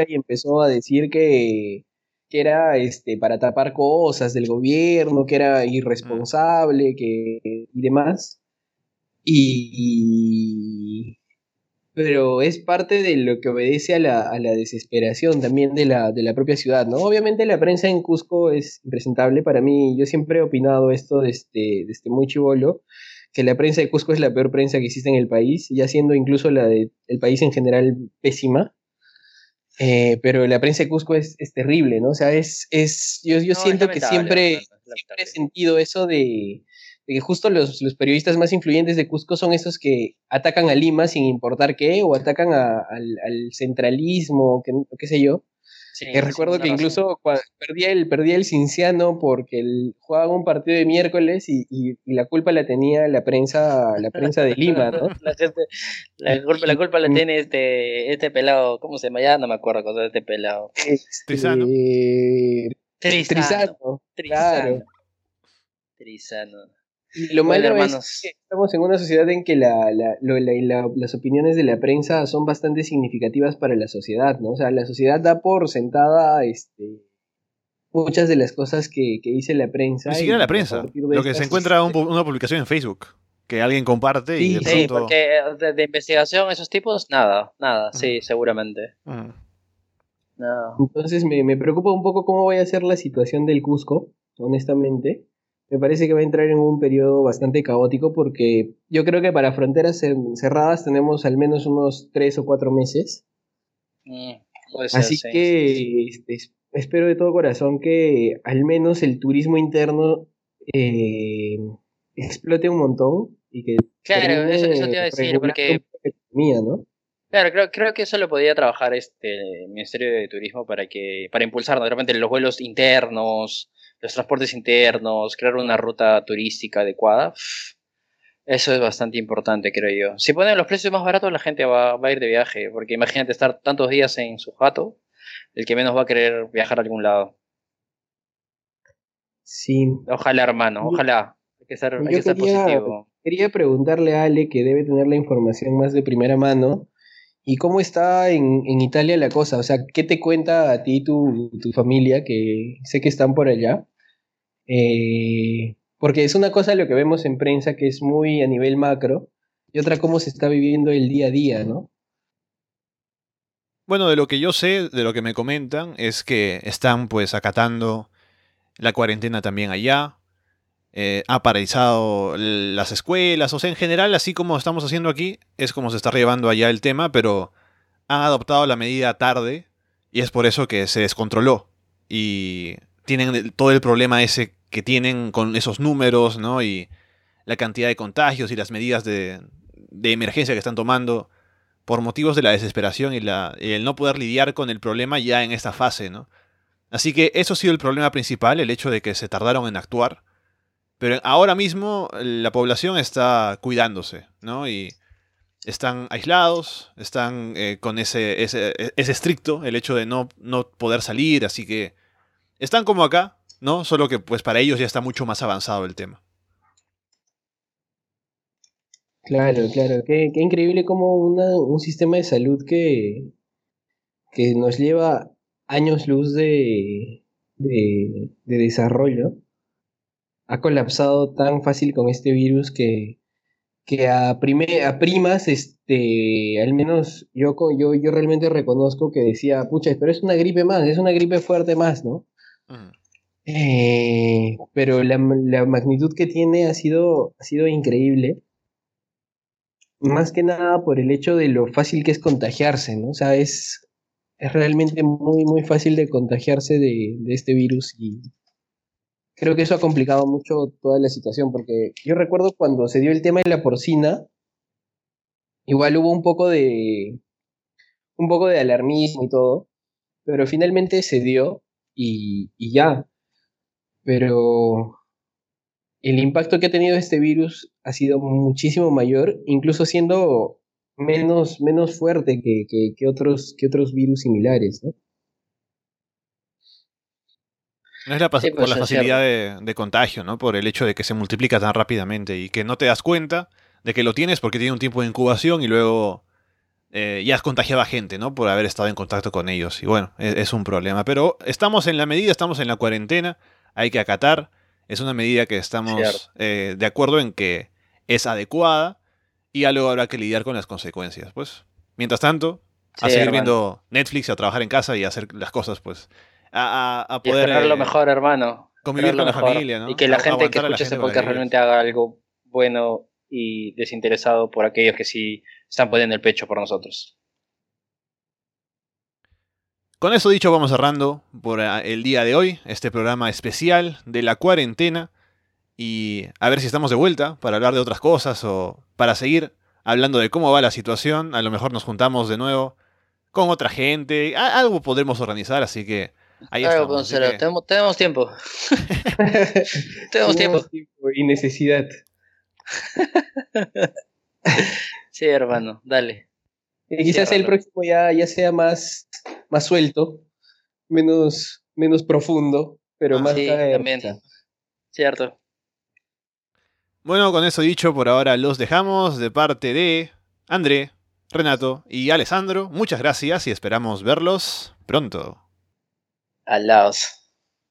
S3: y empezó a decir que, que era este para tapar cosas del gobierno, que era irresponsable, que y demás. y, pero es parte de lo que obedece a la, desesperación también de la, de la, propia ciudad, ¿no? Obviamente la prensa en Cusco es impresentable para mí, yo siempre he opinado esto desde, desde muy chivolo, que la prensa de Cusco es la peor prensa que existe en el país, ya siendo incluso la del país en general pésima, eh, pero la prensa de Cusco es, terrible, ¿no? O sea, es, es yo, yo siento que siempre, siempre he sentido eso de de que justo los, periodistas más influyentes de Cusco son esos que atacan a Lima sin importar qué, o atacan al, centralismo, que, qué sé yo. recuerdo que incluso perdía el, perdía el Cinciano porque el, jugaban un partido de miércoles y, la culpa la tenía la prensa, la prensa de Lima, ¿no?
S2: la, culpa, la culpa la tiene este, este pelado, ¿cómo se llama? Ya no me acuerdo cosa de este pelado.
S3: Este, Trisano. Trisano. Trisano.
S2: Trisano.
S3: Y lo malo es que estamos en una sociedad en que la, las opiniones de la prensa son bastante significativas para la sociedad, ¿no? O sea, la sociedad da por sentada este, muchas de las cosas que, dice la prensa.
S1: Ni siquiera la prensa. Lo que se encuentra una publicación en Facebook. que alguien comparte y
S2: de Sí, porque de, investigación esos tipos, nada, nada, sí, seguramente.
S3: Entonces me, me preocupa un poco cómo vaya a ser la situación del Cusco, honestamente. Me parece que va a entrar en un periodo bastante caótico porque yo creo que para fronteras cerradas tenemos al menos unos tres o cuatro meses. Mm, Así que este, espero de todo corazón que al menos el turismo interno eh, explote un montón y que
S2: claro eso, te iba a decir porque ¿no? claro creo, creo que eso lo podía trabajar este Ministerio de Turismo para que para impulsar de repente los vuelos internos los transportes internos crear una ruta turística adecuada eso es bastante importante creo yo si ponen los precios más baratos la gente va, va a ir de viaje porque imagínate estar tantos días en su jato el que menos va a querer viajar a algún lado
S3: Sí.
S2: Ojalá, hermano, ojalá. Hay que ser, positivo.
S3: Quería preguntarle a Ale, que debe tener la información más de primera mano, ¿y cómo está en, Italia la cosa? O sea, ¿qué te cuenta a ti tu, tu familia, que sé que están por allá? Eh, porque es una cosa lo que vemos en prensa que es muy a nivel macro, y otra cómo se está viviendo el día a día, ¿no?
S1: Bueno, de lo que yo sé, de lo que me comentan, es que están pues acatando la cuarentena también allá, eh, ha paralizado las escuelas, o sea, en general, así como estamos haciendo aquí, es como se está llevando allá el tema, pero han adoptado la medida tarde y es por eso que se descontroló y tienen todo el problema ese que tienen con esos números, ¿no? Y la cantidad de contagios y las medidas de, emergencia que están tomando por motivos de la desesperación y, y el no poder lidiar con el problema ya en esta fase, ¿no? Así que eso ha sido el problema principal, el hecho de que se tardaron en actuar. Pero ahora mismo la población está cuidándose, ¿no? Y están aislados, están eh, con ese, ese, ese, estricto, el hecho de no, no poder salir, así que están como acá, ¿no? Solo que pues para ellos ya está mucho más avanzado el tema.
S3: Claro, claro, qué, qué increíble como un sistema de salud que, que nos lleva años luz de, de, desarrollo ha colapsado tan fácil con este virus que, que a, a primas, este, al menos yo, yo, yo realmente reconozco que decía, pucha, pero es una gripe más, es una gripe fuerte más, ¿no? Eh, pero la, la, magnitud que tiene ha sido, ha sido increíble. Más que nada por el hecho de lo fácil que es contagiarse, ¿no? O sea, es, es realmente muy, muy fácil de contagiarse de, este virus y creo que eso ha complicado mucho toda la situación porque yo recuerdo cuando se dio el tema de la porcina, igual hubo un poco de un poco de alarmismo y todo, pero finalmente se dio y, ya. Pero el impacto que ha tenido este virus ha sido muchísimo mayor, incluso siendo menos, menos fuerte que, que, otros, que otros virus similares, ¿no?
S1: No es la por pues, la facilidad de, contagio, ¿no? Por el hecho de que se multiplica tan rápidamente y que no te das cuenta de que lo tienes porque tiene un tiempo de incubación y luego eh, ya has contagiado a gente, ¿no? Por haber estado en contacto con ellos. Y bueno, e, es, un problema. Pero estamos en la medida, estamos en la cuarentena, hay que acatar. Es una medida que estamos eh, de acuerdo en que es adecuada y ya luego habrá que lidiar con las consecuencias. Pues, mientras tanto, a seguir viendo Netflix, a trabajar en casa y a hacer las cosas, pues, a, a, poder...
S2: Y lo eh, mejor, hermano.
S1: Convivir con la familia, ¿no?
S2: Y que la gente que escuche ese podcast realmente haga algo bueno y desinteresado por aquellos que sí están poniendo el pecho por nosotros.
S1: Con eso dicho, vamos cerrando por eh, el día de hoy, este programa especial de la cuarentena y a ver si estamos de vuelta para hablar de otras cosas o para seguir hablando de cómo va la situación. A lo mejor nos juntamos de nuevo con otra gente. algo podremos organizar, así que ahí estamos,
S2: Tenemos, tenemos, tiempo. tenemos tiempo.
S3: Y necesidad.
S2: sí, hermano, dale.
S3: Y quizás el próximo ya, ya sea más, más suelto, menos, menos profundo, pero ah, más
S2: sí, también. Cierto.
S1: Bueno, con eso dicho, por ahora los dejamos de parte de André, Renato y Alessandro. Muchas gracias y esperamos verlos pronto.
S2: allows